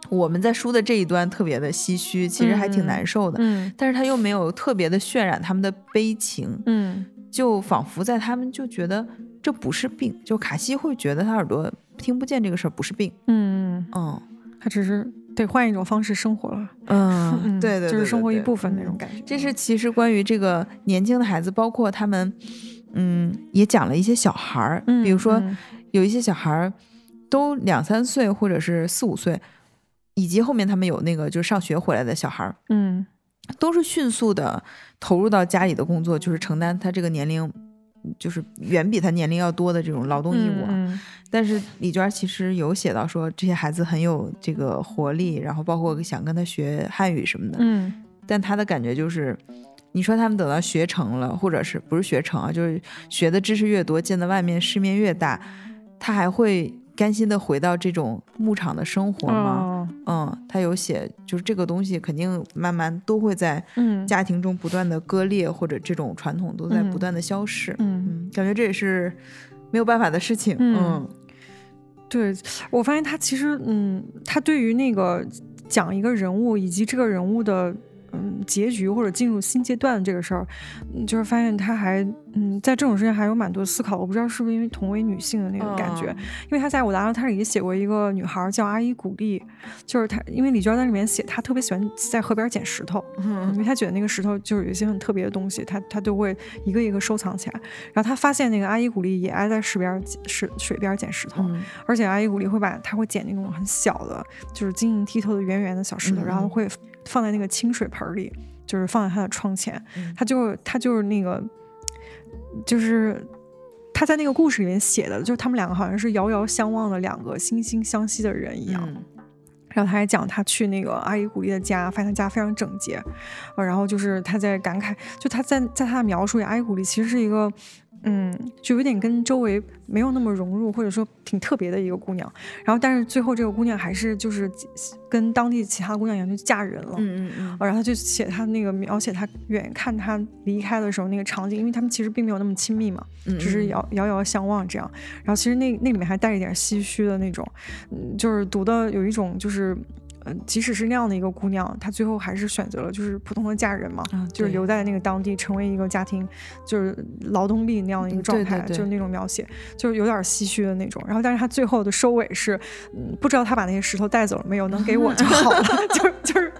我们在书的这一端特别的唏嘘，其实还挺难受的。嗯，但是他又没有特别的渲染他们的悲情。嗯，就仿佛在他们就觉得这不是病，就卡西会觉得他耳朵听不见这个事儿不是病。嗯嗯，他只是。得换一种方式生活了，嗯，对对，就是生活一部分那种感觉。这是其实关于这个年轻的孩子，包括他们，嗯，也讲了一些小孩儿，比如说有一些小孩儿都两三岁或者是四五岁，以及后面他们有那个就是上学回来的小孩儿，嗯，都是迅速的投入到家里的工作，就是承担他这个年龄。就是远比他年龄要多的这种劳动义务，但是李娟其实有写到说这些孩子很有这个活力，然后包括想跟他学汉语什么的，嗯，但他的感觉就是，你说他们等到学成了，或者是不是学成啊，就是学的知识越多，见的外面世面越大，他还会甘心的回到这种牧场的生活吗？嗯，他有写，就是这个东西肯定慢慢都会在家庭中不断的割裂，或者这种传统都在不断的消逝。嗯嗯，感觉这也是没有办法的事情。嗯，对我发现他其实，嗯，他对于那个讲一个人物以及这个人物的。嗯，结局或者进入新阶段这个事儿，就是发现他还嗯，在这种事情还有蛮多思考。我不知道是不是因为同为女性的那个感觉，因为他在我达到他里写过一个女孩叫阿依古丽，就是他，因为李娟在里面写，她特别喜欢在河边捡石头，嗯因为她觉得那个石头就是有一些很特别的东西，她她都会一个一个收藏起来。然后她发现那个阿依古丽也爱在石边石水边捡石头，而且阿依古丽会把她会捡那种很小的，就是晶莹剔透的圆圆的小石头，然后会。放在那个清水盆里，就是放在他的窗前。他就他就是那个，就是他在那个故事里面写的，就是他们两个好像是遥遥相望的两个惺惺相惜的人一样。然后他还讲他去那个阿依古丽的家，发现他家非常整洁。然后就是他在感慨，就他在在他的描述里，阿依古丽其实是一个。嗯，就有点跟周围没有那么融入，或者说挺特别的一个姑娘。然后，但是最后这个姑娘还是就是跟当地其他姑娘一样，就嫁人了。嗯嗯嗯。然后他就写他那个描写他远看他离开的时候那个场景，因为他们其实并没有那么亲密嘛，只是遥遥遥相望这样。然后其实那那里面还带一点唏嘘的那种，嗯，就是读的有一种就是。嗯，即使是那样的一个姑娘，她最后还是选择了就是普通的嫁人嘛，就是留在那个当地，成为一个家庭就是劳动力那样的一个状态，就是那种描写，就是有点唏嘘的那种。然后，但是她最后的收尾是，嗯，不知道她把那些石头带走了没有，能给我就好了，就就是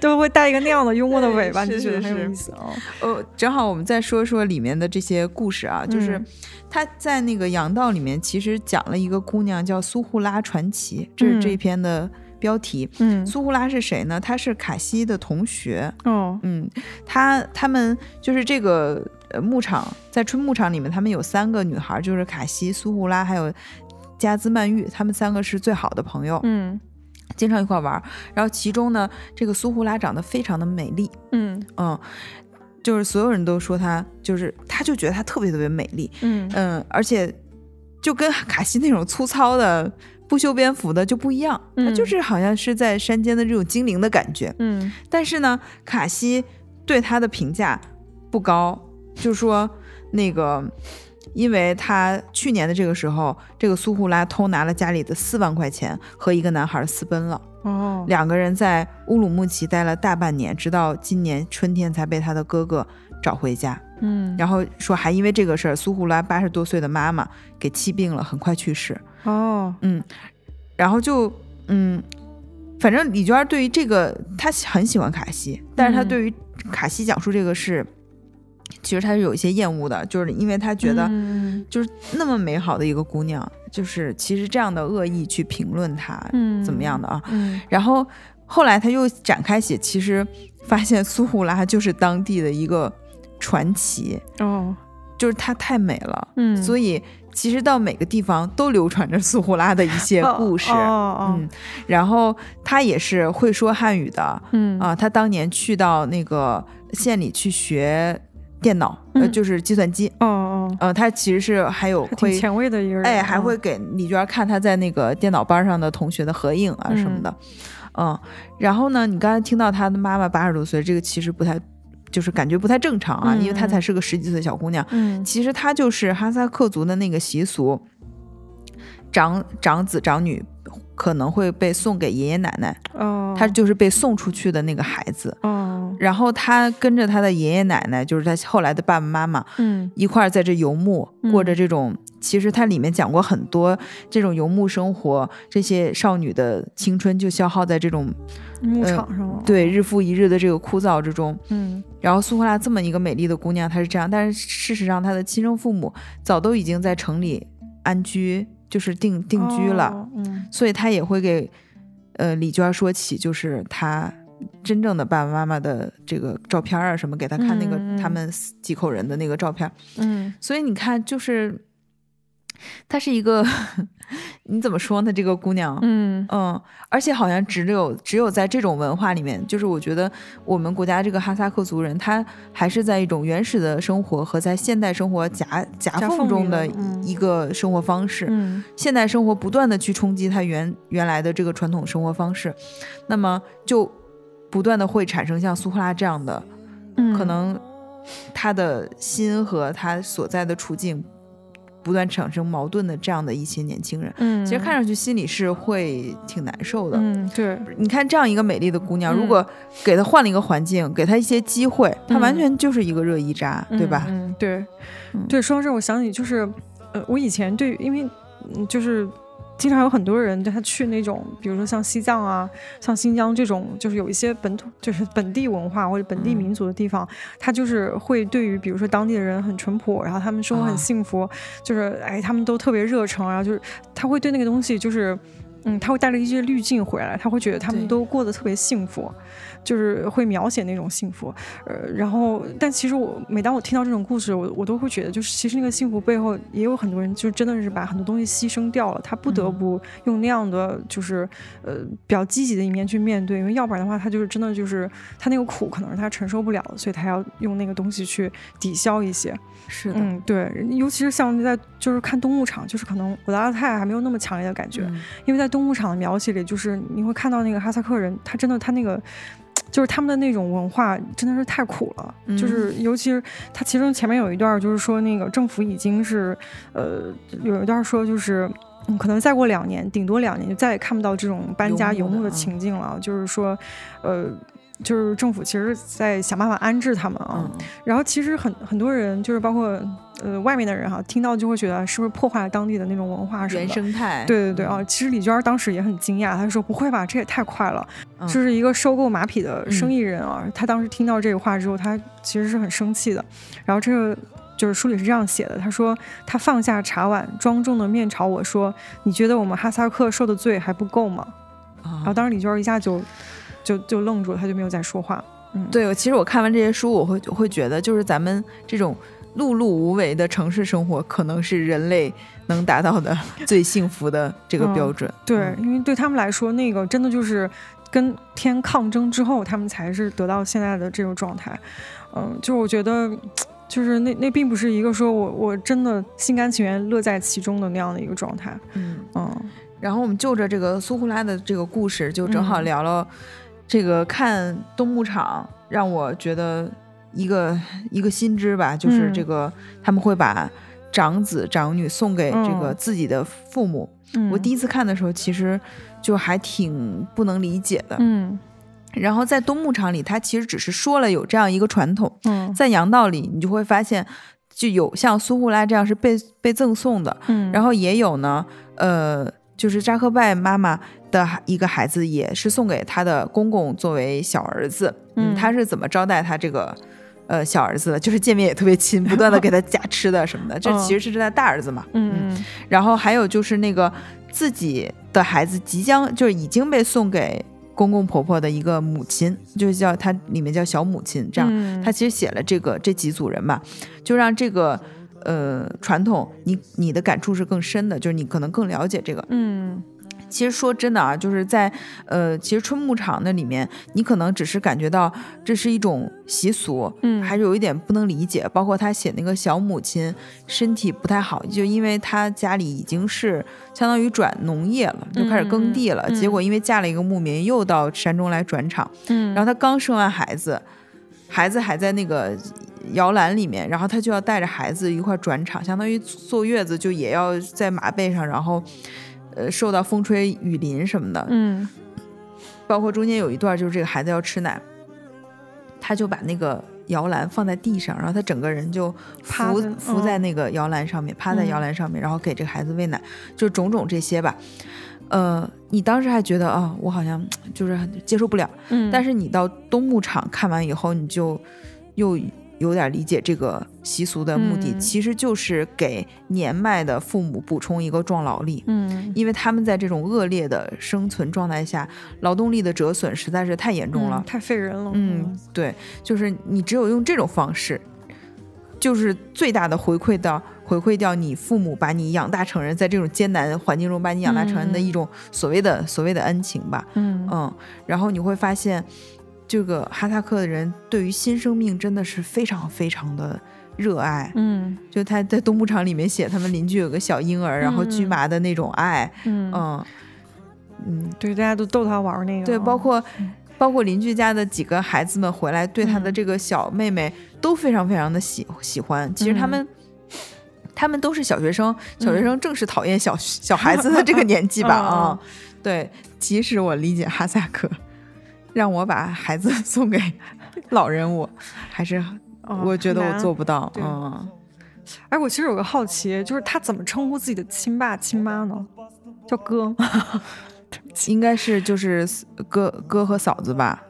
都会带一个那样的幽默的尾巴，你就觉得很有意思啊。呃，正好我们再说说里面的这些故事啊，就是他在那个羊道里面其实讲了一个姑娘叫苏护拉传奇，这是这一篇的。标题，嗯，苏胡拉是谁呢？他是卡西的同学，哦，嗯，他他们就是这个呃牧场，在春牧场里面，他们有三个女孩，就是卡西、苏胡拉还有加兹曼玉，他们三个是最好的朋友，嗯，经常一块玩。然后其中呢，这个苏胡拉长得非常的美丽，嗯。嗯，就是所有人都说她，就是她就觉得她特别特别美丽，嗯。嗯，而且就跟卡西那种粗糙的。不修边幅的就不一样，他就是好像是在山间的这种精灵的感觉。嗯，但是呢，卡西对他的评价不高，就说那个，因为他去年的这个时候，这个苏胡拉偷拿了家里的四万块钱，和一个男孩私奔了。哦，两个人在乌鲁木齐待了大半年，直到今年春天才被他的哥哥找回家。嗯，然后说还因为这个事儿，苏胡拉八十多岁的妈妈给气病了，很快去世。哦，嗯，然后就嗯，反正李娟对于这个她很喜欢卡西，但是她对于卡西讲述这个事，其实她是有一些厌恶的，就是因为她觉得就是那么美好的一个姑娘，就是其实这样的恶意去评论她怎么样的啊？然后后来他又展开写，其实发现苏胡拉就是当地的一个传奇哦，就是她太美了，嗯，所以。其实到每个地方都流传着苏胡拉的一些故事，嗯，然后他也是会说汉语的，嗯。啊，他当年去到那个县里去学电脑，呃，就是计算机，哦哦，呃，他其实是还有会前卫的一个人，哎，还会给李娟看他在那个电脑班上的同学的合影啊什么的，嗯，然后呢，你刚才听到他的妈妈八十多岁，这个其实不太。就是感觉不太正常啊，因为她才是个十几岁的小姑娘。嗯，其实她就是哈萨克族的那个习俗，长长子长女可能会被送给爷爷奶奶。哦，他就是被送出去的那个孩子。哦，然后他跟着他的爷爷奶奶，就是他后来的爸爸妈妈，嗯，一块儿在这游牧，过着这种。其实它里面讲过很多这种游牧生活，这些少女的青春就消耗在这种。牧场上了，对，日复一日的这个枯燥之中，嗯，然后苏赫拉这么一个美丽的姑娘，她是这样，但是事实上她的亲生父母早都已经在城里安居，就是定定居了，嗯，所以他也会给呃李娟说起，就是他真正的爸爸妈妈的这个照片啊什么，给他看那个他们几口人的那个照片，嗯，所以你看，就是她是一个，你怎么说呢？这个姑娘，嗯嗯，而且好像只有只有在这种文化里面，就是我觉得我们国家这个哈萨克族人，他还是在一种原始的生活和在现代生活夹夹缝中的一个生活方式。现代生活不断的去冲击他原原来的这个传统生活方式，那么就不断的会产生像苏呼拉这样的，可能他的心和他所在的处境。不断产生矛盾的这样的一些年轻人，嗯，其实看上去心里是会挺难受的，嗯，对。你看这样一个美丽的姑娘，如果给她换了一个环境，给她一些机会，她完全就是一个热依扎，对吧？嗯，对，对。说到这，我想起就是，呃，我以前对，因为，嗯，就是。经常有很多人，他去那种，比如说像西藏啊，像新疆这种，就是有一些本土，就是本地文化或者本地民族的地方，他就是会对于，比如说当地的人很淳朴，然后他们生活很幸福，就是哎，他们都特别热诚，然后就是他会对那个东西，就是嗯，他会带着一些滤镜回来，他会觉得他们都过得特别幸福。就是会描写那种幸福，呃，然后，但其实我每当我听到这种故事，我我都会觉得，就是其实那个幸福背后也有很多人，就真的是把很多东西牺牲掉了，他不得不用那样的，就是呃比较积极的一面去面对，因为要不然的话，他就是真的就是他那个苦可能是他承受不了的，所以他要用那个东西去抵消一些。是的，嗯，对，尤其是像在就是看冬牧场，就是可能我的阿泰还没有那么强烈的感觉，因为在冬牧场的描写里，就是你会看到那个哈萨克人，他真的他那个。就是他们的那种文化真的是太苦了，就是尤其是他其中前面有一段，就是说那个政府已经是，呃，有一段说就是可能再过两年，顶多两年就再也看不到这种搬家游牧的情境了。就是说，呃，就是政府其实在想办法安置他们啊。然后其实很很多人就是包括。呃，外面的人哈，听到就会觉得是不是破坏了当地的那种文化什么原生态？对对对啊！其实李娟当时也很惊讶，她说：“不会吧，这也太快了！”就是一个收购马匹的生意人啊，他当时听到这个话之后，他其实是很生气的。然后这个就是书里是这样写的，他说：“他放下茶碗，庄重的面朝我说：‘你觉得我们哈萨克受的罪还不够吗？’”然后当时李娟一下就就就愣住了，他就没有再说话。嗯，对，其实我看完这些书，我会会觉得，就是咱们这种。碌碌无为的城市生活，可能是人类能达到的 最幸福的这个标准。对，因为对他们来说，那个真的就是跟天抗争之后，他们才是得到现在的这种状态。嗯，就我觉得，就是那那并不是一个说我我真的心甘情愿乐在其中的那样的一个状态。嗯嗯。然后我们就着这个苏胡拉的这个故事，就正好聊了这个看东牧场，让我觉得。一个一个新知吧，就是这个他们会把长子长女送给这个自己的父母。我第一次看的时候，其实就还挺不能理解的。嗯，然后在东牧场里，他其实只是说了有这样一个传统。嗯，在阳道里，你就会发现就有像苏护拉这样是被被赠送的。嗯，然后也有呢，呃，就是扎克拜妈妈的一个孩子也是送给他的公公作为小儿子。嗯，他是怎么招待他这个？呃，小儿子的 就是见面也特别亲，不断的给他夹吃的什么的，这其实是他大儿子嘛。嗯，然后还有就是那个自己的孩子即将就是已经被送给公公婆婆的一个母亲，就是叫他里面叫小母亲，这样他其实写了这个这几组人嘛，就让这个呃传统你你的感触是更深的，就是你可能更了解这个。嗯。其实说真的啊，就是在呃，其实春牧场那里面，你可能只是感觉到这是一种习俗，嗯，还是有一点不能理解。包括他写那个小母亲身体不太好，就因为他家里已经是相当于转农业了，就开始耕地了。结果因为嫁了一个牧民，又到山中来转场。嗯，然后他刚生完孩子，孩子还在那个摇篮里面，然后他就要带着孩子一块转场，相当于坐月子，就也要在马背上，然后。呃，受到风吹雨淋什么的，嗯，包括中间有一段就是这个孩子要吃奶，他就把那个摇篮放在地上，然后他整个人就伏伏在那个摇篮上面，趴在摇篮上面，然后给这个孩子喂奶，就种种这些吧。呃，你当时还觉得啊，我好像就是接受不了，嗯，但是你到东牧场看完以后，你就又。有点理解这个习俗的目的，其实就是给年迈的父母补充一个壮劳力。嗯，因为他们在这种恶劣的生存状态下，劳动力的折损实在是太严重了，太费人了。嗯，对，就是你只有用这种方式。就是最大的回馈到回馈掉你父母把你养大成人，在这种艰难环境中把你养大成人的一种所谓的所谓的恩情吧。嗯嗯，然后你会发现，这个哈萨克的人对于新生命真的是非常非常的热爱。嗯，就他在东牧场里面写，他们邻居有个小婴儿，然后驹麻的那种爱。嗯嗯嗯，对，大家都逗他玩那个。对，包括。包括邻居家的几个孩子们回来，对他的这个小妹妹都非常非常的喜喜欢。其实他们，他们都是小学生，小学生正是讨厌小小孩子的这个年纪吧？啊，对。即使我理解哈萨克，让我把孩子送给老人，我还是我觉得我做不到。嗯。哎，我其实有个好奇，就是他怎么称呼自己的亲爸亲妈呢？叫哥。应该是就是哥哥和嫂子吧，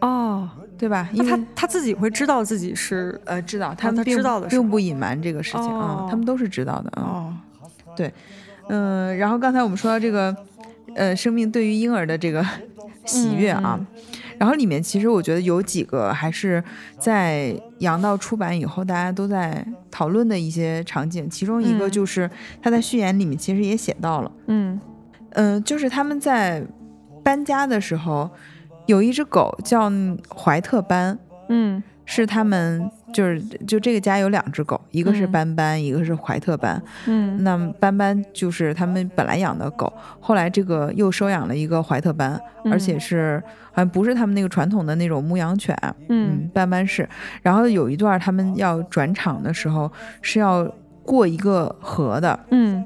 哦，对吧？因为他他自己会知道自己是呃知道，他们知道的，并不隐瞒这个事情啊，他们都是知道的啊。对，嗯，然后刚才我们说到这个呃生命对于婴儿的这个 喜悦啊，然后里面其实我觉得有几个还是在杨道出版以后大家都在讨论的一些场景，其中一个就是他在序言里面其实也写到了，嗯。嗯，就是他们在搬家的时候，有一只狗叫怀特班，嗯，是他们就是就这个家有两只狗，一个是斑斑，一个是怀特班，嗯，那斑斑就是他们本来养的狗，后来这个又收养了一个怀特班，而且是好像不是他们那个传统的那种牧羊犬，嗯，斑斑是，然后有一段他们要转场的时候是要过一个河的，嗯。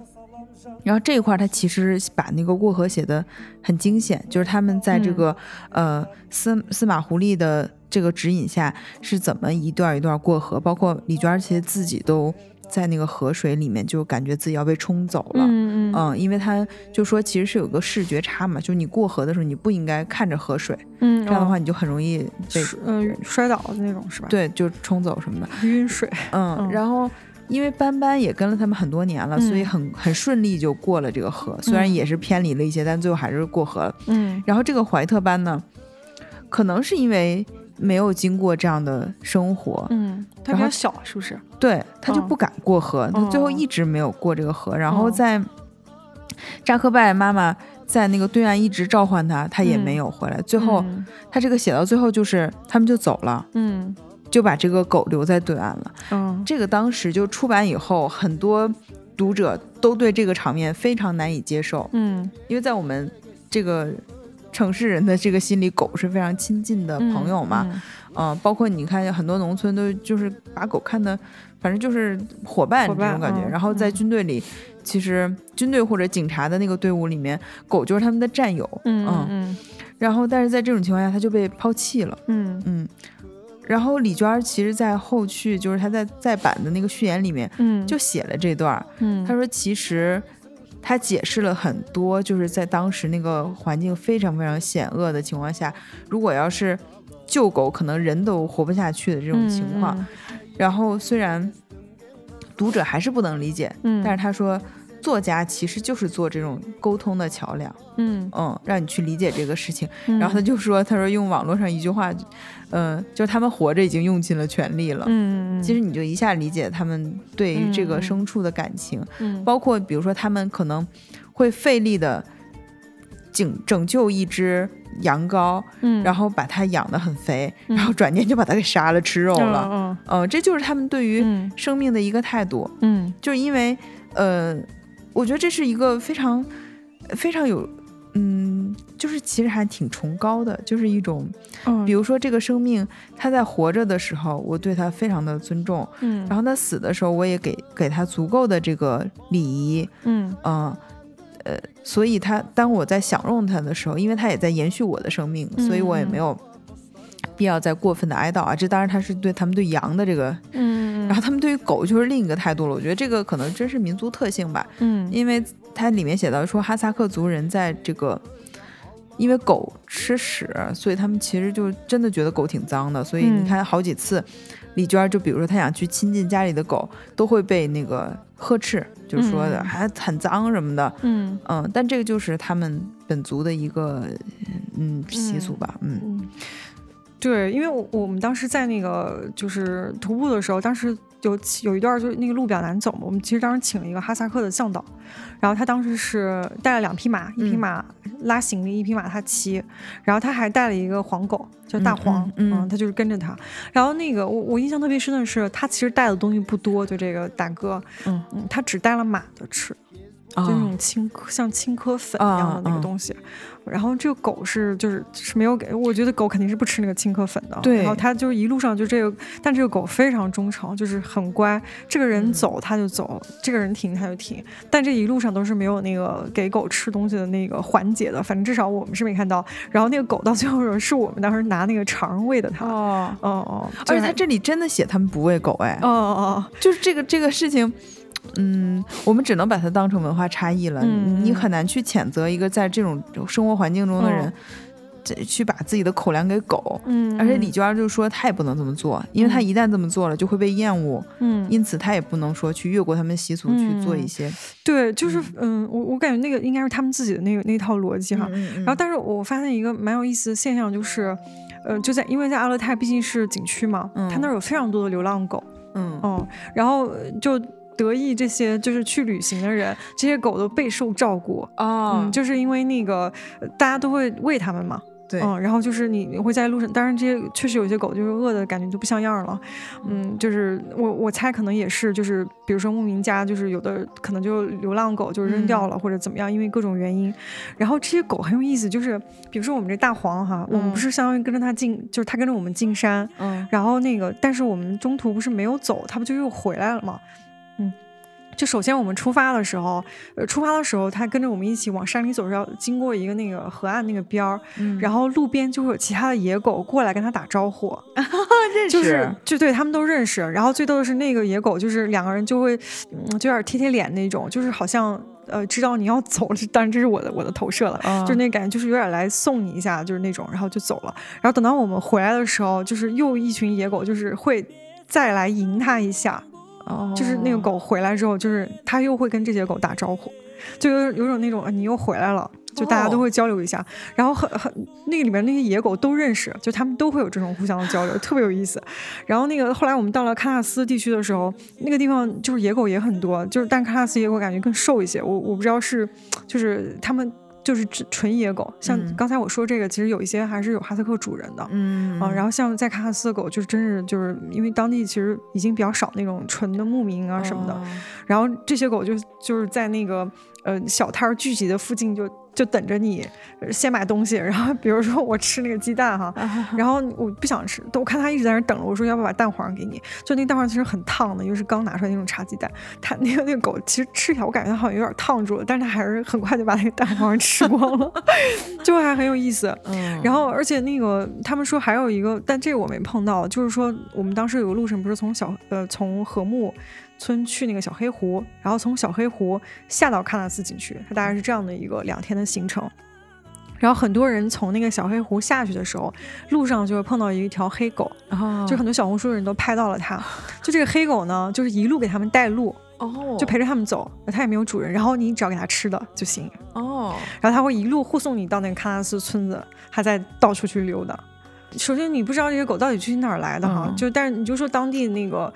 然后这一块他其实把那个过河写的很惊险，就是他们在这个呃司司马狐狸的这个指引下是怎么一段一段过河，包括李娟其实自己都在那个河水里面就感觉自己要被冲走了，嗯嗯，因为他就说其实是有个视觉差嘛，就是你过河的时候你不应该看着河水，嗯，这样的话你就很容易被嗯摔倒的那种是吧？对，就冲走什么的，晕水，嗯，然后。因为斑斑也跟了他们很多年了，所以很很顺利就过了这个河，虽然也是偏离了一些，但最后还是过河了。嗯，然后这个怀特班呢，可能是因为没有经过这样的生活，嗯，他比较小，是不是？对他就不敢过河，他最后一直没有过这个河。然后在扎克拜妈妈在那个对岸一直召唤他，他也没有回来。最后他这个写到最后就是他们就走了。嗯。就把这个狗留在对岸了。嗯，这个当时就出版以后，很多读者都对这个场面非常难以接受。嗯，因为在我们这个城市人的这个心里，狗是非常亲近的朋友嘛。嗯，包括你看很多农村都就是把狗看的，反正就是伙伴这种感觉。然后在军队里，其实军队或者警察的那个队伍里面，狗就是他们的战友。嗯嗯。然后，但是在这种情况下，他就被抛弃了。嗯嗯。然后李娟其实，在后续就是她在再版的那个序言里面，嗯，就写了这段，嗯，她说其实她解释了很多，就是在当时那个环境非常非常险恶的情况下，如果要是救狗，可能人都活不下去的这种情况。然后虽然读者还是不能理解，嗯，但是他说。作家其实就是做这种沟通的桥梁，嗯。嗯，让你去理解这个事情。然后他就说：“他说用网络上一句话，嗯，就是他们活着已经用尽了全力了。嗯其实你就一下理解他们对于这个牲畜的感情，嗯，包括比如说他们可能会费力的拯拯救一只羊羔，嗯，然后把它养得很肥，然后转念就把它给杀了吃肉了，嗯嗯，这就是他们对于生命的一个态度，嗯，就是因为呃。我觉得这是一个非常非常有，嗯，就是其实还挺崇高的，就是一种，比如说这个生命，他在活着的时候，我对他非常的尊重，嗯，然后他死的时候，我也给给他足够的这个礼仪，嗯。嗯，呃，所以他当我在享用他的时候，因为他也在延续我的生命，所以我也没有。必要再过分的哀悼啊！这当然他是对他们对羊的这个，嗯，然后他们对于狗就是另一个态度了。我觉得这个可能真是民族特性吧，嗯，因为它里面写到说哈萨克族人在这个，因为狗吃屎，所以他们其实就真的觉得狗挺脏的。所以你看好几次，李娟就比如说她想去亲近家里的狗，都会被那个呵斥，就是说的还很脏什么的，嗯嗯，但这个就是他们本族的一个嗯习俗吧，嗯。对，因为我我们当时在那个就是徒步的时候，当时有有一段就是那个路比较难走嘛，我们其实当时请了一个哈萨克的向导，然后他当时是带了两匹马，一匹马拉行李，一匹马他骑，然后他还带了一个黄狗，叫大黄，嗯，他就是跟着他。然后那个我我印象特别深的是，他其实带的东西不多，就这个大哥，嗯嗯，他只带了马的吃。就那种青像青稞粉一样的那个东西，然后这个狗是就是是没有给，我觉得狗肯定是不吃那个青稞粉的。对，然后它就是一路上就这个，但这个狗非常忠诚，就是很乖。这个人走它就走，这个人停它就停。但这一路上都是没有那个给狗吃东西的那个环节的，反正至少我们是没看到。然后那个狗到最后是我们当时拿那个肠喂的它。哦哦哦，而且它这里真的写他们不喂狗哎。哦哦哦，就是这个这个事情。嗯，我们只能把它当成文化差异了。你很难去谴责一个在这种生活环境中的人，去把自己的口粮给狗。嗯，而且李娟就说她也不能这么做，因为她一旦这么做了就会被厌恶。嗯，因此她也不能说去越过他们习俗去做一些。对，就是嗯，我我感觉那个应该是他们自己的那个那套逻辑哈。然后，但是我发现一个蛮有意思的现象，就是呃，就在因为在阿勒泰毕竟是景区嘛，他那儿有非常多的流浪狗。嗯哦，然后就。得意这些就是去旅行的人，这些狗都备受照顾。啊，就是因为那个大家都会喂它们嘛，对，嗯，然后就是你你会在路上，当然这些确实有些狗就是饿的感觉就不像样了，嗯，就是我我猜可能也是，就是比如说牧民家就是有的可能就流浪狗就扔掉了或者怎么样，因为各种原因，然后这些狗很有意思，就是比如说我们这大黄哈，我们不是相当于跟着它进，就是它跟着我们进山，嗯，然后那个但是我们中途不是没有走，它不就又回来了吗？嗯，就首先我们出发的时候，呃，出发的时候，他跟着我们一起往山里走，要经过一个那个河岸那个边儿，然后路边就会有其他的野狗过来跟他打招呼，认识，就是就对他们都认识。然后最逗的是那个野狗，就是两个人就会，嗯，就有点贴贴脸那种，就是好像呃知道你要走了，当然这是我的我的投射了，就那感觉就是有点来送你一下，就是那种，然后就走了。然后等到我们回来的时候，就是又一群野狗，就是会再来迎他一下。哦，就是那个狗回来之后，就是它又会跟这些狗打招呼，就有有种那种你又回来了，就大家都会交流一下，然后很很那个里面那些野狗都认识，就他们都会有这种互相的交流，特别有意思。然后那个后来我们到了喀纳斯地区的时候，那个地方就是野狗也很多，就是但喀纳斯野狗感觉更瘦一些，我我不知道是就是他们。就是纯野狗，像刚才我说这个，其实有一些还是有哈萨克主人的，嗯。啊，然后像在喀纳斯的狗，就是真是就是因为当地其实已经比较少那种纯的牧民啊什么的，然后这些狗就就是在那个呃小摊儿聚集的附近就。就等着你先买东西，然后比如说我吃那个鸡蛋哈，然后我不想吃，我看他一直在那等着，我说要不要把蛋黄给你？就那蛋黄其实很烫的，又是刚拿出来那种茶鸡蛋，他那个那个狗其实吃起来我感觉它好像有点烫住了，但是它还是很快就把那个蛋黄吃光了，就还很有意思。然后而且那个他们说还有一个，但这个我没碰到，就是说我们当时有个路程不是从小呃从禾木。村去那个小黑湖，然后从小黑湖下到喀纳斯景区，它大概是这样的一个两天的行程。然后很多人从那个小黑湖下去的时候，路上就会碰到一条黑狗，就很多小红书的人都拍到了它。就这个黑狗呢，就是一路给他们带路，哦，就陪着他们走，它也没有主人，然后你只要给它吃的就行，哦，然后它会一路护送你到那个喀纳斯村子，还在到处去溜达。首先你不知道这些狗到底去哪儿来的哈，就但是你就说当地那个。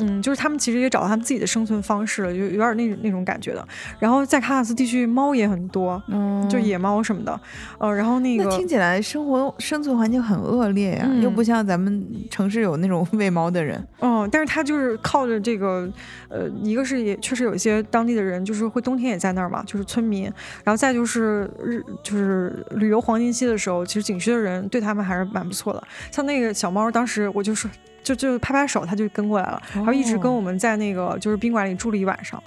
嗯，就是他们其实也找到他们自己的生存方式了，就有点那那种感觉的。然后在喀纳斯地区，猫也很多，嗯，就野猫什么的，呃，然后那个听起来生活生存环境很恶劣呀，又不像咱们城市有那种喂猫的人。嗯，但是他就是靠着这个，呃，一个是也确实有一些当地的人，就是会冬天也在那儿嘛，就是村民。然后再就是日就是旅游黄金期的时候，其实景区的人对他们还是蛮不错的。像那个小猫，当时我就说。就就拍拍手，他就跟过来了，然后一直跟我们在那个就是宾馆里住了一晚上。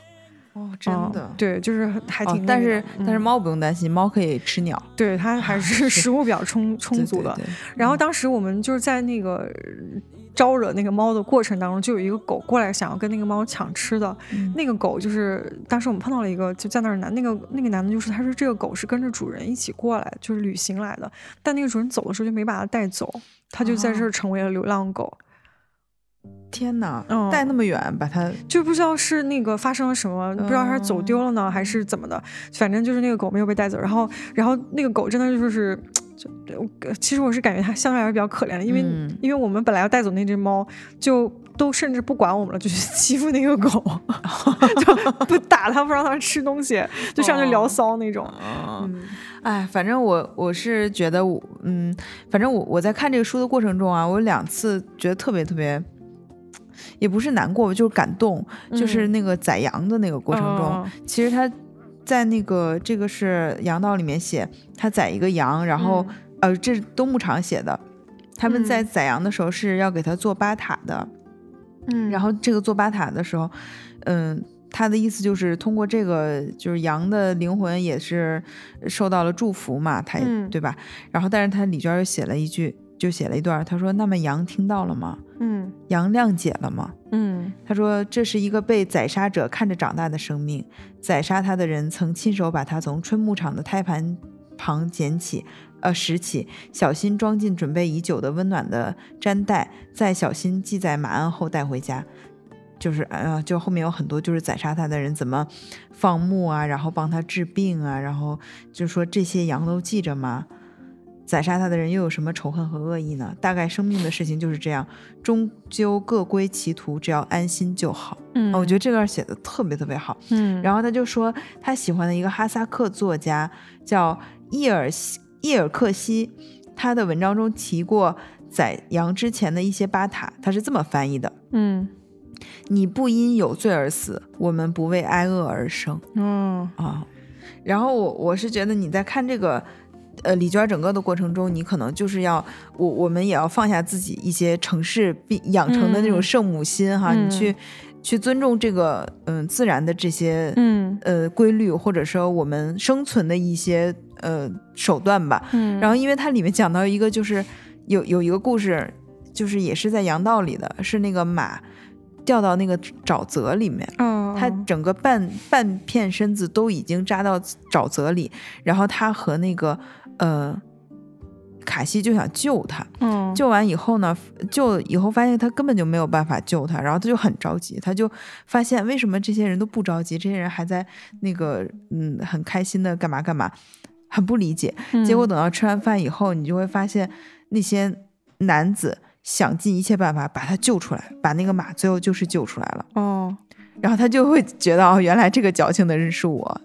哦，真的，对，就是还挺。但是但是猫不用担心，猫可以吃鸟。对，它还是 食物比较充充足的。然后当时我们就是在那个招惹那个猫的过程当中，就有一个狗过来想要跟那个猫抢吃的。那个狗就是当时我们碰到了一个就在那儿男，那个那个男的就是他说这个狗是跟着主人一起过来，就是旅行来的。但那个主人走的时候就没把它带走，它就在这儿成为了流浪狗。天哪，带那么远，把它就不知道是那个发生了什么，不知道它是走丢了呢，还是怎么的，反正就是那个狗没有被带走。然后，然后那个狗真的就是就对我其实我是感觉它相对来说比较可怜的，因为因为我们本来要带走那只猫，就都甚至不管我们了，就去欺负那个狗，就不打它，不让它吃东西，就上去聊骚那种。嗯，哎，反正我我是觉得我嗯，反正我我在看这个书的过程中啊，我有两次觉得特别特别。也不是难过，就是感动，就是那个宰羊的那个过程中，其实他在那个这个是羊道里面写，他宰一个羊，然后呃，这是东牧场写的，他们在宰羊的时候是要给他做巴塔的，嗯，然后这个做巴塔的时候，嗯，他的意思就是通过这个，就是羊的灵魂也是受到了祝福嘛，他对吧？然后但是他李娟又写了一句。就写了一段，他说：“那么羊听到了吗？嗯，羊谅解了吗？嗯，他说这是一个被宰杀者看着长大的生命，宰杀他的人曾亲手把他从春牧场的胎盘旁捡起，呃拾起，小心装进准备已久的温暖的毡袋，再小心系在马鞍后带回家。就是呃，就后面有很多就是宰杀他的人怎么放牧啊，然后帮他治病啊，然后就说这些羊都记着吗？”宰杀他的人又有什么仇恨和恶意呢？大概生命的事情就是这样，终究各归其途，只要安心就好。嗯，我觉得这段写的特别特别好。嗯，然后他就说他喜欢的一个哈萨克作家叫伊尔伊尔克西，他的文章中提过宰羊之前的一些巴塔，他是这么翻译的：嗯，你不因有罪而死，我们不为挨饿而生。嗯啊，然后我我是觉得你在看这个。呃，李娟整个的过程中，你可能就是要我，我们也要放下自己一些城市必养成的那种圣母心哈，你去去尊重这个嗯自然的这些嗯呃规律，或者说我们生存的一些呃手段吧。嗯，然后因为它里面讲到一个就是有有一个故事，就是也是在羊道里的，是那个马掉到那个沼泽里面，它整个半半片身子都已经扎到沼泽里，然后它和那个。呃，卡西就想救他，嗯，救完以后呢，救以后发现他根本就没有办法救他，然后他就很着急，他就发现为什么这些人都不着急，这些人还在那个嗯很开心的干嘛干嘛，很不理解。结果等到吃完饭以后，你就会发现那些男子想尽一切办法把他救出来，把那个马最后就是救出来了。哦，然后他就会觉得哦，原来这个矫情的人是我。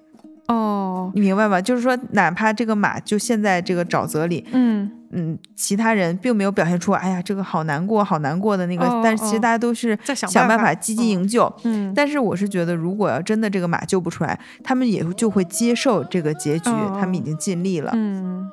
哦，你明白吗？就是说，哪怕这个马就陷在这个沼泽里，嗯嗯，其他人并没有表现出哎呀，这个好难过，好难过的那个，但是其实大家都是想办法积极营救。嗯，但是我是觉得，如果要真的这个马救不出来，他们也就会接受这个结局，他们已经尽力了。嗯，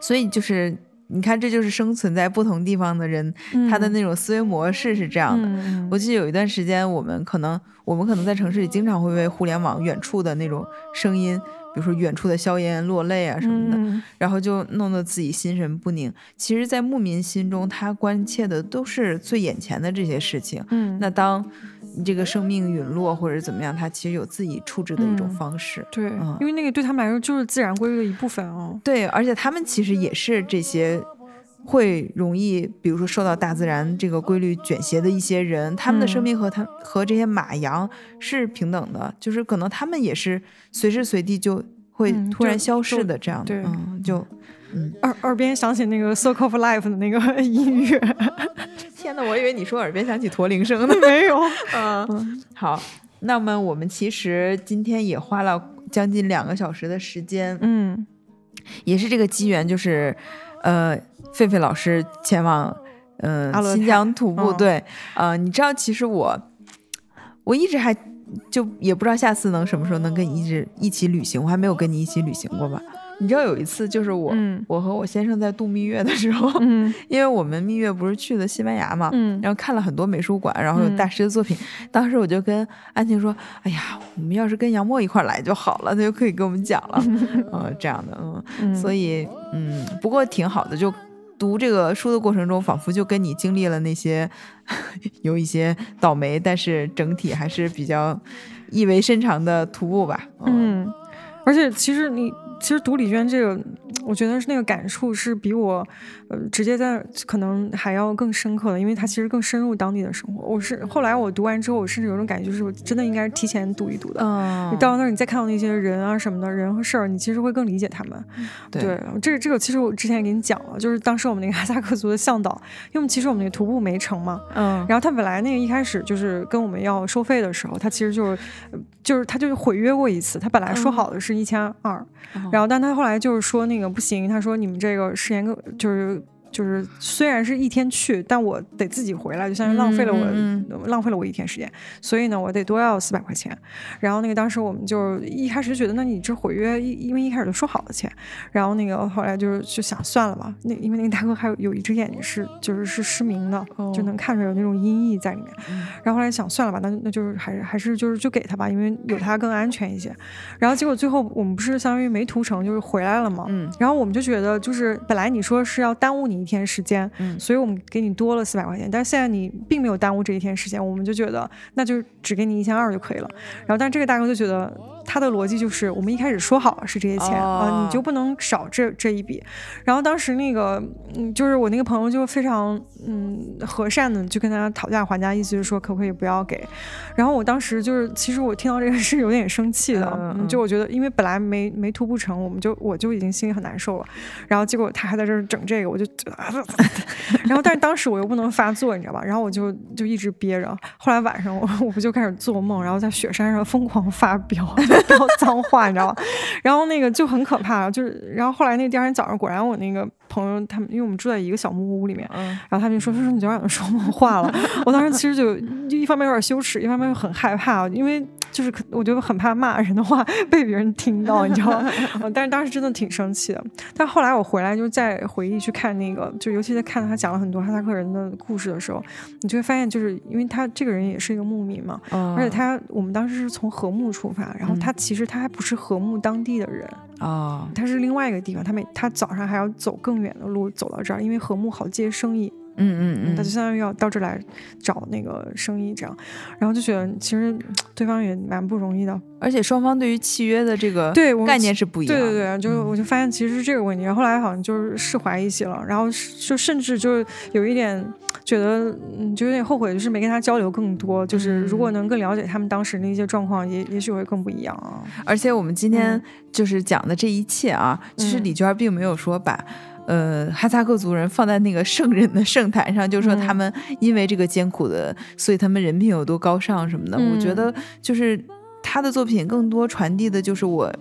所以就是。你看，这就是生存在不同地方的人，他的那种思维模式是这样的。我记得有一段时间，我们可能，我们可能在城市里经常会为互联网远处的那种声音。比如说远处的硝烟落泪啊什么的，然后就弄得自己心神不宁。其实，在牧民心中，他关切的都是最眼前的这些事情。嗯，那当这个生命陨落或者怎么样，他其实有自己处置的一种方式。对，因为那个对他们来说就是自然规律的一部分哦。对，而且他们其实也是这些。会容易，比如说受到大自然这个规律卷挟的一些人，他们的生命和他和这些马羊是平等的，就是可能他们也是随时随地就会突然消失的这样的，嗯，就嗯，耳耳边响起那个《Circle of Life》的那个音乐，天呐，我以为你说耳边响起驼铃声呢，没有，嗯，好，那么我们其实今天也花了将近两个小时的时间，嗯，也是这个机缘，就是呃。狒狒老师前往，嗯，新疆徒步。对，呃，你知道，其实我，我一直还就也不知道下次能什么时候能跟你一直一起旅行。我还没有跟你一起旅行过吧？你知道有一次，就是我，我和我先生在度蜜月的时候，因为我们蜜月不是去的西班牙嘛，然后看了很多美术馆，然后有大师的作品。当时我就跟安晴说：“哎呀，我们要是跟杨墨一块来就好了，他就可以给我们讲了。”嗯，这样的，嗯，所以，嗯，不过挺好的，就。读这个书的过程中，仿佛就跟你经历了那些 有一些倒霉，但是整体还是比较意味深长的徒步吧。嗯，而且其实你。其实读李娟这个，我觉得是那个感触是比我，呃，直接在可能还要更深刻的，因为它其实更深入当地的生活。我是后来我读完之后，我甚至有种感觉，就是我真的应该提前读一读的。嗯，你到那儿，你再看到那些人啊什么的人和事儿，你其实会更理解他们。对，这个这个其实我之前也给你讲了，就是当时我们那个哈萨克族的向导，因为其实我们那个徒步没成嘛，嗯，然后他本来那个一开始就是跟我们要收费的时候，他其实就是就是他就是毁约过一次，他本来说好的是一千二。然后，但他后来就是说那个不行，他说你们这个时间更就是。就是虽然是一天去，但我得自己回来，就相当于浪费了我浪费了我一天时间，所以呢，我得多要四百块钱。然后那个当时我们就一开始觉得，那你这毁约，因因为一开始就说好了钱，然后那个后来就是就想算了吧。那因为那个大哥还有有一只眼睛是就是是失明的，就能看出来有那种阴翳在里面。然后后来想算了吧，那那就是还是还是就是就给他吧，因为有他更安全一些。然后结果最后我们不是相当于没图成，就是回来了嘛。嗯。然后我们就觉得就是本来你说是要耽误你。一天时间，嗯，所以我们给你多了四百块钱，但是现在你并没有耽误这一天时间，我们就觉得那就只给你一千二就可以了。然后，但这个大哥就觉得。他的逻辑就是，我们一开始说好了是这些钱啊，你就不能少这这一笔。然后当时那个，嗯，就是我那个朋友就非常嗯和善的就跟他讨价还价，意思就是说可不可以不要给。然后我当时就是，其实我听到这个是有点生气的，就我觉得因为本来没没图不成，我们就我就已经心里很难受了。然后结果他还在这儿整这个，我就，然后但是当时我又不能发作，你知道吧？然后我就就一直憋着。后来晚上我 我不就开始做梦，然后在雪山上疯狂发飙。飙脏话，你知道吗？然后那个就很可怕，就是，然后后来那个第二天早上，果然我那个朋友他们，因为我们住在一个小木屋里面，然后他们就说说说你昨晚上说梦话了。我当时其实就就一方面有点羞耻，一方面又很害怕，因为。就是可，我就很怕骂人的话被别人听到，你知道吗？但是当时真的挺生气的。但后来我回来就再回忆去看那个，就尤其在看他讲了很多哈萨克人的故事的时候，你就会发现，就是因为他这个人也是一个牧民嘛，而且他我们当时是从和睦出发，然后他其实他还不是和睦当地的人啊，他是另外一个地方，他每他早上还要走更远的路走到这儿，因为和睦好接生意。嗯嗯嗯，他就相当于要到这来找那个生意这样，然后就觉得其实对方也蛮不容易的，而且双方对于契约的这个对概念是不一样。对对对，就我就发现其实是这个问题，然后后来好像就是释怀一些了，然后就甚至就有一点觉得嗯，就有点后悔，就是没跟他交流更多，就是如果能更了解他们当时的一些状况，也也许会更不一样啊。而且我们今天就是讲的这一切啊，其实李娟并没有说把。呃，哈萨克族人放在那个圣人的圣坛上，就说他们因为这个艰苦的，所以他们人品有多高尚什么的。我觉得就是他的作品更多传递的就是我，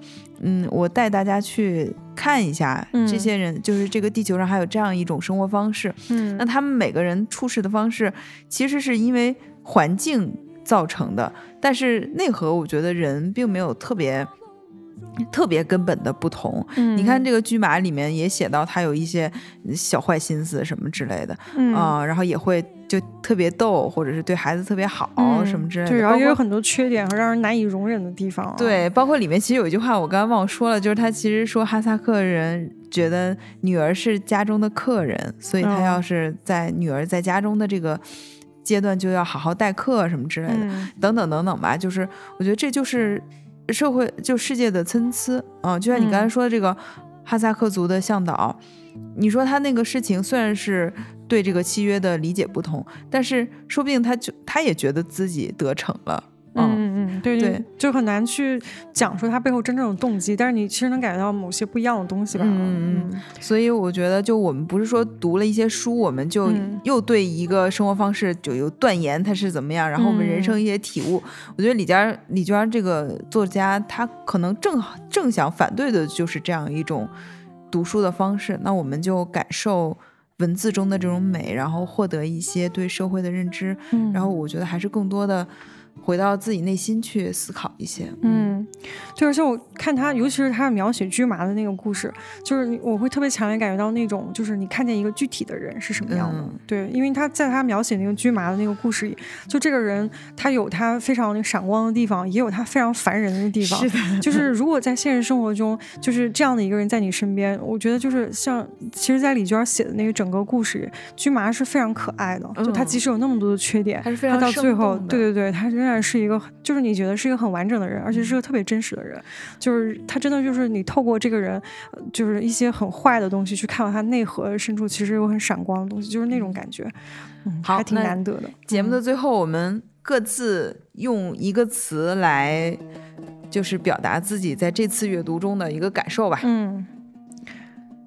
嗯，我带大家去看一下这些人，就是这个地球上还有这样一种生活方式。嗯，那他们每个人处事的方式其实是因为环境造成的，但是内核我觉得人并没有特别。特别根本的不同，你看这个驹马里面也写到他有一些小坏心思什么之类的啊，然后也会就特别逗，或者是对孩子特别好什么之类的，对，然后也有很多缺点和让人难以容忍的地方。对，包括里面其实有一句话我刚刚忘说了，就是他其实说哈萨克人觉得女儿是家中的客人，所以他要是在女儿在家中的这个阶段就要好好待客什么之类的，等等等等吧。就是我觉得这就是。社会就世界的参差啊，就像你刚才说的这个哈萨克族的向导，你说他那个事情虽然是对这个契约的理解不同，但是说不定他就他也觉得自己得逞了。嗯嗯，对对，就很难去讲说他背后真正的动机，但是你其实能感觉到某些不一样的东西吧。嗯嗯，所以我觉得，就我们不是说读了一些书，我们就又对一个生活方式就有断言它是怎么样，然后我们人生一些体悟。我觉得李佳李娟这个作家，他可能正正想反对的就是这样一种读书的方式。那我们就感受文字中的这种美，然后获得一些对社会的认知。嗯，然后我觉得还是更多的。回到自己内心去思考一些，嗯，对，而且我看他，尤其是他描写驹麻的那个故事，就是我会特别强烈感觉到那种，就是你看见一个具体的人是什么样的，对，因为他在他描写那个驹麻的那个故事里，就这个人他有他非常那个闪光的地方，也有他非常烦人的地方，是的，就是如果在现实生活中，就是这样的一个人在你身边，我觉得就是像，其实，在李娟写的那个整个故事里，驹麻是非常可爱的，就他即使有那么多的缺点，他是非常到最后，对对对，他。仍然是一个，就是你觉得是一个很完整的人，而且是个特特别真实的人，就是他真的就是你透过这个人，就是一些很坏的东西去看到他内核深处其实有很闪光的东西，就是那种感觉，嗯，还挺难得的。节目的最后，我们各自用一个词来，就是表达自己在这次阅读中的一个感受吧。嗯，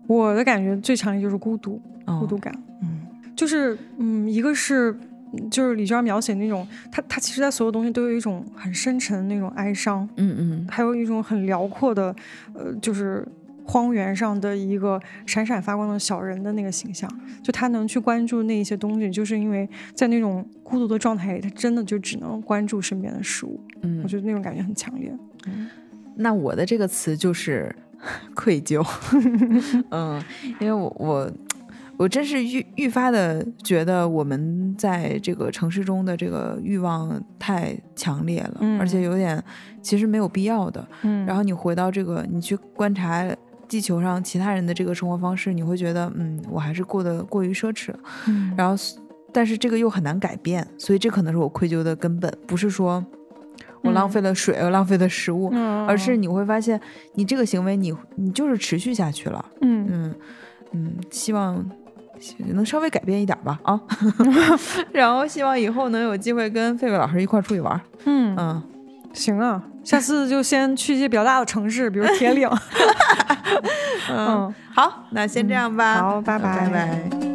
我的感觉最强烈就是孤独，孤独感。嗯，就是嗯，一个是。就是李娟描写那种，他他其实，在所有东西都有一种很深沉的那种哀伤，嗯嗯，还有一种很辽阔的，呃，就是荒原上的一个闪闪发光的小人的那个形象。就他能去关注那一些东西，就是因为在那种孤独的状态里，他真的就只能关注身边的事物。嗯，我觉得那种感觉很强烈。嗯，那我的这个词就是 愧疚。嗯，因为我我。我真是愈愈发的觉得我们在这个城市中的这个欲望太强烈了，而且有点其实没有必要的。嗯，然后你回到这个，你去观察地球上其他人的这个生活方式，你会觉得，嗯，我还是过得过于奢侈然后，但是这个又很难改变，所以这可能是我愧疚的根本，不是说我浪费了水，我浪费了食物，而是你会发现，你这个行为，你你就是持续下去了。嗯嗯嗯，希望。能稍微改变一点吧啊，然后希望以后能有机会跟费费老师一块出去玩。嗯嗯，行啊，下次就先去一些比较大的城市，比如铁岭。嗯，好，那先这样吧。好，拜拜拜。